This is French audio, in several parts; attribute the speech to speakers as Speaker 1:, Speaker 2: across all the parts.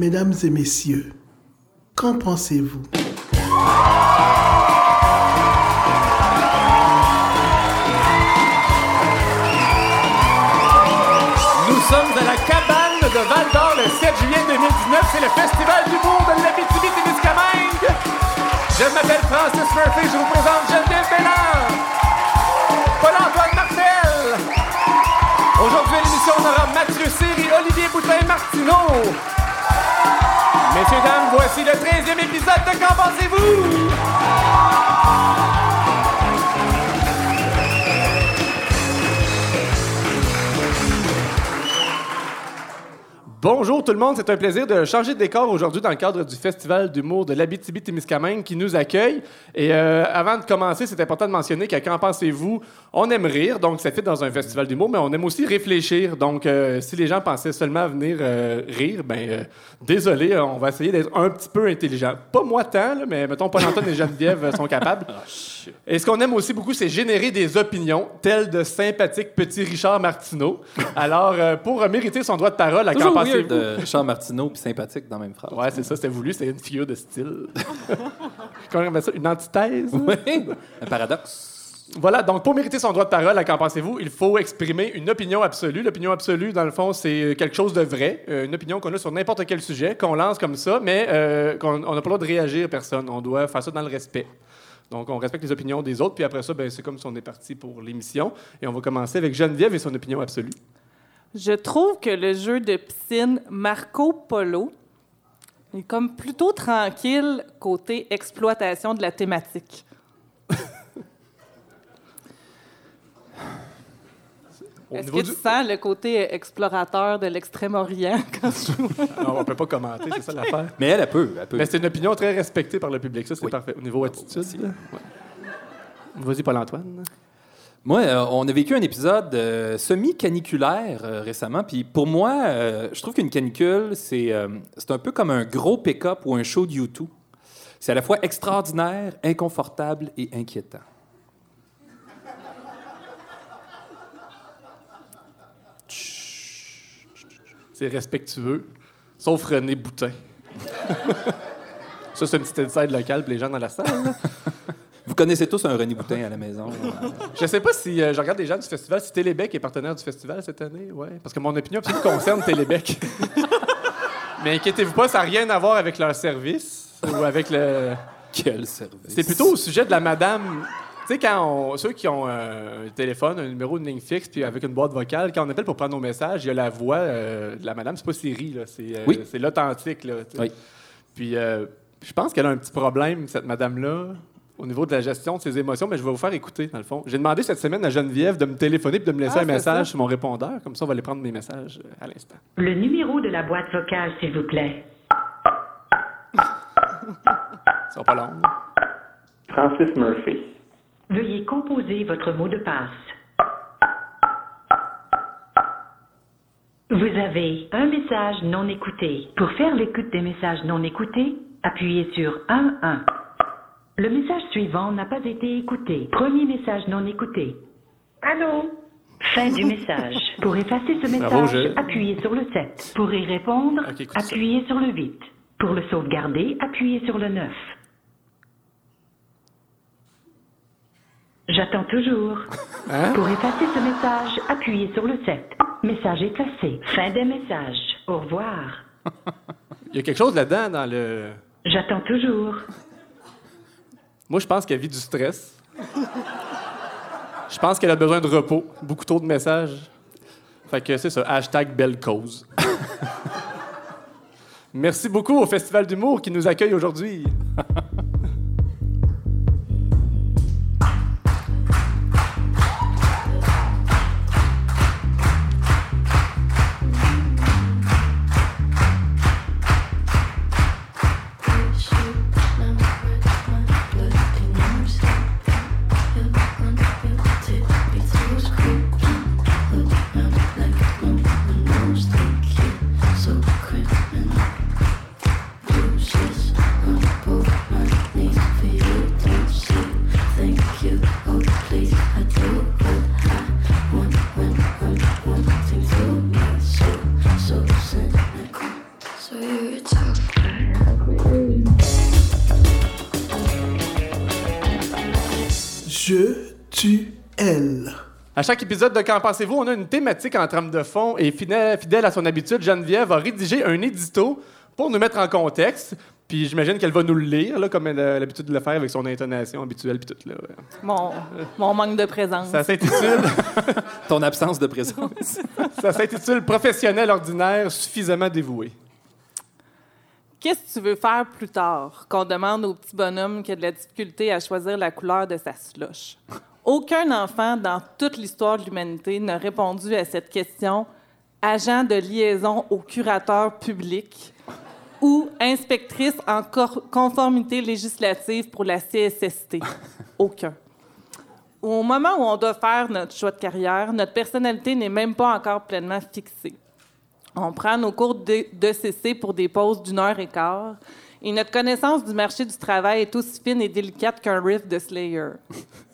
Speaker 1: Mesdames et messieurs, qu'en pensez-vous?
Speaker 2: Nous sommes à la cabane de Val d'Or le 7 juillet 2019. C'est le festival d'humour de l'Abitibi-Témiscamingue. Je m'appelle Francis Murphy. Je vous présente Geneviève Bellard. Paul-Antoine Martel. Aujourd'hui à l'émission, on aura Mathieu et Olivier Boutin-Martineau. Messieurs, dames, voici le 13e épisode de Qu'en pensez-vous? Bonjour tout le monde, c'est un plaisir de changer de décor aujourd'hui dans le cadre du Festival d'humour de l'Abitibi-Témiscamingue qui nous accueille. Et euh, avant de commencer, c'est important de mentionner qu'à Qu'en pensez-vous? On aime rire, donc ça fait dans un festival d'humour, mais on aime aussi réfléchir. Donc euh, si les gens pensaient seulement venir euh, rire, ben désolé, on va essayer d'être un petit peu intelligent. Pas moi tant, là, mais mettons Paul-Antoine et Geneviève sont capables. Et ce qu'on aime aussi beaucoup, c'est générer des opinions, telles de sympathique petit Richard Martineau. Alors, pour mériter son droit de parole, à Qu'en
Speaker 3: Toujours weird de Richard Martineau puis sympathique dans la même phrase.
Speaker 2: Ouais, c'est ça, c'était voulu, c'était une figure de style. Comment on appelle ça? Une antithèse?
Speaker 3: Oui, un paradoxe.
Speaker 2: Voilà, donc pour mériter son droit de parole, à qu'en pensez-vous? Il faut exprimer une opinion absolue. L'opinion absolue, dans le fond, c'est quelque chose de vrai, euh, une opinion qu'on a sur n'importe quel sujet, qu'on lance comme ça, mais euh, qu'on on n'a pas le droit de réagir à personne. On doit faire ça dans le respect. Donc, on respecte les opinions des autres, puis après ça, ben, c'est comme si on est parti pour l'émission. Et on va commencer avec Geneviève et son opinion absolue.
Speaker 4: Je trouve que le jeu de piscine Marco Polo est comme plutôt tranquille côté exploitation de la thématique. Est-ce que
Speaker 2: du-
Speaker 4: tu sens le côté explorateur de l'Extrême-Orient quand joue?
Speaker 2: Non, on peut pas commenter, c'est ça l'affaire.
Speaker 3: Mais elle, elle peut. Elle peut.
Speaker 2: Mais c'est une opinion très respectée par le public, ça c'est
Speaker 3: Oui.
Speaker 2: parfait. Au niveau attitude, là, ouais. Vas-y, Paul-Antoine.
Speaker 3: Moi, euh, on a vécu un épisode euh, semi-caniculaire euh, récemment. Puis pour moi, je trouve qu'une canicule, c'est c'est un peu comme un gros pick-up ou un show de YouTube. C'est à la fois extraordinaire, inconfortable et inquiétant.
Speaker 2: C'est respectueux, sauf René Boutin. ça, c'est une petite inside locale pour les gens dans la salle.
Speaker 3: Vous connaissez tous un René Boutin à la maison. euh,
Speaker 2: Je sais pas si euh, je regarde les gens du festival, si Télébec est partenaire du festival cette année. Ouais. Parce que mon opinion absolue concerne Télébec. Mais inquiétez-vous pas, ça n'a rien à voir avec leur service ou avec le.
Speaker 3: Quel service?
Speaker 2: C'est plutôt au sujet de la madame. Tu sais, quand on, ceux qui ont euh, un téléphone, un numéro de ligne fixe, puis avec une boîte vocale, quand on appelle pour prendre nos messages, il y a la voix euh, de la madame. C'est pas Siri, là. C'est euh,
Speaker 3: Oui.
Speaker 2: c'est l'authentique, là.
Speaker 3: Oui.
Speaker 2: Puis je pense qu'elle a un petit problème, cette madame-là, au niveau de la gestion de ses émotions, mais je vais vous faire écouter, dans le fond. J'ai demandé cette semaine à Geneviève de me téléphoner et de me laisser
Speaker 4: Ah,
Speaker 2: un message
Speaker 4: ça.
Speaker 2: sur mon répondeur. Comme ça, on va aller prendre mes messages euh, à l'instant.
Speaker 5: Le numéro de la boîte vocale, s'il vous plaît.
Speaker 2: Ça sera pas long.
Speaker 6: Francis Murphy.
Speaker 5: Veuillez composer votre mot de passe. Vous avez un message non écouté. Pour faire l'écoute des messages non écoutés, appuyez sur 1 1. Le message suivant n'a pas été écouté. Premier message non écouté. Allô? Fin du message. Pour effacer ce
Speaker 2: Bravo,
Speaker 5: message,
Speaker 2: je-
Speaker 5: appuyez sur le 7. Pour y répondre,
Speaker 2: ça.
Speaker 5: appuyez sur le 8. Pour le sauvegarder, appuyez sur le 9. J'attends toujours.
Speaker 2: Hein?
Speaker 5: Pour effacer ce message, appuyez sur le 7. Message effacé. Fin des messages. Au revoir.
Speaker 2: Il y a quelque chose là-dedans dans le.
Speaker 5: J'attends toujours.
Speaker 2: Moi, je pense qu'elle vit du stress. Je pense qu'elle a besoin de repos. Beaucoup trop de messages. Fait que c'est ça. Hashtag belle cause. Merci beaucoup au Festival d'humour qui nous accueille aujourd'hui. chaque épisode de Qu'en pensez-vous, on a une thématique en trame de fond et fidèle, fidèle à son habitude, Geneviève va rédiger un édito pour nous mettre en contexte. Puis j'imagine qu'elle va nous le lire, là, comme elle a l'habitude de le faire avec son intonation habituelle. Puis tout, là.
Speaker 4: Mon, mon manque de présence.
Speaker 2: Ça s'intitule,
Speaker 3: Ton absence de présence.
Speaker 2: ça s'intitule Professionnel ordinaire suffisamment dévoué.
Speaker 4: Qu'est-ce que tu veux faire plus tard? Qu'on demande au petit bonhomme qui a de la difficulté à choisir la couleur de sa slush? Aucun enfant dans toute l'histoire de l'humanité n'a répondu à cette question agent de liaison au curateur public ou inspectrice en conformité législative pour la CSST. Aucun. Au moment où on doit faire notre choix de carrière, notre personnalité n'est même pas encore pleinement fixée. On prend nos cours de, de CC pour des pauses d'une heure et quart, et notre connaissance du marché du travail est aussi fine et délicate qu'un riff de Slayer.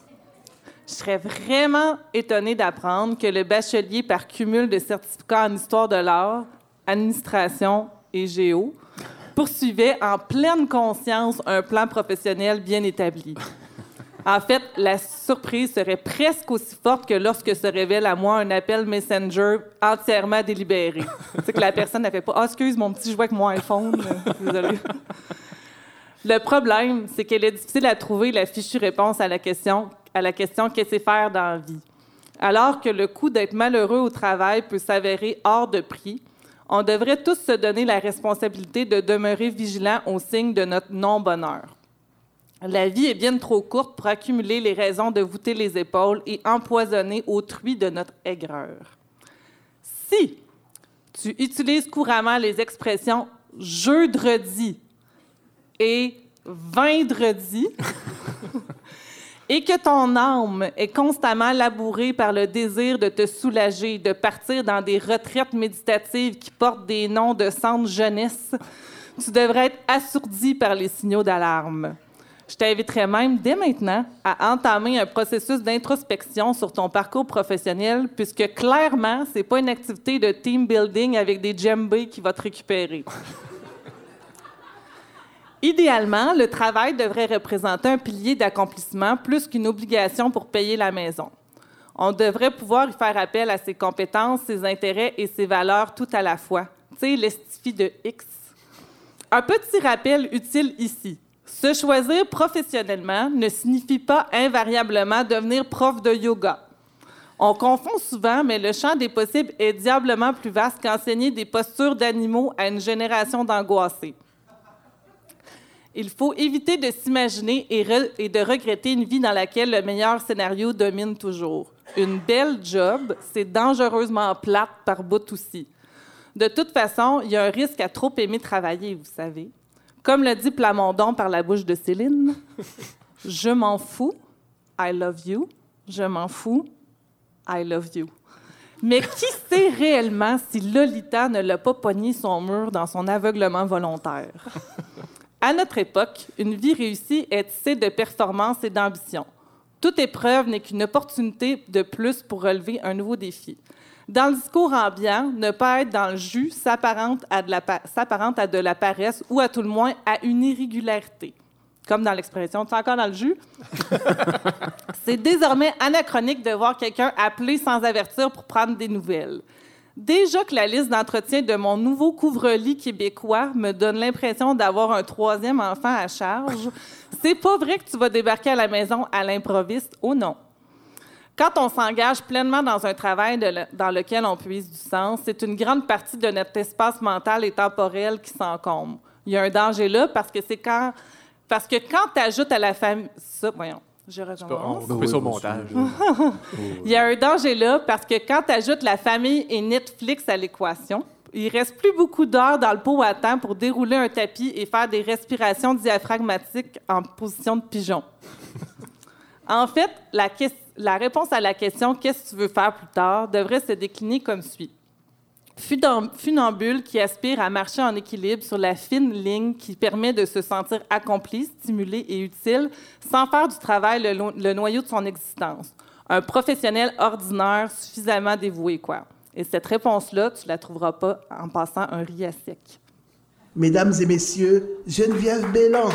Speaker 4: Je serais vraiment étonnée d'apprendre que le bachelier par cumul de certificats en histoire de l'art, administration et géo poursuivait en pleine conscience un plan professionnel bien établi. En fait, la surprise serait presque aussi forte que lorsque se révèle à moi un appel Messenger entièrement délibéré. C'est que la personne n'a fait pas « Ah, excuse, mon petit, je joue avec mon iPhone. Désolée. » Le problème, c'est qu'elle est difficile à trouver la fichue réponse à la question à la question qu'est-ce faire dans la vie? Alors que le coût d'être malheureux au travail peut s'avérer hors de prix, on devrait tous se donner la responsabilité de demeurer vigilants aux signes de notre non-bonheur. La vie est bien trop courte pour accumuler les raisons de voûter les épaules et empoisonner autrui de notre aigreur. Si tu utilises couramment les expressions jeudi et vendredi et que ton âme est constamment labourée par le désir de te soulager, de partir dans des retraites méditatives qui portent des noms de centre jeunesse, tu devrais être assourdi par les signaux d'alarme. Je t'inviterais même dès maintenant à entamer un processus d'introspection sur ton parcours professionnel, puisque clairement, c'est pas une activité de team building avec des djembés qui va te récupérer. Idéalement, le travail devrait représenter un pilier d'accomplissement plus qu'une obligation pour payer la maison. On devrait pouvoir y faire appel à ses compétences, ses intérêts et ses valeurs tout à la fois. Tu sais, l'estifie de X. Un petit rappel utile ici. Se choisir professionnellement ne signifie pas invariablement devenir prof de yoga. On confond souvent, mais le champ des possibles est diablement plus vaste qu'enseigner des postures d'animaux à une génération d'angoissés. Il faut éviter de s'imaginer et, de regretter une vie dans laquelle le meilleur scénario domine toujours. Une belle job, c'est dangereusement plate par bout aussi. De toute façon, il y a un risque à trop aimer travailler, vous savez. Comme le dit Plamondon par la bouche de Céline, je m'en fous, I love you. Je m'en fous, I love you. Mais qui sait réellement si Lolita ne l'a pas pogné son mur dans son aveuglement volontaire? À notre époque, une vie réussie est tissée de performance et d'ambition. Toute épreuve n'est qu'une opportunité de plus pour relever un nouveau défi. Dans le discours ambiant, ne pas être dans le jus s'apparente à, de la à de la paresse ou à tout le moins à une irrégularité. Comme dans l'expression, tu es encore dans le jus? C'est désormais anachronique de voir quelqu'un appeler sans avertir pour prendre des nouvelles. Déjà que la liste d'entretien de mon nouveau couvre-lit québécois me donne l'impression d'avoir un troisième enfant à charge, c'est pas vrai que tu vas débarquer à la maison à l'improviste ou non. Quand on s'engage pleinement dans un travail le- dans lequel on puise du sens, c'est une grande partie de notre espace mental et temporel qui s'encombre. Il y a un danger là parce que c'est quand parce que quand tu ajoutes à la famille ça voyons, je
Speaker 2: On
Speaker 4: recommence.
Speaker 2: va couper ça au montage.
Speaker 4: Il y a un danger là parce que quand tu ajoutes la famille et Netflix à l'équation, il reste plus beaucoup d'heures dans le pot à temps pour dérouler un tapis et faire des respirations diaphragmatiques en position de pigeon. En fait, la, la réponse à la question qu'est-ce que tu veux faire plus tard devrait se décliner comme suit. Funam- Funambule qui aspire à marcher en équilibre sur la fine ligne qui permet de se sentir accompli, stimulé et utile sans faire du travail le noyau de son existence. Un professionnel ordinaire suffisamment dévoué, quoi. Et cette réponse-là, tu la trouveras pas en passant un riz à sec.
Speaker 1: Mesdames et messieurs, Geneviève Bélan.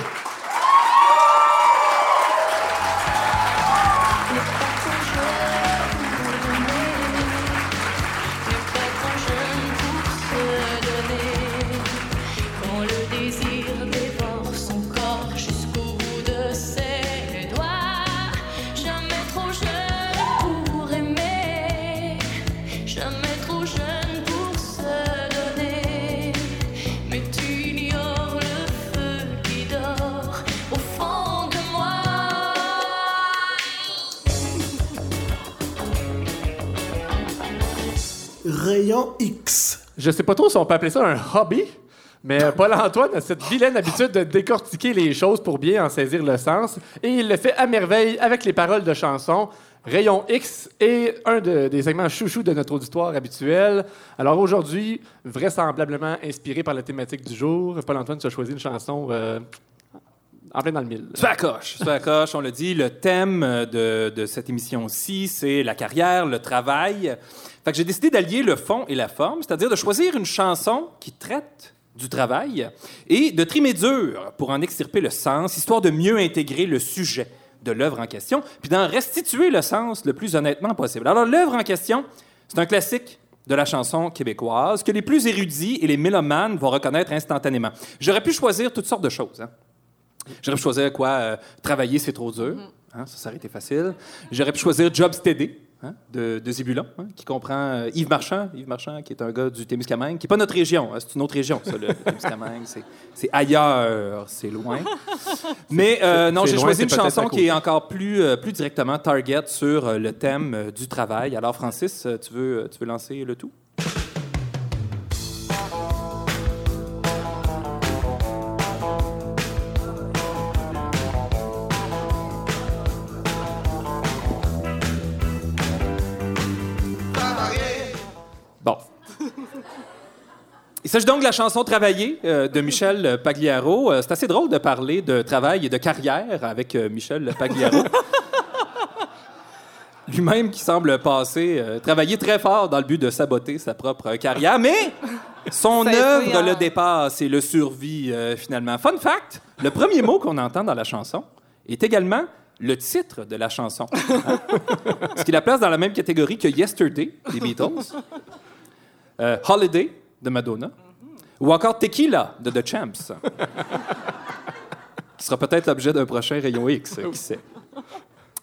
Speaker 1: Rayon X.
Speaker 2: Je sais pas trop si on peut appeler ça un hobby, mais Paul-Antoine a cette vilaine habitude de décortiquer les choses pour bien en saisir le sens, et il le fait à merveille avec les paroles de chansons. Rayon X est un de- des segments chouchous de notre auditoire habituel. Alors aujourd'hui, vraisemblablement inspiré par la thématique du jour, Paul-Antoine, tu as choisi une chanson euh, en plein dans le mille.
Speaker 3: Fais la coche. La coche, on l'a dit. Le thème euh, de, de cette émission-ci, c'est la carrière, le travail. Fait que j'ai décidé d'allier le fond et la forme, c'est-à-dire de choisir une chanson qui traite du travail et de trimer dur pour en extirper le sens, histoire de mieux intégrer le sujet de l'œuvre en question, puis d'en restituer le sens le plus honnêtement possible. Alors, l'œuvre en question, c'est un classique de la chanson québécoise que les plus érudits et les mélomanes vont reconnaître instantanément. J'aurais pu choisir toutes sortes de choses. hein. J'aurais pu choisir quoi? euh, travailler, c'est trop dur. Hein, ça, ça aurait été facile. J'aurais pu choisir Job Steady hein, de, de Zébulon, hein, qui comprend euh, Yves Marchand. Yves Marchand, qui est un gars du Témiscamingue, qui n'est pas notre région. hein, c'est une autre région, ça, le Témiscamingue. C'est, ailleurs, c'est loin. Mais euh, non, j'ai choisi une chanson qui est encore plus, euh, plus directement target sur le thème du travail. Alors, Francis, tu veux, tu veux lancer le tout? S'agit donc de la chanson Travailler euh, de Michel Pagliaro. Euh, c'est assez drôle de parler de travail et de carrière avec euh, Michel Pagliaro. Lui-même qui semble passer, travailler très fort dans le but de saboter sa propre carrière, mais son œuvre le dépasse et le survit finalement. Fun fact, le premier mot qu'on entend dans la chanson est également le titre de la chanson. Hein? Ce qui la place dans la même catégorie que Yesterday des Beatles, euh, Holiday de Madonna, ou encore Tequila de The Champs, qui sera peut-être l'objet d'un prochain rayon X, qui sait.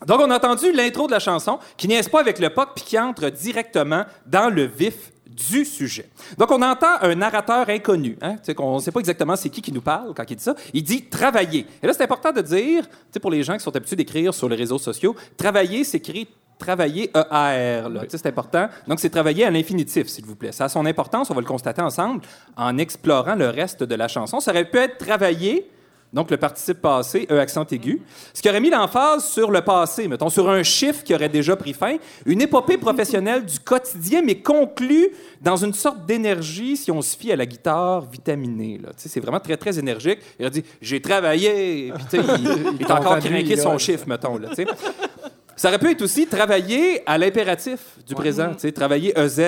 Speaker 3: Donc, on a entendu l'intro de la chanson qui niaise pas avec le POC puis qui entre directement dans le vif du sujet. Donc, on entend un narrateur inconnu. Hein? Qu'on ne sait pas exactement c'est qui qui nous parle quand il dit ça. Il dit « travailler ». Et là, c'est important de dire, pour les gens qui sont habitués d'écrire sur les réseaux sociaux, « travailler » s'écrit « travailler EAR ». là. Tu sais, C'est important. Donc, c'est « travailler » à l'infinitif, s'il vous plaît. Ça a son importance, on va le constater ensemble en explorant le reste de la chanson. Ça aurait pu être « travailler » Donc, le participe passé, E accent aigu. Ce qui aurait mis l'emphase sur le passé, mettons, sur un chiffre qui aurait déjà pris fin. Une épopée professionnelle du quotidien, mais conclue dans une sorte d'énergie, si on se fie à la guitare vitaminée. Là. C'est vraiment très, très énergique. Il a dit J'ai travaillé. Puis, il, il est encore craqué son chiffre, mettons. Là. Ça aurait pu être aussi travailler à l'impératif du présent, tu sais, travailler EZ.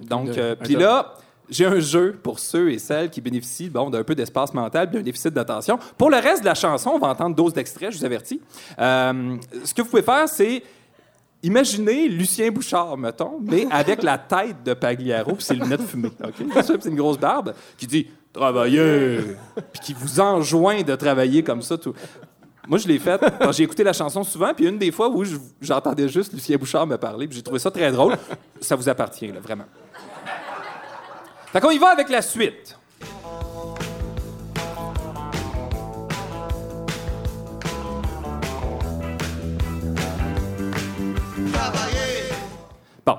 Speaker 3: Donc, euh, puis là, j'ai un jeu pour ceux et celles qui bénéficient bon, d'un peu d'espace mental et d'un déficit d'attention. Pour le reste de la chanson, on va entendre 12 d'extraits, je vous avertis. Euh, ce que vous pouvez faire, c'est imaginer Lucien Bouchard, mettons, mais avec la tête de Pagliaro puis ses lunettes fumées. OK? C'est ça, puis c'est une grosse barbe qui dit « Travailler! » puis qui vous enjoint de travailler comme ça. Tout. Moi, je l'ai fait quand j'ai écouté la chanson souvent, puis une des fois où je- j'entendais juste Lucien Bouchard me parler, puis j'ai trouvé ça très drôle. Ça vous appartient, là, vraiment. Fait qu'on y va avec la suite. Bon.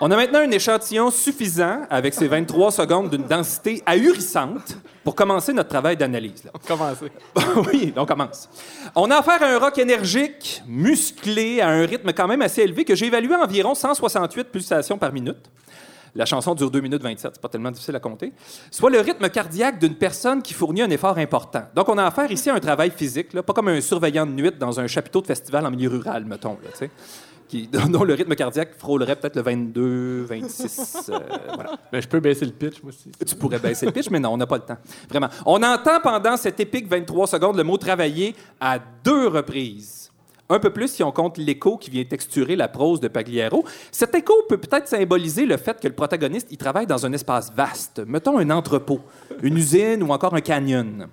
Speaker 3: On a maintenant un échantillon suffisant avec ses 23 secondes d'une densité ahurissante pour commencer notre travail d'analyse. là.
Speaker 2: Commencez.
Speaker 3: oui, on commence. On a affaire à un rock énergique, musclé, à un rythme quand même assez élevé que j'ai évalué à environ 168 pulsations par minute. La chanson dure 2 minutes 27, c'est pas tellement difficile à compter. Soit le rythme cardiaque d'une personne qui fournit un effort important. Donc, on a affaire ici à un travail physique, là, pas comme un surveillant de nuit dans un chapiteau de festival en milieu rural, mettons, là, qui- dont le rythme cardiaque frôlerait peut-être le 22, 26. euh, voilà.
Speaker 2: Mais je peux baisser le pitch, moi aussi.
Speaker 3: Tu pourrais baisser le pitch, mais non, on n'a pas le temps. Vraiment. On entend pendant cette épique 23 secondes le mot travailler à deux reprises. Un peu plus si on compte l'écho qui vient texturer la prose de Pagliaro. Cet écho peut peut-être symboliser le fait que le protagoniste il travaille dans un espace vaste, mettons un entrepôt, une usine ou encore un canyon.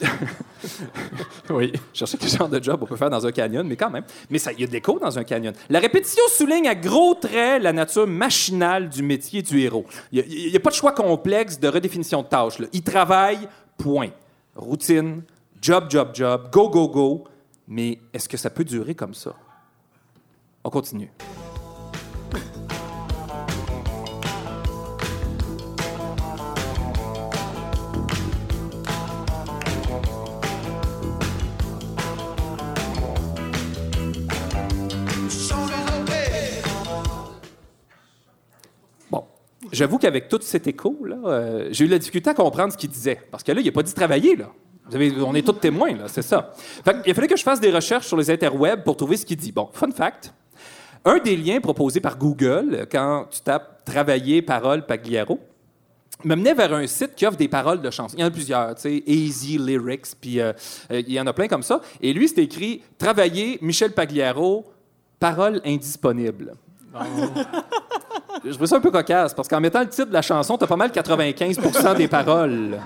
Speaker 2: Oui.
Speaker 3: Je cherchais quel genre de job on peut faire dans un canyon, mais quand même. Mais il y a de l'écho dans un canyon. La répétition souligne à gros traits la nature machinale du métier du héros. Il n'y a, pas de choix complexe de redéfinition de tâches. Il travaille, point. Routine, job, job, job, go, go, go. Mais est-ce que ça peut durer comme ça? On continue. J'avoue qu'avec tout cet écho, là, euh, j'ai eu la difficulté à comprendre ce qu'il disait. Parce que là, il n'a pas dit travailler, là. On est tous témoins, là, c'est ça. Il a fallu que je fasse des recherches sur les interwebs pour trouver ce qu'il dit. Bon, fun fact. Un des liens proposés par Google, euh, quand tu tapes Travailler, parole, Pagliaro, me menait vers un site qui offre des paroles de chansons. Il y en a plusieurs, tu sais, Easy Lyrics, puis euh, il y en a plein comme ça. Et lui, c'était écrit Travailler, Michel Pagliaro, paroles indisponibles. Je trouve ça un peu cocasse, parce qu'en mettant le titre de la chanson, t'as pas mal 95% des paroles. Là,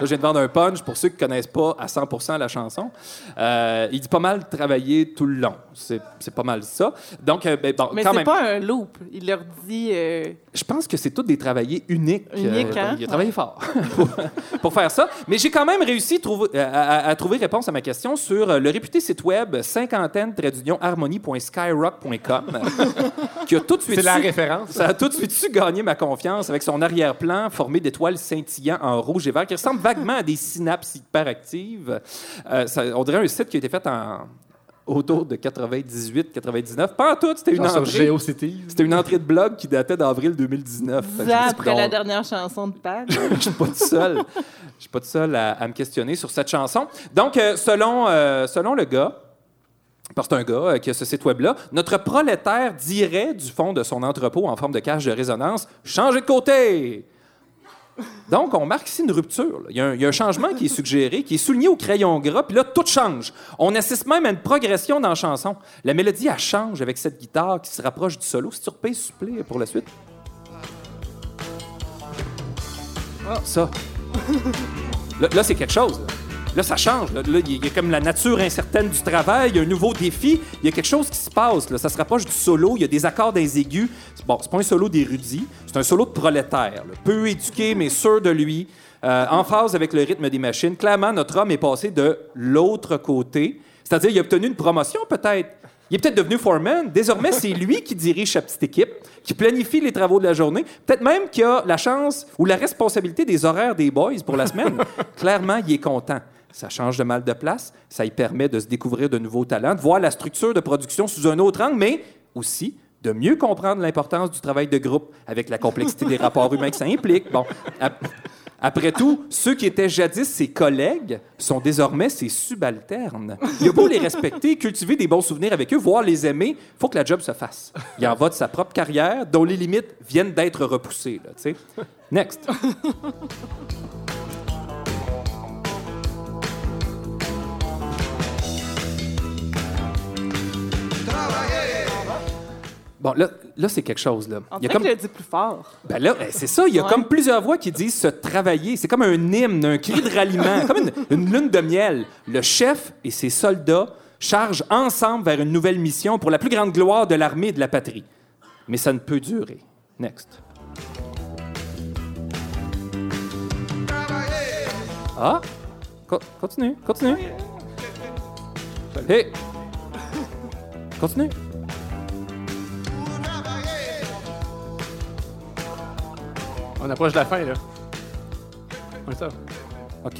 Speaker 3: je viens de vendre un punch pour ceux qui connaissent pas à 100% la chanson. Euh, il dit pas mal travailler tout le long. C'est c'est pas mal ça. Donc, euh, ben, bon,
Speaker 4: Mais
Speaker 3: quand
Speaker 4: c'est
Speaker 3: même.
Speaker 4: pas un loop. Il leur dit. euh,
Speaker 3: Je pense que c'est tous des travaillés uniques.
Speaker 4: Uniques,
Speaker 3: Euh,
Speaker 4: hein?
Speaker 3: Il a travaillé fort pour, pour faire ça. Mais j'ai quand même réussi à, à- à trouver réponse à ma question sur euh, le réputé site web cinquantaine harmonie.skyrock.com qui a tout de suite
Speaker 2: C'est la
Speaker 3: su-
Speaker 2: référence.
Speaker 3: ça a tout de suite su gagner ma confiance avec son arrière-plan formé d'étoiles scintillant en rouge et vert qui ressemble vaguement à des synapses hyperactives. Euh, ça- on dirait un site qui a été fait en autour de 98-99. Pas en tout, c'était une
Speaker 2: Genre
Speaker 3: entrée. C'était une entrée de blog qui datait d'avril 2019. Fait que
Speaker 4: dix
Speaker 3: je me
Speaker 4: ans
Speaker 3: dis,
Speaker 4: après la dernière chanson de Pag.
Speaker 3: Je suis pas tout seul. Je suis pas tout seul à, à me questionner sur cette chanson. Donc, euh, selon, euh, selon le gars, parce que c'est un gars euh, qui a ce site web-là, notre prolétaire dirait du fond de son entrepôt en forme de cage de résonance Changez de côté donc, on marque ici une rupture. Il y, a un, il y a un changement qui est suggéré, qui est souligné au crayon gras, puis là, tout change. On assiste même à une progression dans la chanson. La mélodie, elle change avec cette guitare qui se rapproche du solo. Si tu repayes, s'il plaît, pour la suite. Ça. Là, là, c'est quelque chose. Là, Là, ça change. Là, il y a comme la nature incertaine du travail, il y a un nouveau défi, il y a quelque chose qui se passe. Là. Ça se rapproche du solo, il y a des accords des aigus. Bon, c'est pas un solo d'érudit, c'est un solo de prolétaire. là. Peu éduqué, mais sûr de lui, euh, en phase avec le rythme des machines. Clairement, notre homme est passé de l'autre côté, c'est-à-dire il a obtenu une promotion peut-être. Il est peut-être devenu foreman. Désormais, c'est lui qui dirige sa petite équipe, qui planifie les travaux de la journée. Peut-être même qu'il a la chance ou la responsabilité des horaires des boys pour la semaine. Clairement, il est content. Ça change de mal de place. Ça lui permet de se découvrir de nouveaux talents, de voir la structure de production sous un autre angle, mais aussi de mieux comprendre l'importance du travail de groupe avec la complexité des rapports humains que ça implique. Bon, ap- après tout, ceux qui étaient jadis ses collègues sont désormais ses subalternes. Il a beau les respecter, cultiver des bons souvenirs avec eux, voire les aimer, faut que la job se fasse. Il en va de sa propre carrière, dont les limites viennent d'être repoussées. là. Next. Bon, là, là c'est quelque chose. Là.
Speaker 4: On
Speaker 3: Il y a comme...
Speaker 4: le plus fort.
Speaker 3: Ben là, ben c'est ça. Il y a
Speaker 4: Ouais.
Speaker 3: comme plusieurs voix qui disent se travailler. C'est comme un hymne, un cri de ralliement, comme une, une lune de miel. Le chef et ses soldats chargent ensemble vers une nouvelle mission pour la plus grande gloire de l'armée et de la patrie. Mais ça ne peut durer. Next. Ah! Co- continue, continue. Hey! Continue.
Speaker 2: On approche de la fin, là. Ouais, ça.
Speaker 3: OK.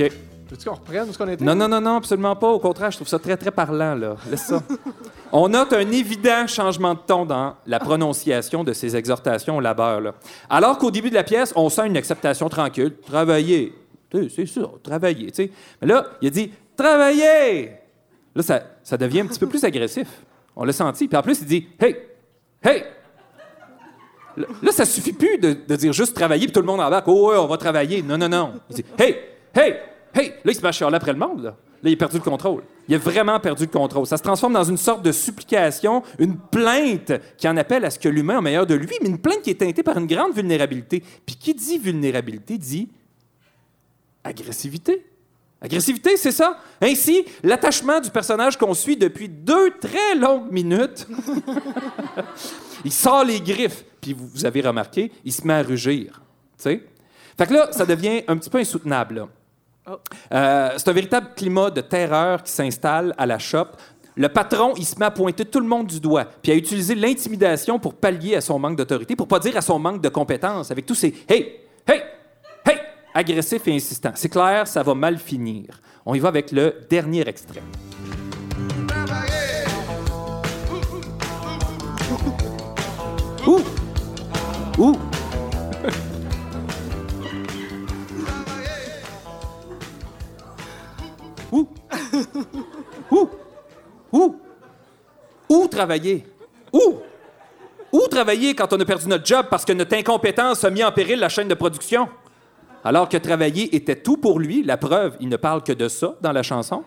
Speaker 2: Veux-tu qu'on reprenne ce qu'on était?
Speaker 3: Non, non, non, non, absolument pas. Au contraire, je trouve ça très, très parlant, là. Laisse ça. On note un évident changement de ton dans la prononciation de ces exhortations au labeur, là. Alors qu'au début de la pièce, on sent une acceptation tranquille. Travailler. Tu sais, C'est ça, travailler, tu sais. Mais là, il a dit « Travailler! » Là, ça, ça devient un petit peu plus agressif. On l'a senti. Puis en plus, il dit « Hey! Hey! » Là, ça suffit plus de, dire juste travailler, puis tout le monde embarque. Oh, ouais, on va travailler. Non, non, non. Il dit Hey, hey, hey. Là, il se met à chialer après le monde. Là. Là, il a perdu le contrôle. Il a vraiment perdu le contrôle. Ça se transforme dans une sorte de supplication, une plainte qui en appelle à ce que l'humain a meilleur de lui, mais une plainte qui est teintée par une grande vulnérabilité. Puis qui dit vulnérabilité dit agressivité. Agressivité, c'est ça? Ainsi, l'attachement du personnage qu'on suit depuis deux très longues minutes il sort les griffes, puis vous, vous avez remarqué, il se met à rugir. Tu sais? Fait que là, ça devient un petit peu insoutenable. là.
Speaker 4: Oh.
Speaker 3: Euh, c'est un véritable climat de terreur qui s'installe à la shop. Le patron, il se met à pointer tout le monde du doigt, puis à utiliser l'intimidation pour pallier à son manque d'autorité, pour pas dire à son manque de compétences, avec tous ces hey, hey, hey, agressifs et insistants. C'est clair, ça va mal finir. On y va avec le dernier extrait. Ouh! Ouh! Où? Où? Où? Où travailler? Où? Où travailler quand on a perdu notre job parce que notre incompétence a mis en péril la chaîne de production? Alors que travailler était tout pour lui, la preuve, il ne parle que de ça dans la chanson.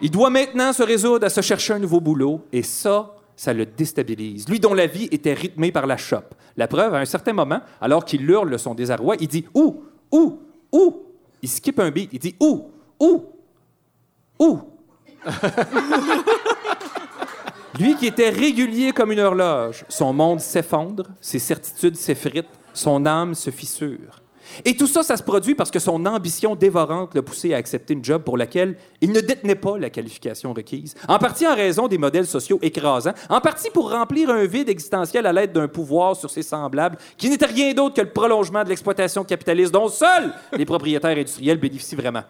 Speaker 3: Il doit maintenant se résoudre à se chercher un nouveau boulot, et ça, ça le déstabilise. Lui dont la vie était rythmée par la chope. La preuve, à un certain moment, alors qu'il hurle son désarroi, il dit Où? Où? Où? Il skip un beat, il dit Où? Où? Où? Lui qui était régulier comme une horloge, son monde s'effondre, ses certitudes s'effritent, son âme se fissure. Et tout ça, ça se produit parce que son ambition dévorante l'a poussé à accepter une job pour laquelle il ne détenait pas la qualification requise. En partie en raison des modèles sociaux écrasants, en partie pour remplir un vide existentiel à l'aide d'un pouvoir sur ses semblables qui n'était rien d'autre que le prolongement de l'exploitation capitaliste dont seuls les propriétaires industriels bénéficient vraiment.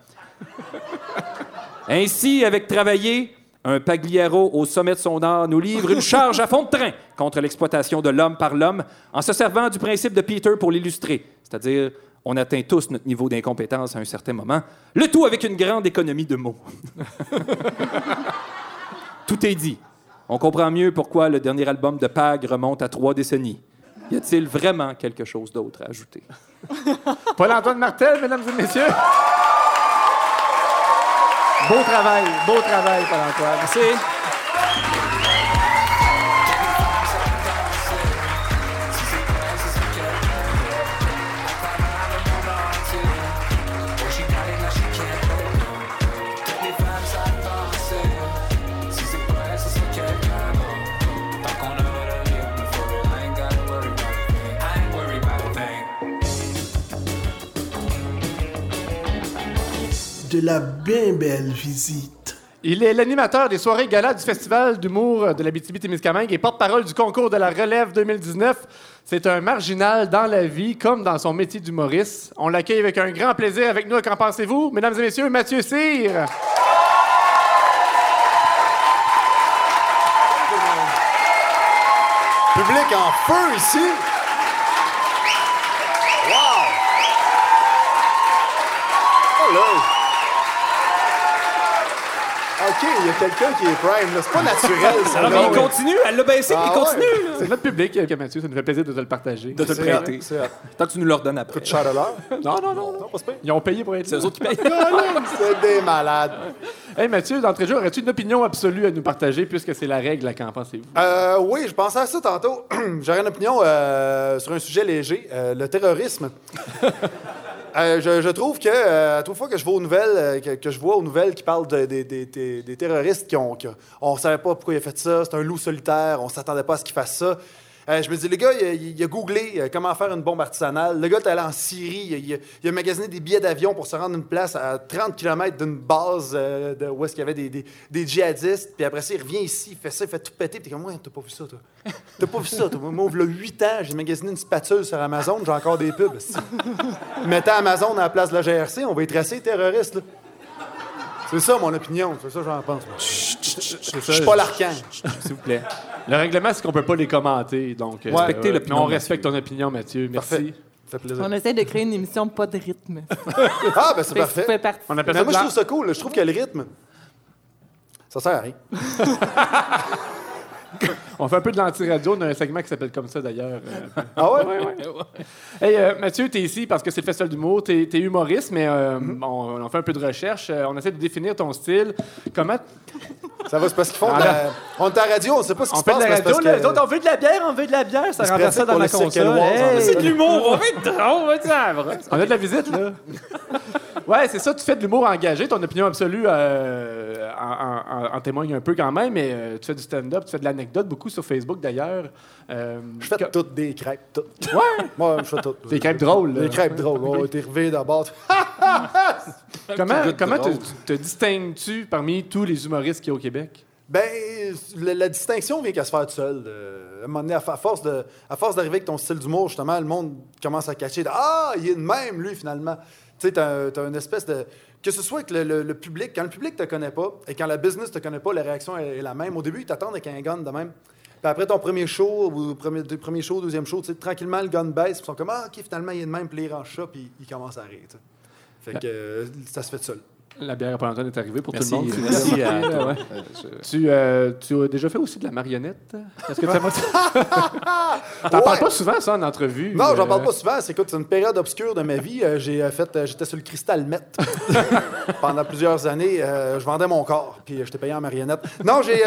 Speaker 3: Ainsi, avec travailler, un Pagliaro au sommet de son art nous livre une charge à fond de train contre l'exploitation de l'homme par l'homme en se servant du principe de Peter pour l'illustrer, c'est-à-dire on atteint tous notre niveau d'incompétence à un certain moment, le tout avec une grande économie de mots. tout est dit. On comprend mieux pourquoi le dernier album de Pag remonte à trois décennies. Y a-t-il vraiment quelque chose d'autre à ajouter?
Speaker 2: Paul-Antoine Martel, mesdames et messieurs. Beau travail, beau travail, Paul-Antoine.
Speaker 3: Merci.
Speaker 1: De la bien belle visite.
Speaker 2: Il est l'animateur des soirées gala du Festival d'humour de la BTB-Témiscamingue et porte-parole du concours de la relève 2019. C'est un marginal dans la vie comme dans son métier d'humoriste. On l'accueille avec un grand plaisir avec nous. Qu'en pensez-vous? Mesdames et messieurs, Mathieu Cyr.
Speaker 7: Public en feu ici. OK, il y a quelqu'un qui est prime. là. C'est pas naturel, ça.
Speaker 3: Alors,
Speaker 7: là.
Speaker 3: il continue, elle l'a baissé,
Speaker 7: Ah
Speaker 3: il continue. là.
Speaker 2: C'est notre public, euh, Mathieu. Ça nous fait plaisir de te le partager.
Speaker 3: De te le prêter.
Speaker 7: hot, c'est hot.
Speaker 3: Tant que tu nous le redonnes après.
Speaker 7: Cher à l'heure.
Speaker 2: Non, non, non.
Speaker 7: Non, pas super.
Speaker 2: Ils ont payé pour être
Speaker 3: C'est
Speaker 2: là.
Speaker 3: eux autres qui payent.
Speaker 7: C'est des malades.
Speaker 2: Hey Mathieu, d'entrée de jeu, aurais-tu une opinion absolue à nous partager puisque c'est la règle, là, qu'en pensez-vous?
Speaker 7: Euh, oui, je pensais à ça tantôt. J'aurais une opinion euh, sur un sujet léger, euh, le terrorisme. Euh, je, trouve que euh, à fois que je vois aux nouvelles, euh, que, je vois aux nouvelles qui parlent de- des- des terroristes qui ont- on savait pas pourquoi il a fait ça, c'est un loup solitaire, on s'attendait pas à ce qu'il fasse ça. Euh, je me dis, le gars, il a, il a googlé euh, comment faire une bombe artisanale. Le gars est allé en Syrie, il a, il magasiné des billets d'avion pour se rendre à une place à 30 km d'une base euh, de, où est-ce qu'il y avait des, des- des djihadistes. Puis après ça, il revient ici, il fait ça, il fait tout péter. Puis t'es comme, ouais, t'as pas vu ça, toi. T'as pas vu ça, toi. Moi, il y a 8 ans, j'ai magasiné une spatule sur Amazon, j'ai encore des pubs. Mettez Amazon à la place de la GRC, on va y tracer les terroristes, là. C'est ça, mon opinion. C'est ça que j'en pense. Je suis pas l'archange.
Speaker 3: S'il vous plaît.
Speaker 2: Le règlement, c'est qu'on peut pas les commenter. Donc, euh,
Speaker 3: Respectez
Speaker 2: euh,
Speaker 3: l'opinion
Speaker 2: mais on respecte ton opinion, Mathieu. Merci.
Speaker 7: Parfait. Ça fait plaisir.
Speaker 4: On essaie de créer une émission pas de rythme.
Speaker 7: Ah, ben c'est
Speaker 4: Fait que
Speaker 7: parfait.
Speaker 2: On appelle
Speaker 7: Mais
Speaker 2: ça
Speaker 7: moi,
Speaker 2: de
Speaker 7: je
Speaker 2: la-
Speaker 7: trouve ça cool. là. Je trouve que le rythme, ça sert à rien.
Speaker 2: On fait un peu de l'anti-radio. On a un segment qui s'appelle comme ça, d'ailleurs. Euh,
Speaker 7: Ah ouais?
Speaker 2: Hey, euh, Mathieu, tu es ici parce que c'est le festival d'humour. Tu es, humoriste, mais euh, on, on fait un peu de recherche. Euh, on essaie de définir ton style. Comment.
Speaker 7: Ça va, c'est parce qu'ils font de
Speaker 2: Ah,
Speaker 7: la...
Speaker 2: là.
Speaker 7: On est à la radio, on sait pas ce qui
Speaker 2: On
Speaker 7: se
Speaker 2: fait de
Speaker 7: passe.
Speaker 2: la
Speaker 7: c'est
Speaker 2: radio,
Speaker 7: parce
Speaker 2: là,
Speaker 7: que-
Speaker 2: les autres, on veut de la bière, on veut de la bière. Ça renverse ça dans la console.
Speaker 7: En
Speaker 2: Hey!
Speaker 7: fait.
Speaker 3: l'humour, on va être on.
Speaker 2: On a de la visite, là. ouais, c'est ça. Tu fais de l'humour engagé. Ton opinion absolue euh, en, en- en témoigne un peu quand même. Mais euh, tu fais du stand-up, tu fais de l'anecdote beaucoup sur Facebook, d'ailleurs. Euh,
Speaker 7: Je fais
Speaker 2: que-
Speaker 7: toutes des crêpes, toutes.
Speaker 2: Ouais!
Speaker 7: Moi, je fais toutes.
Speaker 2: Des crêpes drôles.
Speaker 7: Des crêpes drôles. On était revés d'abord.
Speaker 2: Comment, comment
Speaker 3: drôle.
Speaker 2: te, te distingues-tu parmi tous les humoristes qu'il y a au Québec?
Speaker 7: Ben, la, la distinction vient qu'à se faire tout seul. Euh, à un moment donné, à, force de, à force d'arriver avec ton style d'humour, justement, le monde commence à cacher. de, ah, il est de même, lui, finalement. Tu sais, t'as, t'as une espèce de. Que ce soit avec le, le- le public, quand le public te connaît pas et quand la business te connaît pas, la réaction est, est la même. Au début, ils t'attendent avec un gun de même. Puis après ton premier show, ou premier, premier show, deuxième show, tranquillement, le gun baisse. Puis ils sont comme, ah, OK, finalement, il est de même. Puis ça, puis ils commencent à rire. Fait que euh, ça se fait tout seul.
Speaker 2: La bière à est arrivée pour
Speaker 3: Merci,
Speaker 2: tout le monde.
Speaker 3: merci à
Speaker 2: Ouais.
Speaker 3: Euh, je-
Speaker 2: Tu, euh, tu as déjà fait aussi de la marionnette? Est-ce que tu T'en parles pas souvent, ça, en entrevue?
Speaker 7: Non, j'en
Speaker 2: euh,
Speaker 7: parle pas souvent. C'est une période obscure de ma vie. J'ai fait, j'étais sur le cristal Met pendant plusieurs années. Euh, je vendais mon corps, puis j'étais payé en marionnette. Non, j'ai,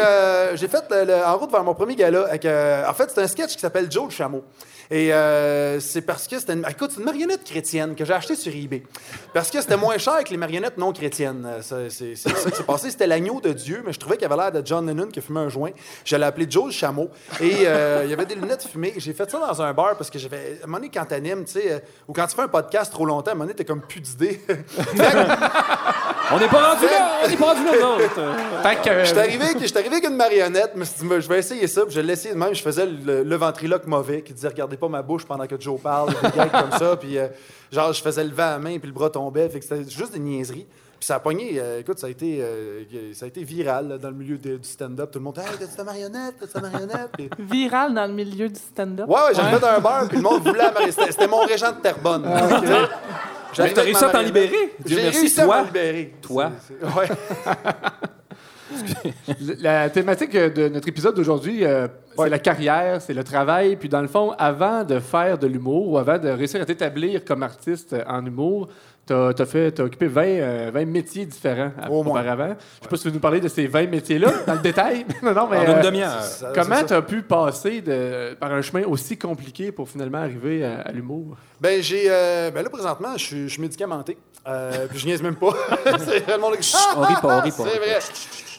Speaker 7: j'ai fait le- le- en route vers mon premier gala. Avec, en fait, c'est un sketch qui s'appelle Joe le chameau. Et euh, c'est parce que c'était une, écoute, une marionnette chrétienne que j'ai achetée sur eBay. Parce que c'était moins cher que les marionnettes non chrétiennes. Euh, ça- C'est, ça qui s'est passé. C'était l'agneau de Dieu, mais je trouvais qu'il avait l'air de John Lennon qui fumait un joint. Je l'ai appelé Joe le chameau. Et euh, il y avait des lunettes fumées. J'ai fait ça dans un bar parce que j'avais. À un moment donné, quand t'animes, tu sais, euh, ou quand tu fais un podcast trop longtemps, à un moment donné, t'as comme plus d'idées.
Speaker 3: On n'est pas rendu là! On n'est pas rendu là,
Speaker 2: que.
Speaker 7: J'étais arrivé, arrivé avec une marionnette, je suis dit, je vais essayer ça, puis je l'ai essayé de même. Je faisais le, le ventriloque mauvais qui disait Regardez pas ma bouche pendant que Joe parle, des gags comme ça, puis euh, genre, je faisais lever la main, puis le bras tombait, fait que c'était juste des niaiseries. Puis ça a pogné, euh, écoute, ça a été, euh, ça a été viral là, dans le milieu de- du stand-up. Tout le monde Hey, t'as-tu ta marionnette T'as-tu ta marionnette? Puis-
Speaker 4: Viral dans le milieu du stand-up?
Speaker 7: Ouais, ouais, j'ai fait un bar, puis le monde voulait la marionnette. C'était- mon régent de Terrebonne.
Speaker 3: T'as
Speaker 7: avec
Speaker 3: réussi à t'en libérer?
Speaker 7: J'ai réussi à
Speaker 3: toi.
Speaker 7: m'en libérer.
Speaker 3: Toi.
Speaker 7: Ouais.
Speaker 2: La thématique de notre épisode d'aujourd'hui, euh, c'est
Speaker 7: Ouais.
Speaker 2: la carrière, c'est le travail. Puis dans le fond, avant de faire de l'humour ou avant de réussir à t'établir comme artiste en humour, t'as as fait, t'as occupé 20, euh, 20 métiers différents à-
Speaker 7: Au moins.
Speaker 2: auparavant. Je sais pas si tu veux nous parler de ces 20 métiers-là dans le détail. non, non, mais
Speaker 3: En
Speaker 2: euh,
Speaker 3: une demi-heure.
Speaker 7: Ça-
Speaker 2: comment tu as pu passer de, par un chemin aussi compliqué pour finalement arriver à, à l'humour?
Speaker 7: Ben, j'ai. euh, ben là, présentement, je suis, médicamenté. Euh, puis je niaise même pas. c'est vraiment le
Speaker 3: On rit pas, on rit pas.
Speaker 7: C'est vrai.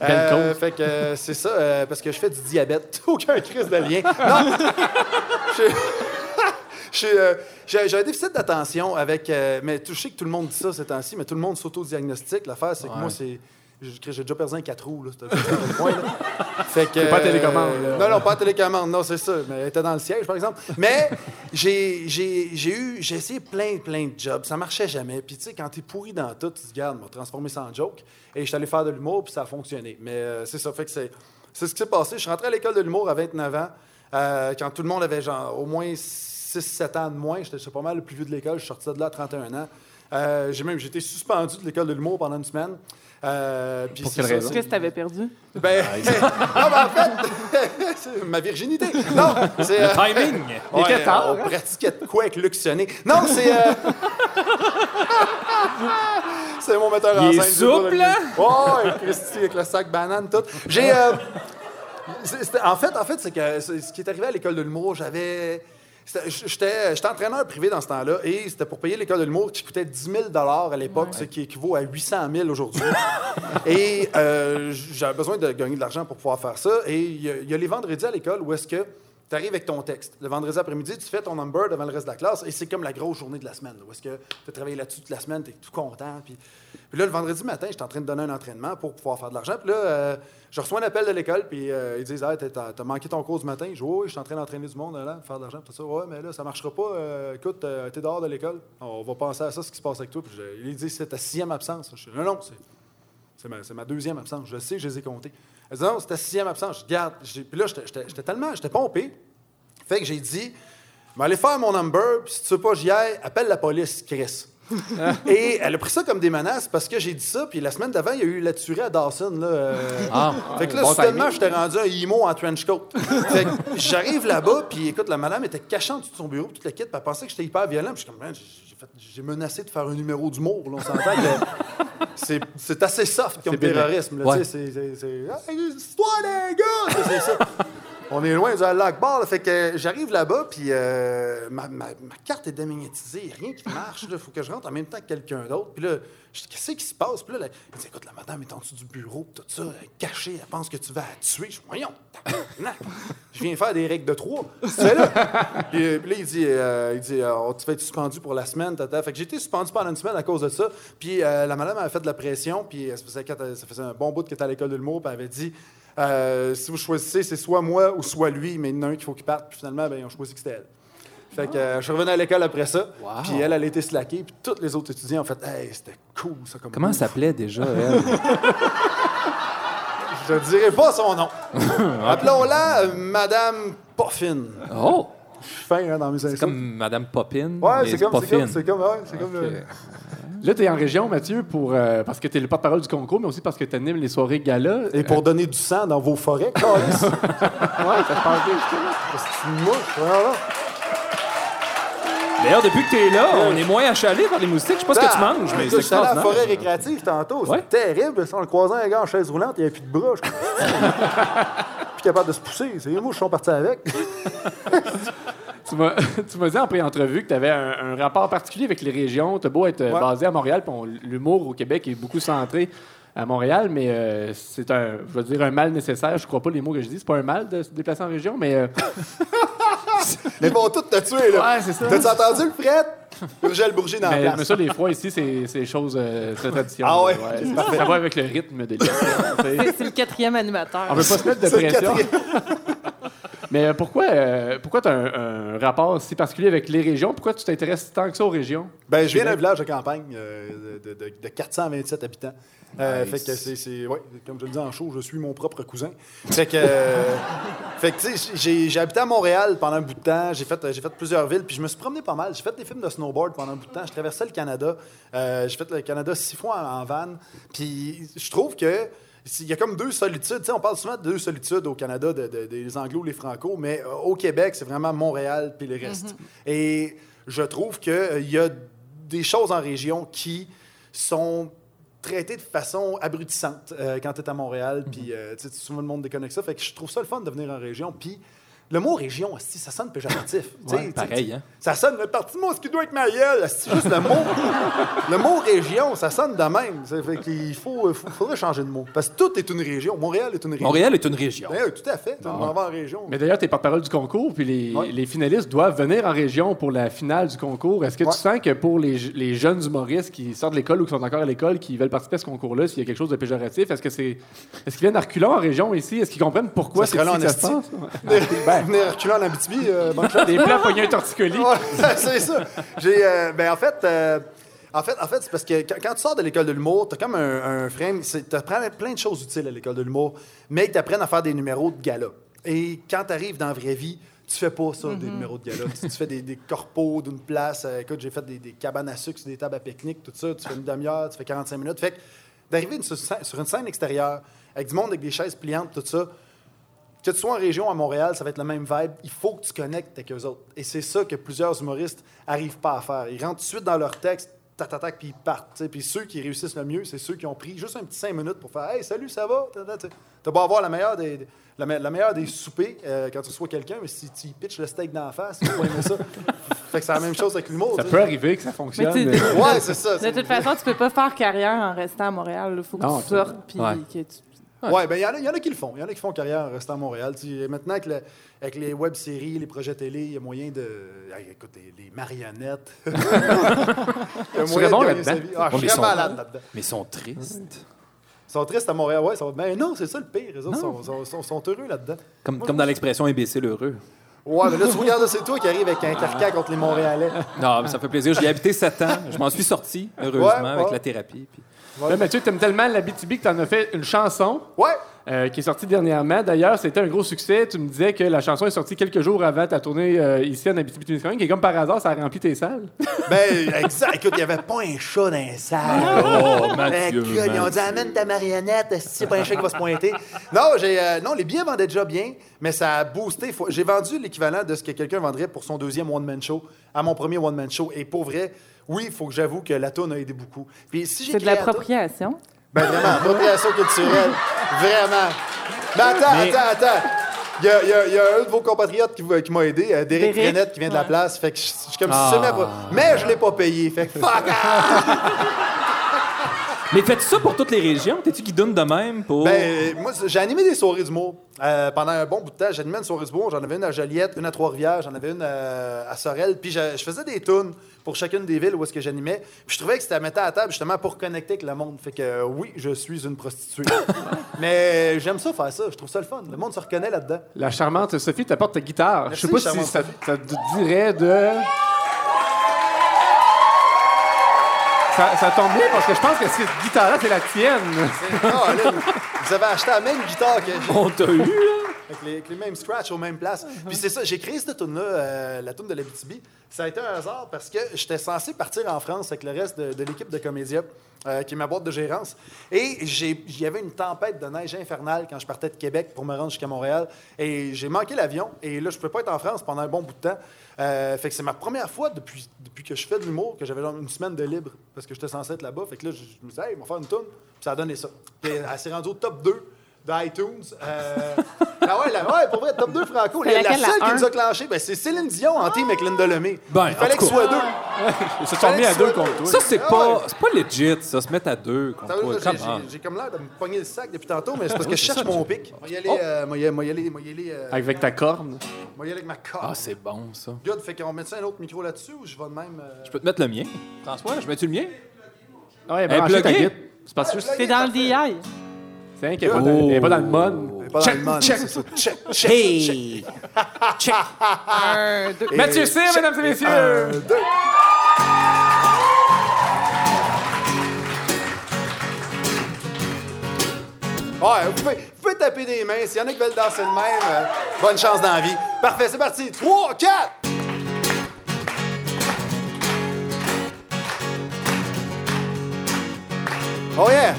Speaker 7: Euh, fait que euh, c'est ça, euh, parce que je fais du diabète. Aucun crise de lien. Non! Je- euh, J'ai j'ai un déficit d'attention avec. euh, mais je sais que tout le monde dit ça ces temps-ci, mais tout le monde s'auto-diagnostique. L'affaire, c'est que moi, c'est. J'ai déjà perdu un 4 roues, là. Point. Fait que.
Speaker 2: Pas télécommande,
Speaker 7: euh,
Speaker 2: là.
Speaker 7: non, non, pas télécommande, non, c'est ça. Mais elle était dans le siège, par exemple. Mais j'ai eu. J'ai essayé plein, plein de jobs. Ça marchait jamais. Puis, tu sais, quand t'es pourri dans tout, tu te dis, garde, m'a transformé ça en joke. Et je suis allé faire de l'humour, puis ça a fonctionné. Mais euh, c'est ça. Fait que c'est. C'est ce qui s'est passé. Je suis rentré à l'école de l'humour à 29 ans, euh, quand tout le monde avait genre au moins 6-7 ans de moins. J'étais pas mal le plus vieux de l'école. Je suis sorti de là à 31 ans. Euh, j'ai même j'ai été suspendu de l'école de l'humour pendant une semaine. Euh,
Speaker 2: Pour
Speaker 7: c'est
Speaker 2: quelle raison?
Speaker 4: Qu'est-ce que t'avais perdu?
Speaker 7: ben, non, ben, en fait, c'est ma virginité. Non, c'est. euh,
Speaker 3: Timing!
Speaker 2: Il était tard,
Speaker 7: On
Speaker 2: hein?
Speaker 7: pratiquait de quoi avec Luc Sonné. Non, c'est. euh, c'est mon metteur en
Speaker 3: Il
Speaker 7: scène.
Speaker 3: est souple, hein?
Speaker 7: Ouais, Christy avec le sac banane, tout. J'ai. euh, en fait, en fait, c'est que ce qui est arrivé à l'école de l'humour, j'avais. J'étais j'étais entraîneur privé dans ce temps-là et c'était pour payer l'école de l'humour qui coûtait 10 000 à l'époque, ce qui équivaut à 800 000 aujourd'hui. et euh, j'avais besoin de gagner de l'argent pour pouvoir faire ça. Et il y, y a les vendredis à l'école où est-ce que tu arrives avec ton texte. Le vendredi après-midi, tu fais ton number devant le reste de la classe et c'est comme la grosse journée de la semaine. là, où est-ce que tu as travaillé là-dessus toute la semaine, tu es tout content. Puis, là, le vendredi matin, j'étais en train de donner un entraînement pour pouvoir faire de l'argent. Puis là, euh, je reçois un appel de l'école, puis euh, ils disent Hey, t'as, manqué ton cours du matin. Je dis Oui, je suis en train d'entraîner du monde, là, faire de l'argent. Ouais, mais là, ça marchera pas. Euh, écoute, euh, t'es dehors de l'école. On va penser à ça, ce qui se passe avec toi. Puis je- ils disent C'est ta sixième absence. Je dis Non, non, c'est. C'est ma, c'est ma deuxième absence. Je sais, je les ai comptés. Elle dit non, ta sixième absence. Je garde. Puis là, j'étais- tellement. J'étais pompé. Fait que j'ai dit, je vais aller faire mon number, puis si tu veux pas j'y aille, appelle la police, Chris. Et elle a pris ça comme des menaces parce que j'ai dit ça, puis la semaine d'avant, il y a eu la tuerie à Dawson. Là, euh,
Speaker 3: Ah,
Speaker 7: fait que là,
Speaker 2: bon
Speaker 7: soudainement, j'étais rendu un emo en trench coat. fait que j'arrive là-bas, puis écoute, la madame était cachée en dessous de son bureau, toute la kit, puis elle pensait que j'étais hyper violent. Puis je suis comme, Man, j'ai menacé de faire un numéro d'humour. On s'entend que c'est- assez soft comme terrorisme. là,
Speaker 3: Ouais.
Speaker 7: c'est- c'est- c'est Hey, histoire, les gars! C'est ça. On est loin du lac bar, là. fait que j'arrive là-bas, puis euh, ma, ma- carte est démagnétisée, rien qui marche. Il faut que je rentre en même temps que quelqu'un d'autre. Puis là, je dis, qu'est-ce qui se passe? Puis là, il dit, écoute, la madame est en dessous du bureau, tout ça, cachée, elle pense que tu vas la tuer. Je dis, voyons, je viens faire des règles de trois. C'est là? puis, euh, puis là, il dit, euh, il dit euh, tu vas être suspendu pour la semaine. tata. Fait que j'ai été suspendu pendant une semaine à cause de ça. Puis la madame avait fait de la pression, puis ça faisait, ça faisait un bon bout qu'elle était à l'école de l'humour, puis elle avait dit, euh, si vous choisissez, c'est soit moi ou soit lui, mais il y en a un qu'il faut qu'il parte. Puis finalement, ben, ils ont choisi que c'était elle. Fait que euh, je suis revenu à l'école après ça.
Speaker 3: Wow.
Speaker 7: Puis elle, elle a été slackée. Puis tous les autres étudiants ont fait Hey, c'était cool ça comme
Speaker 3: Comment ça s'appelait déjà, elle?
Speaker 7: Je ne dirai pas son nom. Appelons-la euh, Madame Poffin.
Speaker 3: Oh!
Speaker 7: Je suis fin hein, dans mes
Speaker 3: C'est
Speaker 7: insultes.
Speaker 3: comme Madame Poppin.
Speaker 7: Ouais, c'est comme, c'est comme, c'est comme, ouais, c'est comme. Euh,
Speaker 2: Là, tu es en région, Mathieu, pour, euh, parce que tu es le porte-parole du concours, mais aussi parce que tu animes les soirées gala.
Speaker 7: Et pour donner du sang dans vos forêts.
Speaker 2: Ouais, ça se passe bien.
Speaker 7: C'est une mouche, voilà.
Speaker 3: D'ailleurs, depuis que t'es là, on est moins achalé par les moustiques. Je sais pas ce que tu manges, mais c'est
Speaker 7: allé à la forêt récréative tantôt.
Speaker 3: Ouais.
Speaker 7: C'est terrible. En le croisant un gars en chaise roulante, il n'y avait plus de bras. Je plus capable de se pousser. C'est les mouches sont partis avec.
Speaker 2: Tu m'as dit en pré-entrevue que tu avais un, un rapport particulier avec les régions. Tu beau être euh,
Speaker 7: Ouais.
Speaker 2: basé à Montréal, puis l'humour au Québec est beaucoup centré à Montréal, mais euh, c'est un, je veux dire, un mal nécessaire. Je crois pas les mots que je dis. C'est pas un mal de se déplacer en région, mais euh,
Speaker 7: Ils vont tous te tuer, là.
Speaker 2: Ouais, c'est ça.
Speaker 7: T'as-tu entendu le fret? Urgel Bourget dans la
Speaker 2: mais,
Speaker 7: place.
Speaker 2: mais ça, les froids ici, c'est c'est des choses euh, très traditionnelles.
Speaker 7: Ah ouais?
Speaker 2: Ça va avec le rythme de.
Speaker 4: C'est le quatrième animateur.
Speaker 2: On veut pas se mettre de pression. Mais pourquoi, euh, pourquoi tu as un, un rapport si particulier avec les régions? Pourquoi tu t'intéresses tant que ça aux régions?
Speaker 7: Ben, je viens d'un village de campagne euh, de, de- de 427 habitants. Euh,
Speaker 3: Nice.
Speaker 7: Fait que c'est, ouais, comme je le dis en show, je suis mon propre cousin. Fait que, euh, fait que tu sais, j'ai, j'ai habité à Montréal pendant un bout de temps. J'ai fait, j'ai fait plusieurs villes, puis je me suis promené pas mal. J'ai fait des films de snowboard pendant un bout de temps. Je traversais le Canada. J'ai fait le Canada six fois en, en van. Puis je trouve que il y a comme deux solitudes. Tu sais, on parle souvent de deux solitudes au Canada, de- de- des Anglo, les Franco, mais euh, au Québec, c'est vraiment Montréal puis le reste. Et je trouve qu'il y a des choses en région qui sont traitées de façon abrutissante euh, quand tu es à Montréal. Puis euh, tu sais, souvent le monde déconne avec ça. Fait que je trouve ça le fun de venir en région. Puis le mot région, asti, ça sonne péjoratif.
Speaker 3: Ouais, pareil, hein.
Speaker 7: Ça sonne le parti moi, ce qui doit être ma gueule. juste le mot. le mot région, ça sonne de même. Ça fait qu'il faut, faut- faudrait changer de mot. Parce que tout est une région. Montréal est une région.
Speaker 3: Montréal est une région.
Speaker 7: Ben oui, tout à fait. On va en région.
Speaker 2: Mais d'ailleurs, tu es porte-parole du concours, puis les,
Speaker 7: Ouais.
Speaker 2: les finalistes doivent venir en région pour la finale du concours. Est-ce que
Speaker 7: Ouais.
Speaker 2: tu sens que pour les, les jeunes humoristes qui sortent de l'école ou qui sont encore à l'école, qui veulent participer à ce concours-là, s'il y a quelque chose de péjoratif, est-ce que c'est est-ce qu'ils viennent à reculons en région ici? Est-ce qu'ils comprennent pourquoi c'est ça
Speaker 7: en
Speaker 2: se passe? Ben,
Speaker 7: Venir reculer en Abitibi, euh, bonne chance.
Speaker 2: des plats pognés un torticolis.
Speaker 7: Ouais, c'est ça. J'ai, euh, ben, en fait, euh, en fait, en fait c'est parce que quand, quand tu sors de l'école de l'humour, t'as comme un, un frame. Tu apprends plein de choses utiles à l'école de l'humour, mais ils t'apprennent à faire des numéros de gala. Et quand tu arrives dans la vraie vie, tu fais pas ça, des numéros de gala. tu, tu fais des, des corpos d'une place. Euh, écoute, j'ai fait des, des cabanes à sucre sur des tables à pique-nique, tout ça. Tu fais une demi-heure, tu fais 45 minutes. Fait que d'arriver sur, sur une scène extérieure, avec du monde avec des chaises pliantes, tout ça, que tu sois en région à Montréal, ça va être le même vibe. Il faut que tu connectes avec eux autres. Et c'est ça que plusieurs humoristes n'arrivent pas à faire. Ils rentrent tout de suite dans leur texte, tac, tac, tac, puis ils partent. tu sais. Puis ceux qui réussissent le mieux, c'est ceux qui ont pris juste un petit cinq minutes pour faire Hey, salut, ça va? Tu as beau avoir la meilleure des, la, me- la meilleure des soupers euh, quand tu reçois quelqu'un, mais si tu pitches le steak d'en face, tu aimer ça. fait que c'est la même chose avec l'humour.
Speaker 2: Ça peut arriver que ça fonctionne.
Speaker 4: Mais tu-
Speaker 2: mais-
Speaker 7: Ouais, c'est ça.
Speaker 4: De toute façon, tu peux pas faire carrière en restant à Montréal. Il faut que
Speaker 2: Non,
Speaker 4: tu sortes puis
Speaker 3: Ouais.
Speaker 4: que tu...
Speaker 7: Ouais, ben il y, en a- y en a qui le font. Il y en a qui font carrière en restant à Montréal. Maintenant, avec, le- avec les web-séries, les projets télé, il y a moyen de. Hey, écoute, les, les marionnettes. Il y a
Speaker 2: Tu serais bon là-dedans?
Speaker 7: Ah, je suis
Speaker 3: ils
Speaker 7: malade là-dedans.
Speaker 3: Mais ils sont tristes.
Speaker 7: Ils sont tristes à Montréal, ouais. ils sont- Mais non, c'est ça le pire. Les autres sont, sont- sont- sont heureux là-dedans.
Speaker 3: Comme, comme dans l'expression imbécile heureux.
Speaker 7: Ouais, mais là, tu regardes, c'est toi qui arrives avec un carcan contre les Montréalais.
Speaker 3: Non, mais ça fait plaisir. J'y ai habité sept ans. Je m'en suis sorti, heureusement,
Speaker 7: Ouais,
Speaker 3: avec la thérapie. puis-
Speaker 2: Là, Mathieu, t'aimes tellement la BTB que t'en as fait une chanson
Speaker 7: Ouais!
Speaker 2: Euh, qui est sortie dernièrement. D'ailleurs, c'était un gros succès. Tu me disais que la chanson est sortie quelques jours avant ta tournée euh, ici en Abitibi-Témiscamingue, et comme par hasard, ça a rempli tes salles.
Speaker 7: Ben, exact. Écoute, il n'y avait pas un chat dans les salles.
Speaker 3: Oh, Mathieu,
Speaker 7: Écoute, ils ont dit amène ta marionnette, si c'est pas un chat qui va se pointer. Non, j'ai, euh, non, les billets vendaient déjà bien, mais ça a boosté. Faut- J'ai vendu l'équivalent de ce que quelqu'un vendrait pour son deuxième one-man show à mon premier one-man show. Et pour vrai, oui, il faut que j'avoue que la tune a aidé beaucoup. Puis si j'ai
Speaker 4: C'est de
Speaker 7: créé la toune-
Speaker 4: l'appropriation?
Speaker 7: Ben vraiment, appropriation culturelle. Vraiment. Mais attends,
Speaker 3: Mais-
Speaker 7: attends, attends. Il y, a, il y a- il y a un de vos compatriotes qui, m'a aidé, euh, Derek
Speaker 4: Derek,
Speaker 7: Renette, qui vient de la place. Fait que je suis comme
Speaker 3: Ah.
Speaker 7: semi-appro- Mais je l'ai pas payé. Fait que fuck!
Speaker 3: Mais fais-tu ça pour toutes les régions? T'es-tu qui donne de même pour.
Speaker 7: Ben, moi, j'ai animé des soirées d'humour. Euh, pendant un bon bout de temps, j'animais une soirée d'humour. J'en avais une à Joliette, une à Trois-Rivières, j'en avais une euh, à Sorel. Puis je, je faisais des tunes pour chacune des villes où est-ce que j'animais. Puis je trouvais que c'était mettait à table justement pour connecter avec le monde. Fait que euh, oui, je suis une prostituée. Mais j'aime ça faire ça. Je trouve ça le fun. Le monde se reconnaît là-dedans.
Speaker 2: La charmante Sophie t'apporte ta guitare.
Speaker 7: Merci,
Speaker 2: Je sais pas si ça, ça te dirait de. Ça, ça tombe bien parce que je pense que cette guitare-là, c'est la tienne.
Speaker 7: Ah, là, vous avez acheté la même guitare que j'ai.
Speaker 3: On t'a eu, là?
Speaker 7: Avec les, avec les mêmes scratchs aux mêmes places. Puis c'est ça, j'ai créé cette tune là la tune de l'Abitibi. Ça a été un hasard parce que j'étais censé partir en France avec le reste de, de l'équipe de Comédia, euh, qui est ma boîte de gérance. Et il y avait une tempête de neige infernale quand je partais de Québec pour me rendre jusqu'à Montréal. Et j'ai manqué l'avion. Et là, je ne peux pas être en France pendant un bon bout de temps. Euh, fait que c'est ma première fois depuis, depuis que je fais de l'humour que j'avais une semaine de libre parce que j'étais censé être là-bas. Fait que là, je, je me disais, hey, on va faire une tune. Puis ça a donné ça. Puis elle s'est rendue au top 2 d'iTunes. Euh, ah ouais, la, ouais, pour vrai, top 2 franco. La, la seule qui nous a clenché, ben, c'est Céline Dion en team avec Linda Lemay.
Speaker 3: Ben,
Speaker 7: Il fallait que ce soit deux.
Speaker 2: Ils se sont mis à deux contre toi.
Speaker 3: Ça, c'est
Speaker 7: Ah
Speaker 3: pas,
Speaker 7: ouais.
Speaker 3: c'est pas legit, ça, se mettre à deux contre toi.
Speaker 7: j'ai- comme l'air de me pogner le sac depuis tantôt, mais c'est parce que je cherche mon pic. Moi, y aller,
Speaker 3: Oh.
Speaker 7: euh, moi, y- aller, moi, y aller, euh,
Speaker 2: Avec ta corne?
Speaker 7: moi, y aller avec ma corde.
Speaker 3: Ah, c'est bon, ça.
Speaker 7: Good, fait qu'on met ça un autre micro là-dessus ou je vais de même. euh,
Speaker 3: Je peux te mettre le mien. François, je mets-tu le mien?
Speaker 2: Ouais, branché ta
Speaker 3: pluguée.
Speaker 2: guitare. C'est parce que
Speaker 4: C'est dans le DI.
Speaker 2: C'est un qui est pas dans- elle est pas dans le mode.
Speaker 7: pas dans le monde,
Speaker 2: check.
Speaker 7: c'est ça. Check, check, check.
Speaker 3: Hey! Check!
Speaker 4: Un, deux.
Speaker 2: Mathieu Cyr, mesdames et messieurs.
Speaker 7: Un, deux. Ouais, vous pouvez, vous pouvez taper des mains. S'il y en a qui veulent danser de même, euh, bonne chance dans la vie. Parfait, c'est parti. 3, 4. Oh yeah!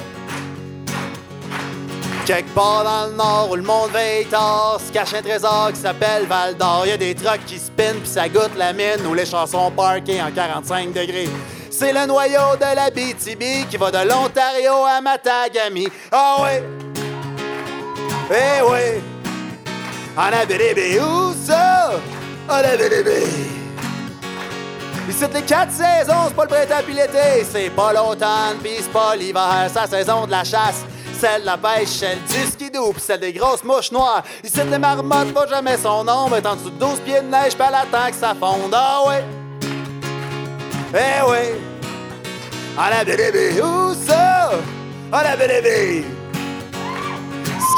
Speaker 7: Quelque part dans le nord où le monde veille tard, se cache un trésor qui s'appelle Val d'Or. Y a des trucks qui spinent puis ça goûte la mine où les chars sont parkés en 45 degrés. C'est le noyau de la BTB qui va de l'Ontario à Matagami. Ah ouais! Eh ouais! En Abitibi, où ça? En Abitibi! Ici, les quatre saisons, c'est pas le printemps pis l'été, c'est pas l'automne pis c'est pas l'hiver, c'est la saison de la chasse. Celle de la pêche, celle du skidoo pis celle des grosses mouches noires. Ici, les marmottes, pas jamais son ombre, est en dessous de 12 pieds de neige pis elle attend que ça fonde. Ah ouais! Eh ouais! En Abitibi, où ça? En Abitibi! Si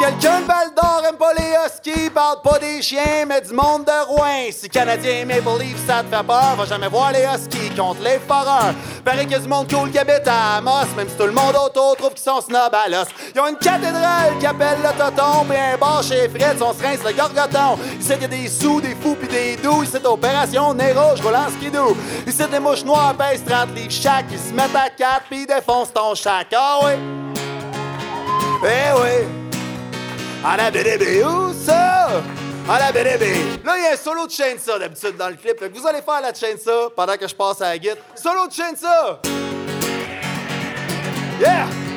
Speaker 7: quelqu'un de Val d'Or aime pas les huskies, parle pas des chiens, mais du monde de Rouen. Si Canadien Maple Leaf ça te fait peur, va jamais voir les huskies contre les foreurs. Paraît qu'il y a du monde cool qui habite à Amos, même si tout le monde autour trouve qu'ils sont snobs à l'os. Ils une cathédrale qui appelle le Toton, et un bar chez Fred, on se rince le gorgoton. Ici, il y a des sous, des fous pis des doux. Ici, opération nez rouge, roule en skidoo. Ici, les mouches noires pèsent 30 livres chaque. Ils se mettent à 4 pis ils défoncent ton chac. Ah oui! Eh oui! En Abitibi, où ça? En Abitibi. Là, il y a un solo de chainsaw d'habitude dans le clip. Vous allez faire la chainsaw pendant que je passe à la guitare. Solo de chainsaw! Yeah!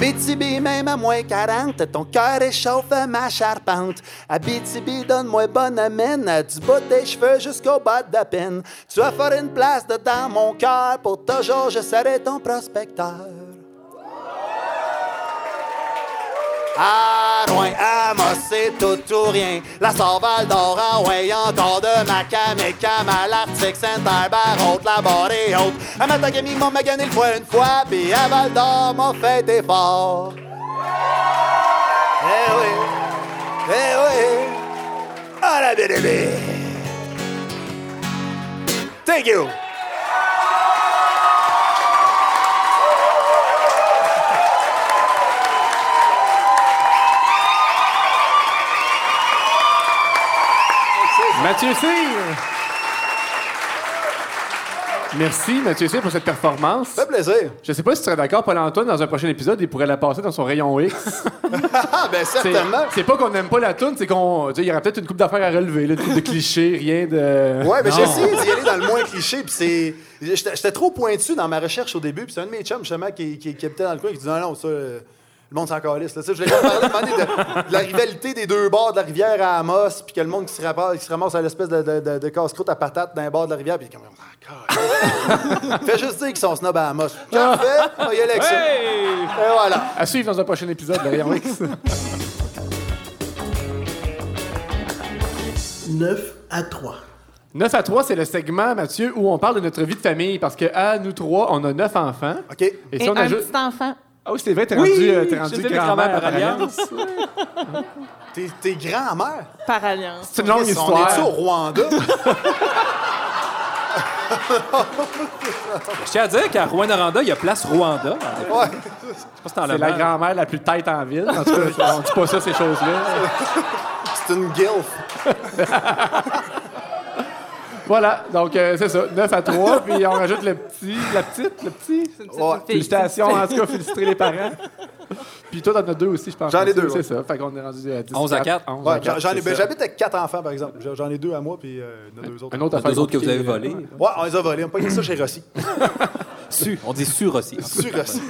Speaker 7: Abitibi, même à moins 40, ton cœur réchauffe ma charpente. Abitibi, donne-moi bonne amène, du bout des cheveux jusqu'au bas de la peine. Tu vas faire une place dedans mon cœur, pour toujours je serai ton prospecteur. À Rouen, Amos, c'est tout ou rien. La Sorval d'or en ouais, encore de Macam et Cam à l'Arctique, Saint-Herbert, haute, la barre et haute. À Matagami, m'a magané le fois une fois, puis à Val d'or, m'a fait effort. Eh oui, eh oui, à la BDB. Thank you.
Speaker 2: Mathieu Cyr. Merci, Mathieu Cyr, pour cette performance.
Speaker 7: Ça fait plaisir.
Speaker 2: Je sais pas si tu serais d'accord, Paul-Antoine, dans un prochain épisode, il pourrait la passer dans son rayon X.
Speaker 7: Ben certainement.
Speaker 2: c'est pas qu'on n'aime pas la toune, c'est qu'on. Il y aurait peut-être une coupe d'affaires à relever, là, une coupe de clichés, rien de.
Speaker 7: Ouais, mais essayé d'y aller dans le moins cliché, puis c'est. J'étais trop pointu dans ma recherche au début, puis c'est un de mes chums, justement, qui, qui, qui habitait dans le coin, qui disait non, non, ça. euh, Le monde s'en calisse. là. Tu sais, Je voulais parler, parler de, de la rivalité des deux bords de la rivière à Amos, puis que le monde qui se, ramasse, qui se ramasse à l'espèce de, de, de, de casse-croûte à patate d'un bord de la rivière, puis il est comme. Ah, calisse. Fais juste dire qu'ils sont snobs à Amos. J'en fais, on va y ça.
Speaker 2: Hey!
Speaker 7: Et voilà.
Speaker 2: À suivre dans un prochain épisode de Rayon X.
Speaker 1: 9 à 3.
Speaker 2: 9 à 3, c'est le segment, Mathieu, où on parle de notre vie de famille, parce que à nous trois, on a neuf enfants.
Speaker 7: OK.
Speaker 2: Et
Speaker 4: Et
Speaker 2: si on
Speaker 4: un
Speaker 2: ajoute.
Speaker 4: petit enfant.
Speaker 2: Ah oui, c'est vrai, t'es
Speaker 3: Oui,
Speaker 2: rendu, euh, t'es
Speaker 3: je
Speaker 2: rendu grand-mère par alliance.
Speaker 7: T'es, t'es grand-mère?
Speaker 4: Par alliance.
Speaker 2: C'est une longue histoire.
Speaker 7: On est au Rwanda?
Speaker 3: Je tiens à dire qu'à Rwanda, il y a place Rwanda. Je sais
Speaker 7: ouais.
Speaker 3: pas si t'en
Speaker 2: C'est la grand-mère la plus tête en ville. En tout cas, on dit pas ça, ces choses-là.
Speaker 7: C'est une gilf.
Speaker 2: Voilà, donc euh, c'est ça, 9 à 3, puis on rajoute le petit, la petite, le petit.
Speaker 7: Ouais.
Speaker 2: Félicitations, en tout cas, féliciter les parents. Puis toi, t'en as deux aussi, je pense.
Speaker 7: J'en ai deux,
Speaker 2: C'est
Speaker 7: ouais.
Speaker 2: ça, fait qu'on est rendu à 10
Speaker 3: 11 à 4.
Speaker 2: 11
Speaker 7: Ouais,
Speaker 2: à 4,
Speaker 7: j'en, j'en ai,
Speaker 2: c'est
Speaker 7: ben, j'habite avec quatre enfants, par exemple. J'en- ai deux à moi, puis euh, il y en a deux autres.
Speaker 2: Un autre affaire
Speaker 3: Deux autres que vous avez volés.
Speaker 7: Ouais, on les a volés. On pas ça chez Rossi.
Speaker 3: Su. On dit su aussi.
Speaker 7: Sur Rossi.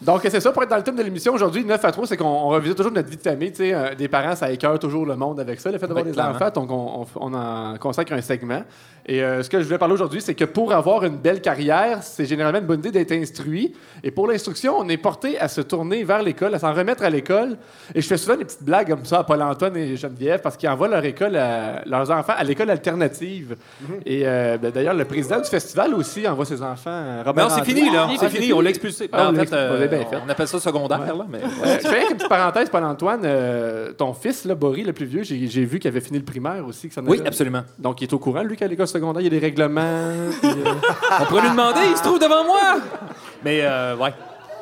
Speaker 2: Donc, c'est ça, pour être dans le thème de l'émission aujourd'hui, 9 à 3, c'est qu'on on revisite toujours notre vie de famille. Tu sais, euh, des parents, ça écœure toujours le monde avec ça, le fait d'avoir des enfants. Donc, on, on- on en consacre un segment. Et euh, ce que je voulais parler aujourd'hui, c'est que pour avoir une belle carrière, c'est généralement une bonne idée d'être instruit. Et pour l'instruction, on est porté à se tourner vers l'école, à s'en remettre à l'école. Et je fais souvent des petites blagues comme ça à Paul-Antoine et Geneviève parce qu'ils envoient leur école à- leurs enfants à l'école alternative. Et euh, ben, d'ailleurs, le président du festival aussi envoie ses enfants. euh, Robert
Speaker 3: Non, c'est fini, là. C'est fini.
Speaker 4: fini.
Speaker 3: On l'a expulsé.
Speaker 2: Ah, on
Speaker 3: en fait,
Speaker 2: bien fait.
Speaker 3: on appelle ça secondaire, là. Mais,
Speaker 2: Euh, je fais une petite parenthèse, Paul-Antoine. euh, ton fils, là, Boris, le plus vieux, j'ai j'ai vu qu'il avait fini le primaire aussi. Que ça
Speaker 3: Oui,
Speaker 2: avait-
Speaker 3: absolument.
Speaker 2: Donc, il est au courant, lui, qu'à l'école secondaire, il y a des règlements. puis, euh,
Speaker 3: On pourrait lui demander, il se trouve devant moi. Mais, euh, ouais.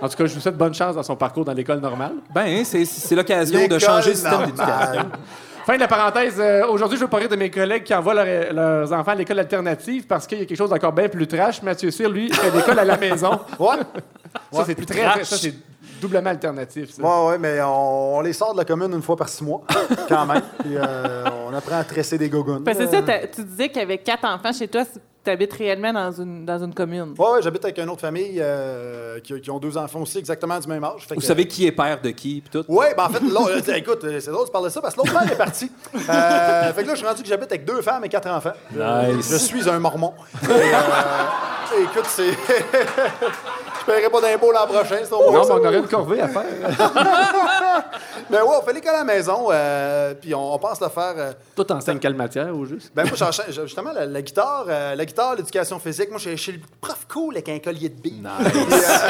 Speaker 2: En tout cas, je vous souhaite bonne chance dans son parcours dans l'école normale.
Speaker 3: Ben, c'est c'est l'occasion de changer le système d'éducation.
Speaker 2: Fin de la parenthèse. euh, Aujourd'hui, je veux parler de mes collègues qui envoient leur- leurs enfants à l'école alternative parce qu'il y a quelque chose d'encore bien plus trash. Mathieu Cyr, lui, fait l'école à la maison.
Speaker 7: Ouais.
Speaker 2: Ça, c'est très, très- ça, c'est doublement alternatif. ça.
Speaker 7: Ouais, ouais, mais on, on les sort de la commune une fois par six mois, quand même. Puis euh, on apprend à tresser des gogoons.
Speaker 4: Parce que c'est ça, t'as- tu disais qu'il y avait quatre enfants chez toi, tu habites réellement dans une, dans une commune.
Speaker 7: Ouais, ouais, j'habite avec une autre famille euh, qui, qui ont deux enfants aussi exactement du même âge. Fait
Speaker 3: Vous
Speaker 7: que-
Speaker 3: savez qui est père de qui, puis tout?
Speaker 7: Ouais, ben en fait, l'autre- euh, écoute, euh, c'est drôle de parler de ça parce que l'autre père est parti. Euh, fait que là, je suis rendu que j'habite avec deux femmes et quatre enfants. Je-
Speaker 3: Nice.
Speaker 7: Je suis un mormon. Et, euh, écoute, c'est. je paierai pas d'impôts l'an prochain, c'est au moins
Speaker 2: Non, mais on aurait une corvée à faire.
Speaker 7: Mais ouais, on fait l'école à la maison, euh, puis on, on pense le faire. euh,
Speaker 2: Tout en quelle matière, au juste?
Speaker 7: ben moi, j'enchaîne- justement, la, la guitare, euh, la guitare, l'éducation physique. Moi, je suis- je suis le prof cool avec un collier de billes.
Speaker 3: Nice.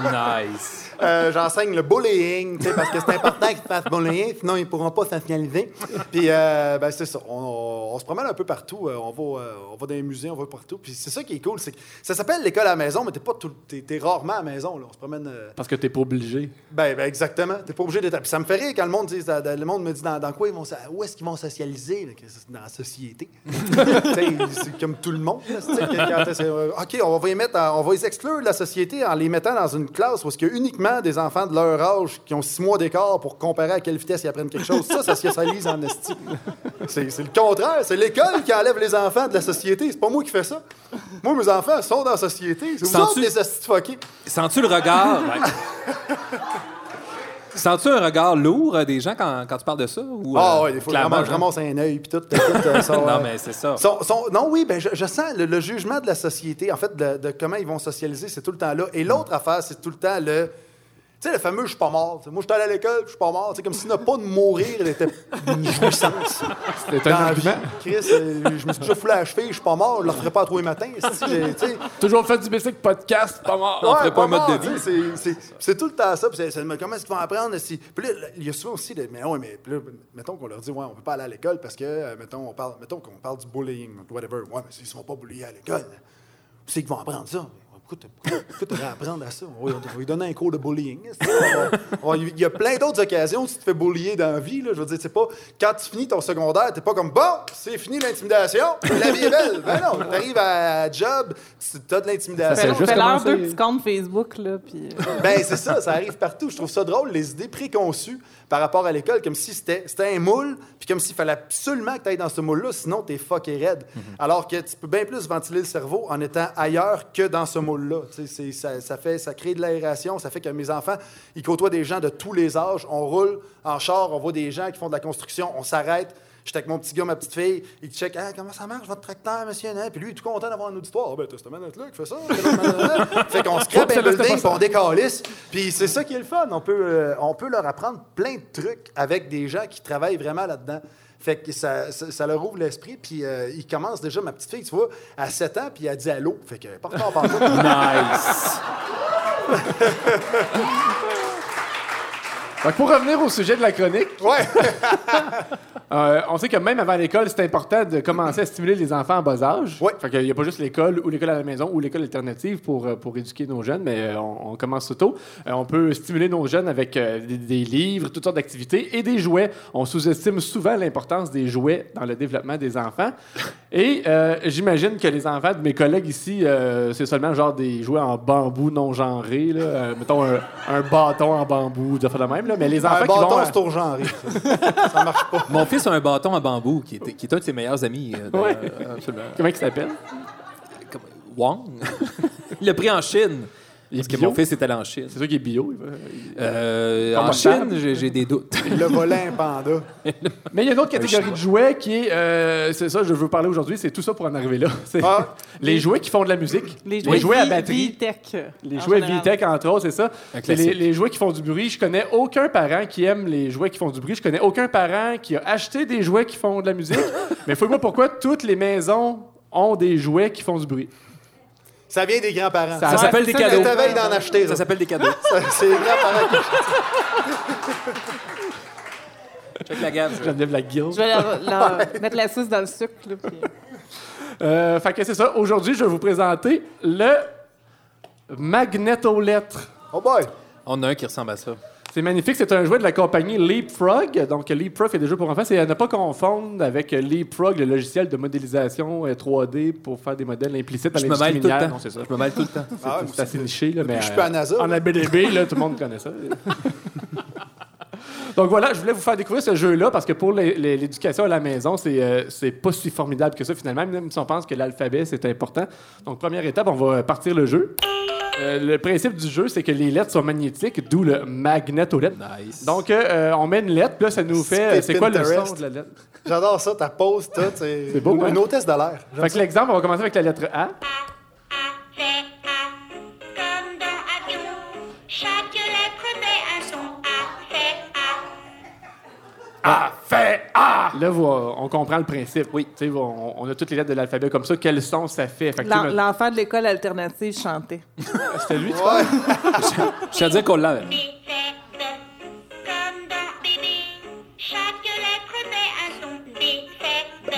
Speaker 3: nice.
Speaker 7: Euh, J'enseigne le bullying, tu parce que c'est important qu'ils fassent bullying, sinon ils ne pourront pas socialiser. Puis, euh, ben, c'est ça. On, on- on se promène un peu partout. euh, On va, on va dans les musées, on va partout. Puis c'est ça qui est cool. c'est que ça s'appelle l'école à la maison, mais t'es pas tout, t'es, t'es rarement à la maison. Là. On se promène. euh,
Speaker 2: Parce que t'es pas obligé.
Speaker 7: ben, ben, exactement. T'es pas obligé d'être. Puis ça me fait rire quand le monde dit, ça- le monde me dit dans, dans quoi ils vont, où est-ce qu'ils vont socialiser là, dans la société. Tu c'est comme tout le monde. là, tu ok, on va les mettre, on va les exclure de la société en les mettant dans une classe où il y a uniquement des enfants de leur âge qui ont six mois d'écart pour comparer à quelle vitesse ils apprennent quelque chose. Ça, ça se socialise en esti. C'est, c'est le contraire. C'est l'école qui enlève les enfants de la société. C'est pas moi qui fais ça. Moi, mes enfants sont dans la société. C'est vous
Speaker 3: Sens-tu-
Speaker 7: autres les esti de fuckés.
Speaker 3: Sens-tu le regard? Sens-tu un regard lourd euh, des gens quand, quand tu parles de ça? Ou,
Speaker 7: Ah
Speaker 3: euh,
Speaker 7: ouais, des fois,
Speaker 3: clairement,
Speaker 7: je ramasse un œil puis tout. euh, ça,
Speaker 3: Non, mais c'est ça.
Speaker 7: non, oui, ben, je, je sens le, le jugement de la société, en fait, de, de comment ils vont socialiser, c'est tout le temps là. Et l'autre affaire, c'est tout le temps le. Tu sais, le fameux je suis pas mort. T'sais, Moi, je suis allé à l'école, je suis pas mort. C'est comme si ne pas de mourir était une jouissance. Dans
Speaker 2: un argument.
Speaker 7: Chris, euh, je me suis déjà foulé à la cheville, je suis pas mort, je le referai pas à tous les matins.
Speaker 2: Toujours fait du basic podcast, pas mort.
Speaker 3: On ferait pas un mode de vie.
Speaker 7: c'est- tout le temps ça. comment est-ce qu'ils vont apprendre? Si... Puis là, il y a souvent aussi, de, mais ouais, mais mettons qu'on leur dit, ouais, on peut pas aller à l'école parce que, euh, mettons, on parle, mettons qu'on parle du bullying, whatever. Ouais, mais s'ils sont pas bulliés à l'école, c'est qu'ils vont apprendre ça. Pourquoi tu devrais apprendre à ça? On va, on va lui donner un cours de bullying. Il y a plein d'autres occasions où tu te fais bullier dans la vie. Là. Je veux dire, c'est pas quand tu finis ton secondaire, t'es pas comme bon, c'est fini l'intimidation, la vie est belle. Ben non, t'arrives à job, tu as de l'intimidation.
Speaker 2: Ça fait commencer.
Speaker 4: deux petits comptes Facebook, là, puis... euh,
Speaker 7: Ben, c'est ça, ça arrive partout. Je trouve ça drôle, les idées préconçues par rapport à l'école, comme si c'était c'était un moule, puis comme s'il fallait absolument que tu ailles dans ce moule-là, sinon t'es fucké raide. Alors que tu peux bien plus ventiler le cerveau en étant ailleurs que dans ce moule-là. Ça, ça, fait, ça crée de l'aération, ça fait que mes enfants, ils côtoient des gens de tous les âges. On roule en char, on voit des gens qui font de la construction, on s'arrête. J'étais avec mon petit gars, ma petite fille, il check Ah, comment ça marche votre tracteur, monsieur? Hein? Puis lui, il est tout content d'avoir un auditoire. Ah, ben, t'as cette manette-là qui fait ça. fait qu'on scrape un building, puis on décalisse. Puis c'est ça qui est le fun. On peut, euh, on peut leur apprendre plein de trucs avec des gens qui travaillent vraiment là-dedans. Fait que ça, ça, ça leur ouvre l'esprit. Puis euh, ils commencent déjà, ma petite fille, tu vois, à 7 ans, puis elle dit allô. Fait que, pas en partout.
Speaker 3: Nice.
Speaker 2: Fait que pour revenir au sujet de la chronique,
Speaker 7: Ouais.
Speaker 2: euh, on sait que même avant l'école, c'est important de commencer à stimuler les enfants en bas âge.
Speaker 7: Ouais.
Speaker 2: Fait qu'il n'y a pas juste l'école ou l'école à la maison ou l'école alternative pour, euh, pour éduquer nos jeunes, mais euh, on, on commence tôt. Euh, on peut stimuler nos jeunes avec euh, des, des livres, toutes sortes d'activités et des jouets. On sous-estime souvent l'importance des jouets dans le développement des enfants. Et euh, j'imagine que les enfants de mes collègues ici, euh, c'est seulement genre des jouets en bambou non genrés, là. Euh, mettons un, un bâton en bambou, de faire de même. Là. Mais les enfants
Speaker 7: Un
Speaker 2: qui vont...
Speaker 7: bâton,
Speaker 2: à-
Speaker 7: c'est au genré. Ça marche pas.
Speaker 3: Mon fils a un bâton en bambou qui est, qui est un de ses meilleurs amis. euh,
Speaker 2: Ouais.
Speaker 3: euh, absolument.
Speaker 2: Comment il s'appelle?
Speaker 3: Wang. Il l'a pris en Chine. Parce que
Speaker 2: bio?
Speaker 3: mon fils est allé en Chine.
Speaker 2: C'est sûr qu'il est bio.
Speaker 3: Euh, en. Chine, j'ai j'ai des doutes.
Speaker 7: Le un panda.
Speaker 2: Mais il y a une autre catégorie de jouets qui est, euh, c'est ça, je veux parler aujourd'hui, c'est tout ça pour en arriver là. C'est
Speaker 7: Ah.
Speaker 2: les jouets qui font de la musique,
Speaker 4: Les
Speaker 2: les jouets à batterie,
Speaker 4: VTech.
Speaker 2: les jouets. VTech entre autres, c'est ça. Les, les jouets qui font du bruit. Je connais aucun parent qui aime les jouets qui font du bruit. Je connais aucun parent qui a acheté des jouets qui font de la musique. Mais fouille-moi pourquoi toutes les maisons ont des jouets qui font du bruit.
Speaker 7: Ça vient des grands-parents.
Speaker 2: Ça
Speaker 3: Ça s'appelle des cadeaux.
Speaker 7: C'est ta veille d'en acheter.
Speaker 3: Ça s'appelle des cadeaux.
Speaker 7: C'est les grands-parents qui
Speaker 3: Check la gamme.
Speaker 2: Geneviève la guilde.
Speaker 4: Je vais leur- leur mettre la sauce dans le sucre. Là, puis-
Speaker 2: Euh, fait que c'est ça. Aujourd'hui, je vais vous présenter le magnétolettre.
Speaker 7: Oh boy!
Speaker 3: On a un qui ressemble à ça.
Speaker 2: C'est magnifique. C'est un jouet de la compagnie Leapfrog. Donc, Leapfrog fait des jeux pour enfants. C'est à ne pas confondre avec Leapfrog, le logiciel de modélisation euh, 3D pour faire des modèles implicites dans
Speaker 3: Je me
Speaker 2: l'industrie
Speaker 3: mêle tout le
Speaker 2: minière.
Speaker 3: temps.
Speaker 2: Non, c'est ça.
Speaker 3: Je me mêle tout le temps.
Speaker 7: Ah ouais,
Speaker 2: C'est assez niché, là, mais...
Speaker 7: je suis à NASA,
Speaker 2: En. ABDB, là, tout le monde connaît ça. Donc voilà, je voulais vous faire découvrir ce jeu-là parce que pour l'éducation à la maison, c'est euh, c'est pas si formidable que ça finalement, même si on pense que l'alphabet c'est important. Donc première étape, on va partir le jeu. Euh, le principe du jeu, c'est que les lettres sont magnétiques, d'où le magnétolettre.
Speaker 3: Nice.
Speaker 2: Donc euh, on met une lettre, puis là ça nous fait. euh, C'est quoi le son de la lettre?
Speaker 7: J'adore ça, ta pause, tout. C'est
Speaker 2: C'est beau,
Speaker 7: Une,
Speaker 2: hein?
Speaker 7: une hôtesse de l'air.
Speaker 2: Fait que l'exemple, on va commencer avec la lettre A,
Speaker 8: A. A fait A.
Speaker 2: Là, vous, on comprend le principe. Oui. Tu sais, on, on a toutes les lettres de l'alphabet comme ça. Quel son ça fait?
Speaker 4: L'enfant de l'école alternative chantait.
Speaker 2: C'était lui, tu
Speaker 7: Ouais.
Speaker 3: Je à dire qu'on l'a.
Speaker 8: B fait B, comme dans bébé. Chaque lettre fait un son. B fait B.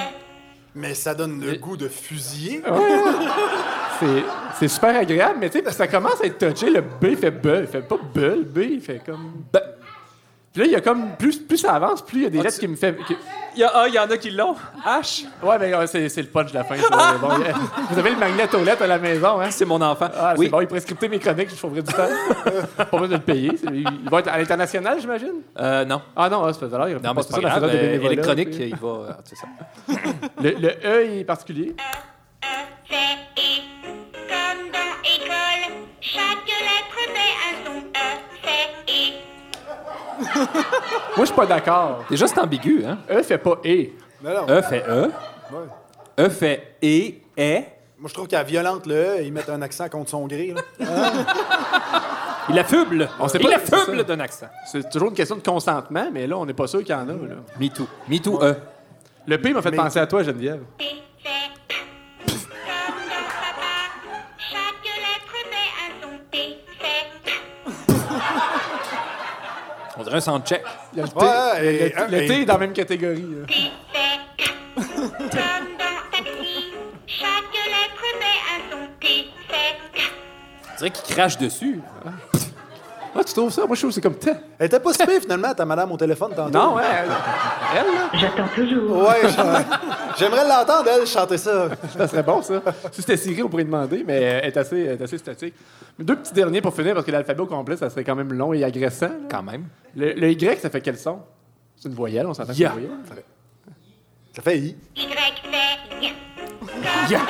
Speaker 7: Mais ça donne le goût de fusiller.
Speaker 2: C'est, c'est super agréable, mais tu sais, ça commence à être touché. Le B il fait B, il fait pas B, le B, il fait comme B. Puis là, il y a comme, plus, plus ça avance, plus il y a des lettres qui me fait. qui-
Speaker 3: Il y, a, ah, il y en a qui l'ont. H?
Speaker 2: Ouais, mais euh, c'est, c'est le punch de la fin. ça. Bon, il y a- vous avez le magnet aux lettres à la maison, hein?
Speaker 3: C'est mon enfant.
Speaker 2: Ah,
Speaker 3: oui.
Speaker 2: c'est bon, il prescriptait mes chroniques, je trouverai du temps. pas besoin de le payer. C'est- Il il va être à l'international, j'imagine?
Speaker 3: Euh, non.
Speaker 2: Ah non, ah, c'est pas alors, il
Speaker 3: Non, mais c'est pas
Speaker 2: ça dans
Speaker 3: grave.
Speaker 2: la saison de
Speaker 3: euh,
Speaker 2: bénévolat,
Speaker 3: électronique,
Speaker 2: puis-
Speaker 3: il va. ah, c'est ça.
Speaker 2: Le, le E est particulier.
Speaker 8: E E, comme dans école. Chaque lettre fait un
Speaker 2: Moi, je suis pas d'accord.
Speaker 3: Déjà, c'est ambigu, hein?
Speaker 2: E fait pas E.
Speaker 7: Non, non.
Speaker 3: E fait E.
Speaker 7: Ouais.
Speaker 3: E fait E, E.
Speaker 7: Moi, je trouve qu'à violente le E, ils mettent un accent contre son gré. là.
Speaker 3: Il affuble.
Speaker 2: On sait
Speaker 3: Il
Speaker 2: pas, c'est
Speaker 3: affuble d'un accent.
Speaker 2: C'est toujours une question de consentement, mais là, on n'est pas sûr qu'il y en a. là.
Speaker 3: Me too. Me too, E.
Speaker 2: Le P m'a fait penser à toi, Geneviève.
Speaker 8: Un
Speaker 3: soundcheck.
Speaker 2: Il y a le T.
Speaker 7: Ouais, et-
Speaker 2: le, le
Speaker 7: et-
Speaker 2: T est dans la même catégorie. là.
Speaker 3: On dirait qu'il crache dessus.
Speaker 2: Ah, tu trouves ça? Moi, je trouve que c'est comme T.
Speaker 7: Elle était pas si finalement, ta madame au téléphone tantôt.
Speaker 2: Non, ouais. Elle, elle, là,
Speaker 5: J'attends toujours.
Speaker 7: Ouais, je- j'aimerais l'entendre, elle, chanter ça.
Speaker 2: ça serait bon, ça. Si c'était Siri, on pourrait demander, mais elle est assez, elle est assez statique. Mais deux petits derniers pour finir, parce que l'alphabet au complet, ça serait quand même long et agressant. là.
Speaker 3: Quand même.
Speaker 2: Le, le Y, ça fait quel son? C'est une voyelle, on s'entend que c'est
Speaker 3: Ya.
Speaker 2: une voyelle?
Speaker 7: Ça fait I.
Speaker 8: Y fait Y. Yo-yo.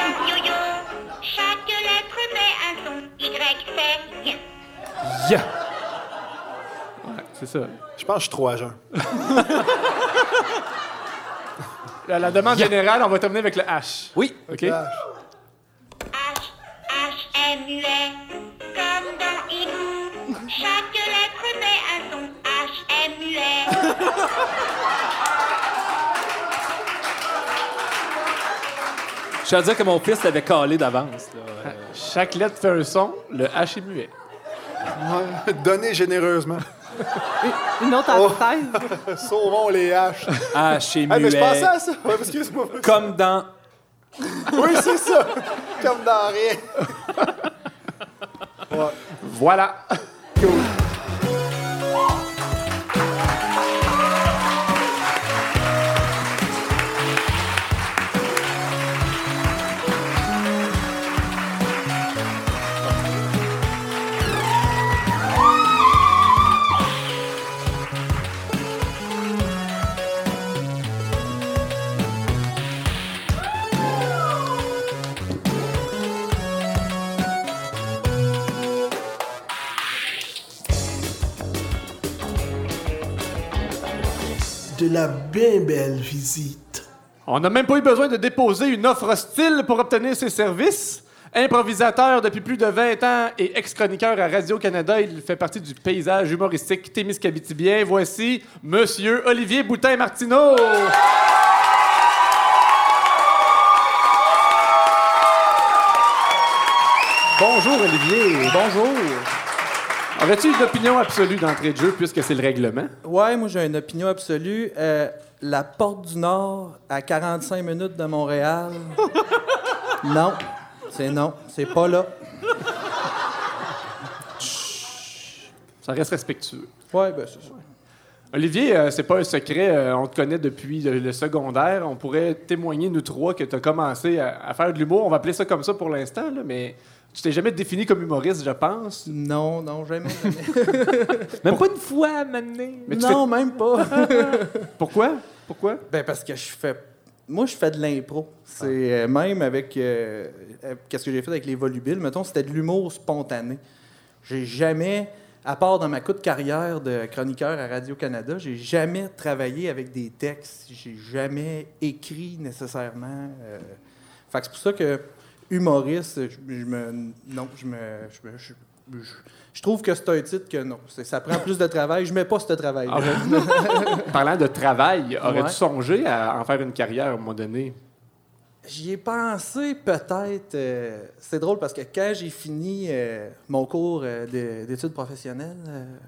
Speaker 8: Chaque lettre fait un son. Y fait Y.
Speaker 2: Ya. Ouais, c'est ça.
Speaker 7: Je pense que je suis trop à jeun.
Speaker 2: La, la demande générale, on va terminer avec le H.
Speaker 3: Oui.
Speaker 2: OK?
Speaker 8: H, H, M, U, S. Comme dans hibou. Chaque lettre fait un son. H, M, U, S.
Speaker 3: Je à dire que mon fils l'avait calé d'avance. là. Euh,
Speaker 2: Chaque lettre fait un son, le H est muet.
Speaker 7: Ouais, Donnez généreusement.
Speaker 4: Une autre
Speaker 7: Oh.
Speaker 4: antithèse.
Speaker 7: Sauvons les haches.
Speaker 3: Ah, chez
Speaker 7: Hey, mais
Speaker 3: Muet.
Speaker 7: je pensais à ça. Ouais, excuse-moi.
Speaker 3: Comme dans.
Speaker 7: Oui, c'est ça. Comme dans rien.
Speaker 2: Voilà.
Speaker 1: De la bien belle visite.
Speaker 2: On n'a même pas eu besoin de déposer une offre hostile pour obtenir ses services. Improvisateur depuis plus de 20 ans et ex-chroniqueur à Radio-Canada, il fait partie du paysage humoristique témiscabitibien. Voici Monsieur Olivier Boutin-Martineau. Bonjour Olivier.
Speaker 9: Bonjour.
Speaker 2: Aurais-tu une opinion absolue d'entrée de jeu puisque c'est le règlement?
Speaker 9: Ouais, moi j'ai une opinion absolue. Euh, la Porte du Nord, à 45 minutes de Montréal. non, c'est non, c'est pas là.
Speaker 2: Ça reste respectueux.
Speaker 9: Ouais, ben c'est ça.
Speaker 2: Olivier, euh, c'est pas un secret, euh, on te connaît depuis le, le secondaire. On pourrait témoigner, nous trois, que tu as commencé à, à faire de l'humour. On va appeler ça comme ça pour l'instant, mais tu t'es jamais défini comme humoriste, je pense?
Speaker 9: Non, non, jamais. jamais.
Speaker 3: Même pas une fois,
Speaker 2: tu
Speaker 9: non, même pas.
Speaker 2: Pourquoi? Pourquoi?
Speaker 9: ben parce que je fais. Moi, je fais de l'impro. C'est euh, même avec. euh, euh, Qu'est-ce que j'ai fait avec les volubiles? Mettons, c'était de l'humour spontané. J'ai jamais, à part dans ma courte carrière de chroniqueur à Radio-Canada, j'ai jamais travaillé avec des textes. J'ai jamais écrit nécessairement. euh. Fait que c'est pour ça que humoriste, je, je me. Non, je me. Je, me- je- je- je trouve que c'est un titre que non. Ça prend plus de travail. Je mets pas ce travail.
Speaker 2: Ah, Parlant de travail, aurais-tu
Speaker 9: Ouais.
Speaker 2: songé à en faire une carrière à un moment donné?
Speaker 9: J'y ai pensé peut-être. euh, c'est drôle parce que quand j'ai fini euh, mon cours euh, de- d'études professionnelles,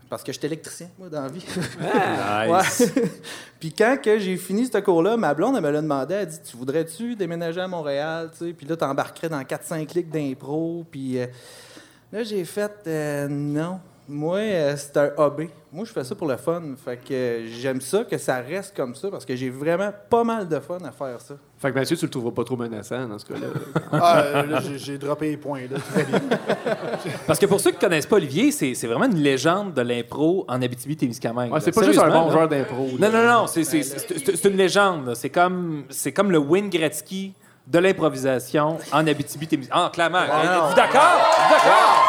Speaker 9: parce que j'étais électricien, moi, dans la vie.
Speaker 3: Nice.
Speaker 9: Ouais. Puis quand que j'ai fini ce cours-là, ma blonde, elle me l'a demandé. Elle dit Tu voudrais-tu déménager à Montréal tu sais? Puis là, tu embarquerais dans 4-5 clics d'impro. Puis là, j'ai fait euh, Non. Moi, euh, c'est un hobby. Moi, je fais ça pour le fun. Fait que euh, j'aime ça, que ça reste comme ça, parce que j'ai vraiment pas mal de fun à faire ça.
Speaker 2: Fait que Mathieu, tu le trouveras pas trop menaçant dans ce cas-là.
Speaker 7: Ah, euh, là, j'ai- j'ai droppé les points. Là. Tout va bien.
Speaker 3: Parce que pour ceux qui connaissent pas Olivier, c'est c'est vraiment une légende de l'impro en Abitibi-Témiscamingue.
Speaker 2: Ouais, c'est pas juste un
Speaker 3: Sérieusement,
Speaker 2: bon
Speaker 3: là.
Speaker 2: joueur d'impro.
Speaker 3: Non, non, non, c'est- c'est c'est- c'est- c'est une légende. là. C'est comme, c'est comme le Wayne Gretzky de l'improvisation en Abitibi-Témiscamingue. Ah, clairement. Êtes-vous d'accord? Êtes-vous d'accord?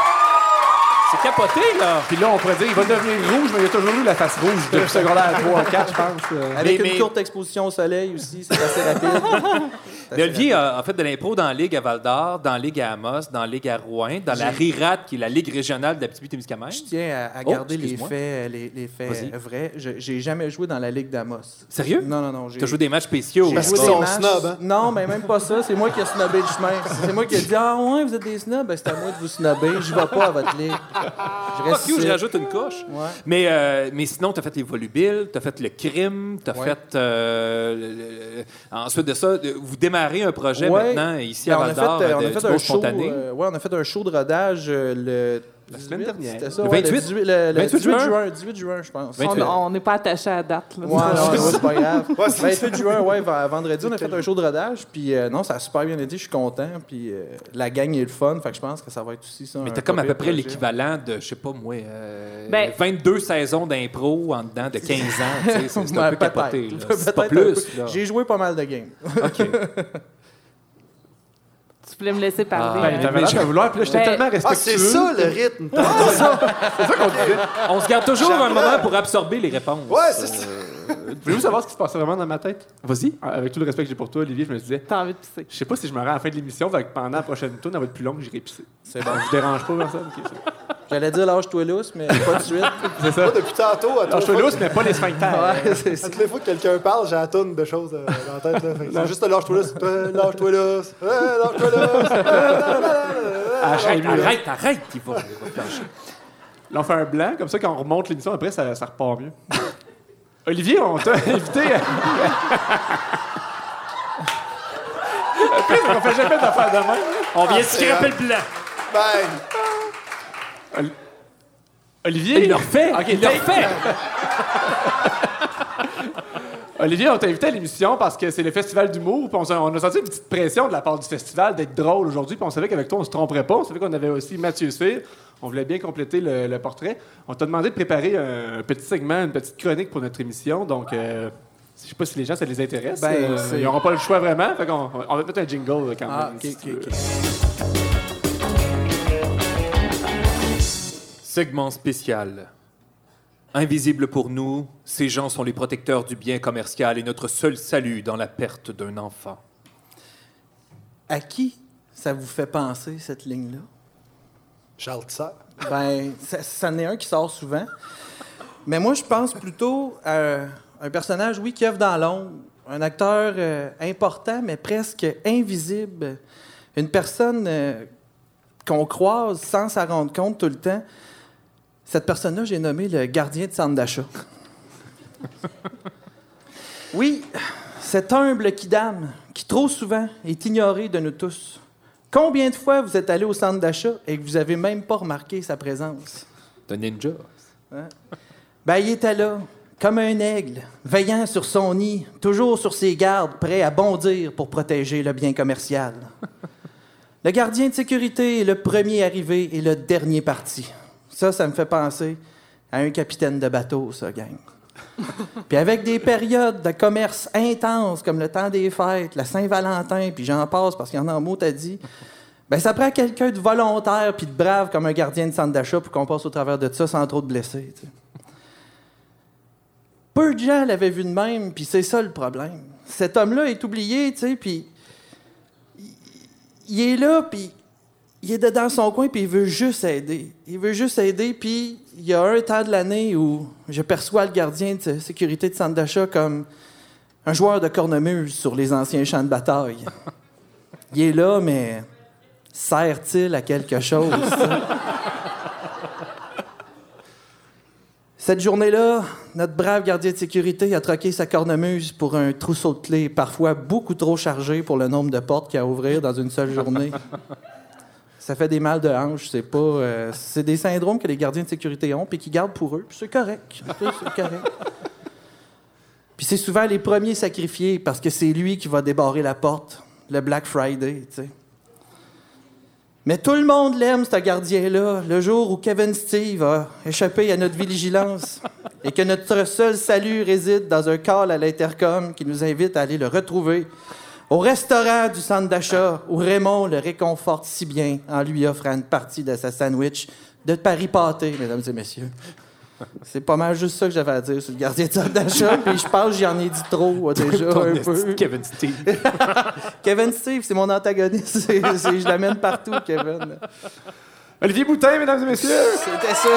Speaker 3: C'est capoté, là.
Speaker 2: Puis là, on pourrait dire, il va devenir rouge, mais il a toujours eu la face rouge depuis secondaire 3 4, je pense. euh.
Speaker 9: Avec
Speaker 3: Mais-
Speaker 9: une
Speaker 3: mais-
Speaker 9: courte exposition au soleil aussi, c'est assez rapide.
Speaker 3: Mais Olivier a, a fait de l'impro dans la Ligue à Val-d'Or, dans la Ligue à Amos, dans la Ligue à Rouen, dans la RIRAT, qui est la Ligue régionale d'Abitibi-Témiscamingue.
Speaker 9: Je tiens à, à
Speaker 3: Oh,
Speaker 9: garder les faits, les, les faits euh, vrais. Je- J'ai jamais joué dans la Ligue d'Amos.
Speaker 3: Sérieux?
Speaker 9: Non, non, non. j'ai-
Speaker 3: Tu as joué des matchs spéciaux.
Speaker 7: Parce qu'ils sont
Speaker 9: matchs.
Speaker 7: snobs, hein?
Speaker 9: Non, mais même pas ça. C'est moi qui ai snobé le chemin. C'est moi qui ai dit Ah, ouais, vous êtes des snobs. Ben, c'est à moi de vous snobber. Je vais pas à votre ligue. Je reste
Speaker 3: Fuck you, je rajoute une couche.
Speaker 9: Ouais.
Speaker 3: Mais, euh, mais sinon, tu as fait les volubiles, tu as fait le crime, tu as
Speaker 9: Ouais.
Speaker 3: fait. euh, le- le- ensuite de ça, vous démarrez un projet
Speaker 9: Ouais.
Speaker 3: maintenant ici à
Speaker 9: on a fait,
Speaker 3: Val-d'Or. de-
Speaker 9: on a
Speaker 3: du
Speaker 9: fait
Speaker 3: beau
Speaker 9: un show.
Speaker 3: spontané.
Speaker 9: ouais, on a fait un show de rodage euh, le.
Speaker 2: La semaine
Speaker 9: 18,
Speaker 2: dernière.
Speaker 9: C'était ça,
Speaker 3: Le
Speaker 9: ouais,
Speaker 3: 28?
Speaker 9: le 18, le- le
Speaker 3: 28
Speaker 9: 18
Speaker 3: juin?
Speaker 9: juin. 18 juin, je pense.
Speaker 3: 28.
Speaker 4: On n'est pas attaché à la date. là.
Speaker 9: Ouais, non, ouais, c'est pas grave.
Speaker 7: Ouais, c'est
Speaker 9: 28 juin, ouais, vendredi, on a fait un show de rodage, puis euh, non, ça a super bien été, je suis content, puis euh, la gang est le fun, fait que je pense que ça va être aussi ça.
Speaker 3: Mais t'as comme à peu près l'équivalent de, je sais pas moi, euh,
Speaker 4: Ben-
Speaker 3: 22 saisons d'impro en dedans de 15 ans. C'est un peu capoté. là. C'est pas plus.
Speaker 9: J'ai joué pas mal de games.
Speaker 3: OK.
Speaker 4: Tu voulais me laisser parler.
Speaker 2: Ben,
Speaker 4: hein?
Speaker 2: t'avais l'air de vouloir, puis là, j'étais
Speaker 4: Ben-
Speaker 2: tellement
Speaker 7: Ah,
Speaker 2: respectueux.
Speaker 7: c'est ça le rythme.
Speaker 3: On se garde toujours un moment pour absorber les réponses.
Speaker 7: Ouais, c'est ça.
Speaker 2: Voulez-vous savoir ce qui se passait vraiment dans ma tête?
Speaker 3: Vas-y.
Speaker 2: Ah, Avec tout le respect que j'ai pour toi, Olivier, je me disais,
Speaker 4: T'as envie de pisser.
Speaker 2: je sais pas si je me rends à la fin de l'émission, fait que pendant la prochaine tour, elle va être plus longue, j'irai pisser.
Speaker 9: C'est bon.
Speaker 2: Je vous dérange pas, personne? Ok, c'est-
Speaker 9: J'allais dire lâche-toi lousse, mais pas de suite.
Speaker 2: C'est ça.
Speaker 7: Moi, depuis tantôt, à
Speaker 2: Alors, je
Speaker 7: toutes
Speaker 2: lousse, mais pas les sphincters.
Speaker 9: Ouais, c'est
Speaker 7: à
Speaker 9: ça.
Speaker 7: toutes les fois que quelqu'un parle, j'ai tonne de choses euh, dans la tête. là. Fait que C'est juste lâche-toi là, toi, lâche-toi là, lâche-toi là.
Speaker 2: Là.
Speaker 3: Arrête, arrête, il va, il va plancher.
Speaker 2: Là, on fait un blanc, comme ça, quand on remonte l'émission, après, ça, ça repart mieux. Olivier, on t'a invité à... C'est qu'on fait jamais d'affaires de même.
Speaker 3: On vient de
Speaker 7: c'est
Speaker 3: scraper le blanc.
Speaker 7: Ben,
Speaker 2: Olivier...
Speaker 3: Il le refait. Il le refait.
Speaker 2: Olivier, on t'a invité à l'émission parce que c'est le festival d'humour. On, on a senti une petite pression de la part du festival d'être drôle aujourd'hui. Puis on savait qu'avec toi, on se tromperait pas. On savait qu'on avait aussi Mathieu Sfir. On voulait bien compléter le, le portrait. On t'a demandé de préparer un, petit segment, une petite chronique pour notre émission. Donc, euh, je sais pas si les gens, ça les intéresse.
Speaker 9: Ben,
Speaker 2: Euh, ils n'auront pas le choix vraiment. Fait qu'on on va mettre un jingle quand
Speaker 9: Ah,
Speaker 2: même. si.
Speaker 3: Segment spécial. Invisibles pour nous, ces gens sont les protecteurs du bien commercial et notre seul salut dans la perte d'un enfant.
Speaker 9: À qui ça vous fait penser, cette ligne-là?
Speaker 7: Charles Tisser.
Speaker 9: Ben, ça, ça en est un qui sort souvent. Mais moi, je pense plutôt à un personnage, oui, qui œuvre dans l'ombre. Un acteur euh, important, mais presque invisible. Une personne euh, qu'on croise sans s'en rendre compte tout le temps. Cette personne-là, j'ai nommé le gardien de centre d'achat. Oui, cet humble kidam qui trop souvent est ignoré de nous tous. Combien de fois vous êtes allé au centre d'achat et que vous avez même pas remarqué sa présence?
Speaker 3: Un ninja.
Speaker 9: Ben, il était là, comme un aigle, veillant sur son nid, toujours sur ses gardes, prêt à bondir pour protéger le bien commercial. Le gardien de sécurité est le premier arrivé et le dernier parti. Ça, ça me fait penser à un capitaine de bateau, ça, gang. Puis avec des périodes de commerce intenses comme le temps des fêtes, la Saint-Valentin, puis j'en passe parce qu'il y en a un mot, t'as dit. Ben, ça prend quelqu'un de volontaire puis de brave comme un gardien de centre d'achat pour qu'on passe au travers de ça sans trop de blessés. Peu de gens l'avaient vu de même, puis c'est ça le problème. Cet homme-là est oublié, tu sais, puis il- il est là, puis il est dans son coin, puis il veut juste aider. Il veut juste aider, puis il y a un temps de l'année où je perçois le gardien de sécurité de centre d'achat comme un joueur de cornemuse sur les anciens champs de bataille. Il est là, mais sert-il à quelque chose? Cette journée-là, notre brave gardien de sécurité a troqué sa cornemuse pour un trousseau de clés, parfois beaucoup trop chargé pour le nombre de portes qu'il a à ouvrir dans une seule journée. Ça fait des mal de hanche, c'est pas. euh, c'est des syndromes que les gardiens de sécurité ont puis qu'ils gardent pour eux, puis c'est correct. C'est correct. Puis c'est souvent les premiers sacrifiés parce que c'est lui qui va débarrer la porte le Black Friday, tu sais. Mais tout le monde l'aime, ce gardien-là, le jour où Kevin Steve a échappé à notre vigilance et que notre seul salut réside dans un call à l'intercom qui nous invite à aller le retrouver au restaurant du centre d'achat où Raymond le réconforte si bien en lui offrant une partie de sa sandwich de Paris pâté, mesdames et messieurs. C'est pas mal juste ça que j'avais à dire sur le gardien de centre d'achat, puis je pense que j'en ai dit trop euh, déjà un peu.
Speaker 3: Kevin Steve.
Speaker 9: Kevin Steve, c'est mon antagoniste. Je l'amène partout, Kevin.
Speaker 2: Olivier Boutin, mesdames et messieurs.
Speaker 9: C'était ça.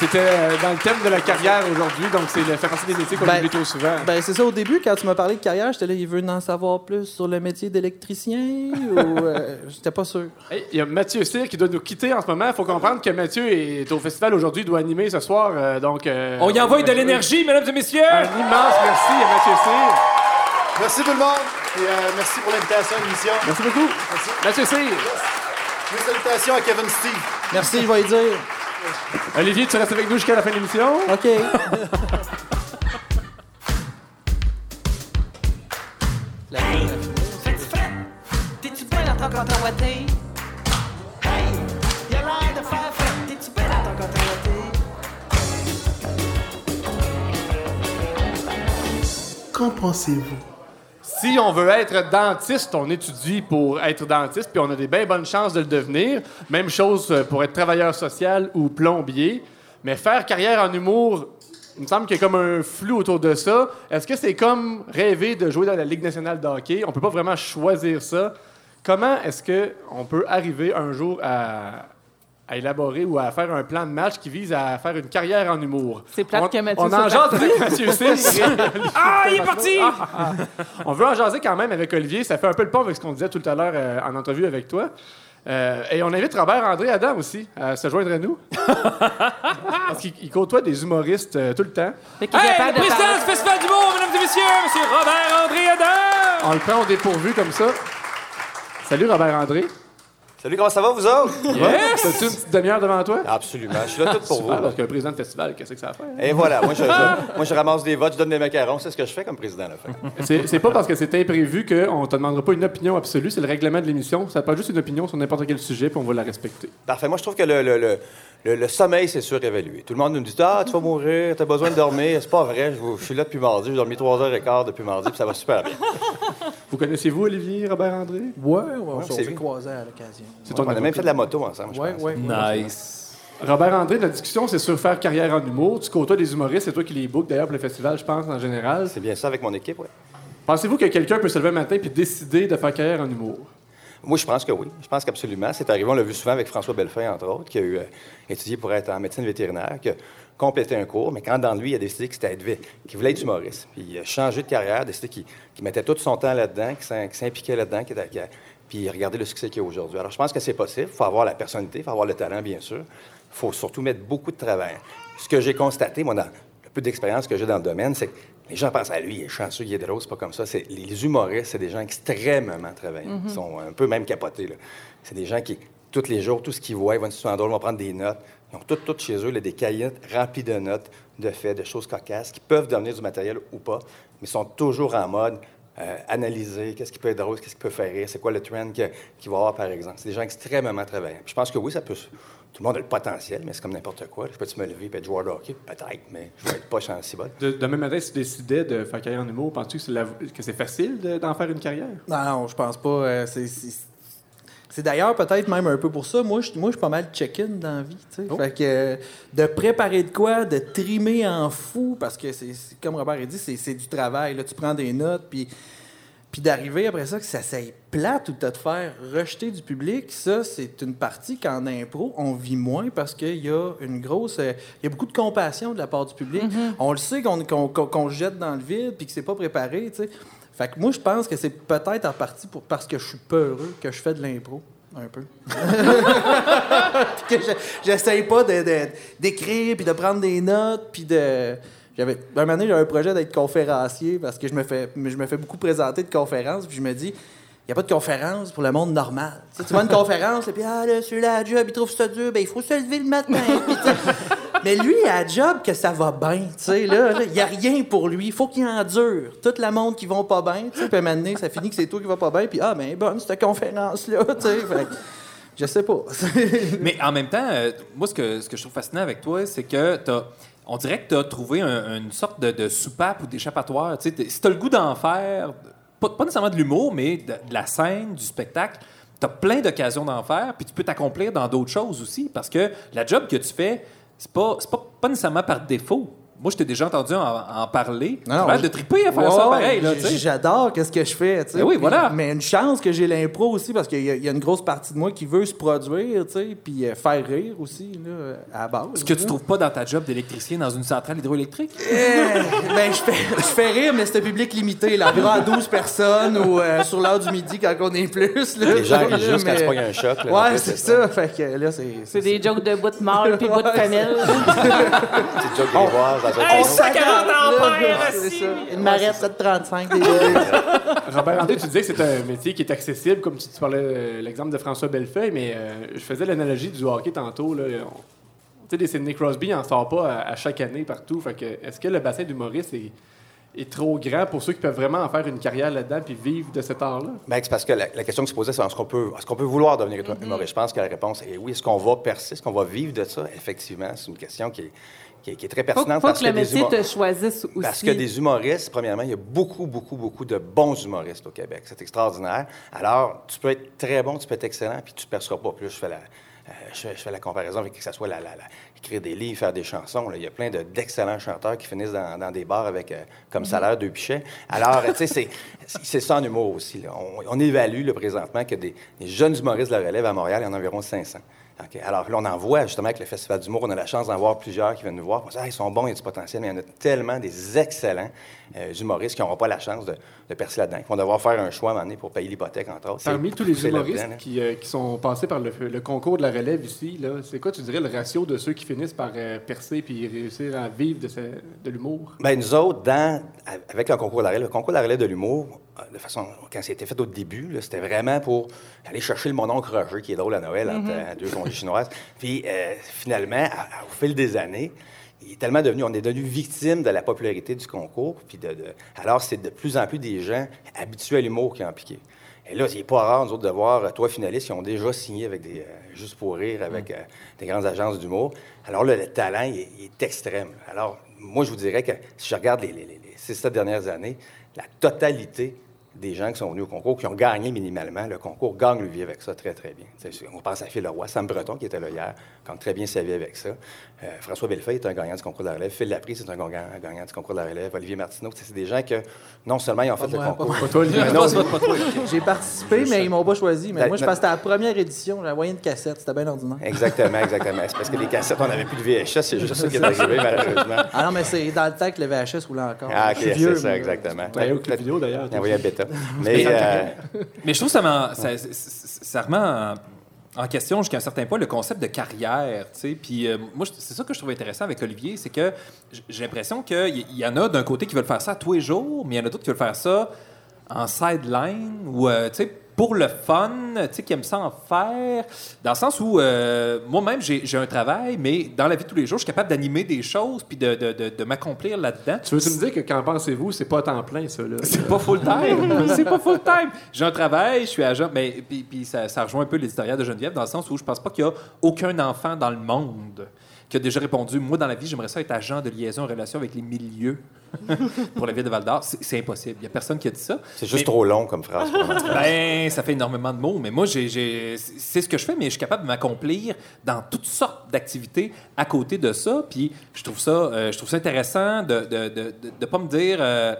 Speaker 2: C'était euh, dans le thème de la carrière aujourd'hui, donc c'est le fait partie des métiers qu'on
Speaker 9: Ben,
Speaker 2: oublie trop souvent.
Speaker 9: Ben, c'est ça, au début, quand tu m'as parlé de carrière, j'étais là, il veut en savoir plus sur le métier d'électricien ou. euh, j'étais pas sûr.
Speaker 2: Hey, Il y a Mathieu Cyr qui doit nous quitter en ce moment. Il faut comprendre que Mathieu est au festival aujourd'hui, doit animer ce soir. euh, donc, euh,
Speaker 3: On y envoie de l'énergie, mesdames et messieurs!
Speaker 2: Un immense merci à Mathieu Cyr.
Speaker 7: Merci tout le monde. Et euh, merci pour l'invitation à l'émission.
Speaker 2: Merci beaucoup. Mathieu Cyr.
Speaker 7: Mes salutations à Kevin Steve.
Speaker 9: Merci, je vais y dire.
Speaker 2: Olivier, tu restes avec nous jusqu'à la fin de l'émission.
Speaker 9: OK. La
Speaker 10: Fais-tu fret? T'es-tu ton compte à ouaté? Hey! Y'a l'air de faire fret. T'es-tu ton compte à ouaté?
Speaker 1: Qu'en pensez-vous?
Speaker 2: Si on veut être dentiste, on étudie pour être dentiste, puis on a des bien bonnes chances de le devenir. Même chose euh, pour être travailleur social ou plombier. Mais faire carrière en humour, il me semble qu'il y a comme un flou autour de ça. Est-ce que c'est comme rêver de jouer dans la Ligue nationale de hockey? On peut pas vraiment choisir ça. Comment est-ce qu'on peut arriver un jour à, à élaborer ou à faire un plan de match qui vise à faire une carrière en humour?
Speaker 4: C'est plate
Speaker 2: on,
Speaker 4: que Mathieu
Speaker 2: On en jase avec Mathieu Cyr.
Speaker 3: Ah, il est parti!
Speaker 2: On veut en jaser quand même avec Olivier. Ça fait un peu le pont avec ce qu'on disait tout à l'heure euh, en entrevue avec toi. Euh, et on invite Robert André Adam aussi à se joindre à nous. Parce qu'il il côtoie des humoristes euh, tout le temps.
Speaker 3: Hey, le
Speaker 4: de
Speaker 3: président du Festival d'humour, mesdames et messieurs, monsieur Robert André Adam!
Speaker 2: On le prend au dépourvu comme ça. Salut Robert André.
Speaker 11: Salut, comment ça va, vous autres?
Speaker 2: Yes! T'as-tu une petite demi-heure devant toi?
Speaker 11: Absolument, je suis là tout pour vous.
Speaker 2: Parce qu'un président de festival, qu'est-ce que ça à faire?
Speaker 11: Et voilà, moi je, je- moi je ramasse des votes, je donne des macarons, c'est ce que je fais comme président. Là, fait.
Speaker 2: C'est pas parce que c'est imprévu qu'on te demandera pas une opinion absolue, c'est le règlement de l'émission. Ça pas juste une opinion sur n'importe quel sujet, puis on va la respecter.
Speaker 11: Parfait, moi je trouve que le, le- le- le- le sommeil, c'est surévalué. Tout le monde nous dit Ah, tu vas mourir, tu as besoin de dormir. C'est pas vrai, je, je suis là depuis mardi, j'ai dormi 3h15 depuis mardi, puis ça va super bien.
Speaker 2: Vous connaissez-vous Olivier Robert André?
Speaker 9: Ouais, ouais, on s'est
Speaker 11: lui.
Speaker 9: croisés à l'occasion.
Speaker 2: C'est ton
Speaker 11: On a même fait de la moto ensemble, je
Speaker 9: Ouais,
Speaker 11: pense.
Speaker 9: ouais. ouais.
Speaker 3: Nice.
Speaker 2: Robert André, notre discussion, c'est sur faire carrière en humour. Tu côtoies des humoristes, c'est toi qui les book d'ailleurs pour le festival, je pense, en général.
Speaker 11: C'est bien ça avec mon équipe, oui.
Speaker 2: Pensez-vous que quelqu'un peut se lever un matin puis décider de faire carrière en humour?
Speaker 11: Moi, je pense que oui. Je pense qu'absolument. C'est arrivé, on l'a vu souvent avec François Bellefeuille, entre autres, qui a eu, euh, étudié pour être en médecine vétérinaire, qui a complété un cours, mais quand dans lui, il a décidé qu'il voulait être humoriste. Puis il a changé de carrière, décidé qu'il mettait tout son temps là-dedans, qu'il s'im- qu'il s'impliquait là-dedans, qu'il puis regardez le succès qu'il y a aujourd'hui. Alors, je pense que c'est possible. Il faut avoir la personnalité, il faut avoir le talent, bien sûr. Il faut surtout mettre beaucoup de travail. Ce que j'ai constaté, moi, dans le peu d'expérience que j'ai dans le domaine, c'est que les gens pensent à lui, il est chanceux, il est drôle, c'est pas comme ça. C'est, les humoristes, c'est des gens extrêmement travaillants. Ils sont un peu même capotés. C'est des gens qui, tous les jours, tout ce qu'ils voient, ils vont situation drôle, ils vont prendre des notes. Ils ont tout, tout chez eux, là, des cahiers remplis de notes, de faits, de choses cocasses, qui peuvent devenir du matériel ou pas, mais sont toujours en mode euh, analyser qu'est-ce qui peut être drôle, qu'est-ce qui peut faire rire, c'est quoi le trend qu'il va y avoir, par exemple. C'est des gens extrêmement travaillants. Puis je pense que oui, ça peut. Tout le monde a le potentiel, mais c'est comme n'importe quoi. Je peux-tu me lever et être joueur de hockey? Peut-être, mais je vais être pas chanceux.
Speaker 2: De, demain matin, si tu décidais de faire carrière en humour, penses-tu que c'est, la- que c'est facile de- d'en faire une carrière?
Speaker 9: Non, non, je pense pas. euh, c'est- c'est c'est d'ailleurs peut-être même un peu pour ça. Moi, je, moi, je suis pas mal check-in dans la vie. tu sais. Fait que euh, de préparer de quoi, de trimer en fou, parce que c'est comme Robert a dit, c'est du travail. Là. Tu prends des notes, puis puis d'arriver après ça, que ça s'aille plate ou de te faire rejeter du public, ça, c'est une partie qu'en impro, on vit moins parce qu'il y a une grosse. euh, Il y a beaucoup de compassion de la part du public. On le sait qu'on qu'on jette dans le vide puis que c'est pas préparé, tu sais. Fait que moi, je pense que c'est peut-être en partie pour, parce que je suis peureux que je fais de l'impro. Un peu. Puis que je- j'essaye pas d'écrire puis de prendre des notes puis de. Un moment donné, j'avais un projet d'être conférencier parce que je me fais, je me fais beaucoup présenter de conférences. Puis je me dis, n'y a pas de conférence pour le monde normal. Tu, sais, tu à une conférence, et puis, ah, là, celui-là, à la job, il trouve ça dur, ben, il faut se lever le matin. Mais lui, à la job, que ça va bien. Tu sais, là, il n'y a rien pour lui. Il faut qu'il endure. Tout le monde qui va pas bien. Tu sais, puis donné, ça finit que c'est toi qui va pas bien. Puis, ah, ben, bonne, cette conférence-là. Tu sais, je sais pas.
Speaker 3: Mais en même temps, euh, moi, ce que, ce que je trouve fascinant avec toi, c'est que t'as- on dirait que tu as trouvé un- une sorte de, de soupape ou d'échappatoire. Si tu as le goût d'en faire, pas, pas nécessairement de l'humour, mais de, la scène, du spectacle, tu as plein d'occasions d'en faire, puis tu peux t'accomplir dans d'autres choses aussi. Parce que la job que tu fais, c'est pas, pas, pas nécessairement par défaut. Moi, je t'ai déjà entendu en, en parler. As l'air de triper à faire ça pareil.
Speaker 9: J'adore qu'est-ce que je fais. tu sais.
Speaker 3: Ben oui,
Speaker 9: Puis-
Speaker 3: voilà.
Speaker 9: Mais une chance que j'ai l'impro aussi parce qu'il y, a- il y a une grosse partie de moi qui veut se produire, tu sais, puis euh, faire rire aussi là, à la base.
Speaker 3: Ce que tu trouves pas dans ta job d'électricien dans une centrale hydroélectrique?
Speaker 9: Eh, ben, je fais, je fais rire, mais c'est un public limité, là, environ à 12 personnes ou euh, sur l'heure du midi quand on est plus. Là,
Speaker 11: Les gens
Speaker 9: Là,
Speaker 11: rient juste quand
Speaker 9: mais-
Speaker 11: il se pogne un choc, là,
Speaker 9: Ouais, c'est
Speaker 11: c'est
Speaker 9: ça. Fait que là, c'est.
Speaker 4: C'est des jokes de bout de mâle puis bout de femelle.
Speaker 11: Petite joke grivoise dans un
Speaker 9: S'accorde, là, c'est ça. Une marette 735 des bébés.
Speaker 2: Robert André, tu disais que c'est un métier qui est accessible, comme tu, tu parlais euh, l'exemple de François Bellefeuille, mais euh, je faisais l'analogie du hockey tantôt. Là, On- tu sais, des Sidney Crosby, il n'en sort pas à, à chaque année partout. Fait que, est-ce que le bassin d'humoristes est, est trop grand pour ceux qui peuvent vraiment en faire une carrière là-dedans puis vivre de cet art-là?
Speaker 11: Ben, c'est parce que la, la question qui se posait, c'est est-ce qu'on peut, est-ce qu'on peut vouloir devenir humoriste? Je pense que la réponse est oui. Est-ce qu'on va percer? Est-ce qu'on va vivre de ça? Effectivement, c'est une question qui est, qui est- qui est très
Speaker 4: Faut,
Speaker 11: pertinente.
Speaker 4: faut
Speaker 11: parce
Speaker 4: que le métier te choisisse aussi.
Speaker 11: Parce que des humoristes, premièrement, il y a beaucoup, beaucoup, beaucoup de bons humoristes au Québec. C'est extraordinaire. Alors, tu peux être très bon, tu peux être excellent, puis tu ne perceras pas plus. Je fais la, euh, je, fais, je fais la comparaison avec que ce soit la, la- la- écrire des livres, faire des chansons. là. Il y a plein de- d'excellents chanteurs qui finissent dans, dans des bars avec euh, comme salaire deux pichets. Alors, tu sais, c'est- ça en humour aussi. là. On, on évalue là, présentement que des, des jeunes humoristes de la relève à Montréal, il y en a environ 500. Alors là, on en voit justement avec le Festival d'humour, on a la chance d'en voir plusieurs qui viennent nous voir. Ah, ils sont bons, il y a du potentiel, mais il y en a tellement des excellents euh, humoristes qui n'auront pas la chance de, de percer là-dedans. Ils vont devoir faire un choix à un moment donné pour payer l'hypothèque, entre autres.
Speaker 2: Parmi tous les humoristes qui, euh, qui sont passés par le, le concours de la relève ici, c'est quoi, tu dirais, le ratio de ceux qui finissent par euh, percer puis réussir à vivre de, l'humour?
Speaker 11: Ben, nous autres, dans, avec le concours de la relève, le concours de la relève de l'humour, euh, de façon, quand c'était fait au début, c'était vraiment pour aller chercher le mon oncle Roger, qui est drôle à Noël, entre euh, deux congés chinoises. Puis, euh, finalement, à- à- au fil des années, il est tellement devenu, on est devenu victime de la popularité du concours. Puis de, de- alors, c'est de plus en plus des gens habitués à l'humour qui ont piqué. Et là, il n'est pas rare, nous autres, de voir euh, trois finalistes qui ont déjà signé avec des, euh, juste pour rire, avec euh, des grandes agences d'humour. Alors là, le talent, il est, il est extrême. Alors, moi, je vous dirais que si je regarde les, les, les- six, sept dernières années, la totalité des gens qui sont venus au concours, qui ont gagné minimalement, le concours gagne le vie avec ça très, très bien. On pense à Phil Leroy, Sam Breton, qui était là hier, gagne très bien sa vie avec ça. Euh, François Bellefeuille est un gagnant du concours de la relève. Phil Laprie, c'est un gagnant, un gagnant du concours de la relève. Olivier Martineau, c'est des gens que, non seulement ils ont fait le
Speaker 9: moi,
Speaker 11: concours...
Speaker 9: pas moi.
Speaker 2: toi, Olivier.
Speaker 11: Mais non,
Speaker 9: J'ai participé, mais ils m'ont pas choisi. Mais
Speaker 11: Ben,
Speaker 9: moi, je
Speaker 11: ben-
Speaker 9: pense que c'était la première édition. J'avais envoyé une cassette. C'était bien ordinaire.
Speaker 11: Exactement, exactement. C'est parce que les cassettes, on n'avait plus de VHS, c'est juste ça qui est arrivé, malheureusement.
Speaker 9: Ah non, mais c'est dans le temps que le VHS roulait encore.
Speaker 11: Ah, ok, c'est ça,
Speaker 9: moi.
Speaker 11: exactement.
Speaker 2: Ouais, au club vidéo, d'ailleurs.
Speaker 11: Il a envoyé un bêta. Mais, euh,
Speaker 3: Mais je trouve que ça- ça- ça remet en, question jusqu'à un certain point le concept de carrière. tu euh, moi, c'est ça que je trouve intéressant avec Olivier, c'est que j'ai l'impression qu'il y, en a d'un côté qui veulent faire ça tous les jours, mais il y en a d'autres qui veulent faire ça en sideline ou euh, tu pour le fun, tu sais, qui aiment ça en faire. Dans le sens où euh, moi-même, j'ai un travail, mais dans la vie de tous les jours, je suis capable d'animer des choses puis de, de- de- de m'accomplir là-dedans.
Speaker 2: Tu veux-tu me dire que qu'en pensez-vous, c'est pas à temps plein, ça, là?
Speaker 3: C'est pas full time. c'est pas full time. J'ai un travail, je suis agent. Mais puis, puis ça, ça rejoint un peu l'éditorial de Geneviève dans le sens où je pense pas qu'il y a aucun enfant dans le monde qui a déjà répondu Moi, dans la vie, j'aimerais ça être agent de liaison en relation avec les milieux pour la ville de Val d'Or. C'est impossible. Il y a personne qui a dit ça.
Speaker 11: c'est juste
Speaker 3: Mais-
Speaker 11: trop long comme phrase
Speaker 3: ben, ça fait énormément de mots, mais moi, j'ai, j'ai- c'est ce que je fais, mais je suis capable de m'accomplir dans toutes sortes d'activités à côté de ça. Puis je trouve ça, euh, je trouve ça intéressant de ne de, de, de- de pas me dire. euh,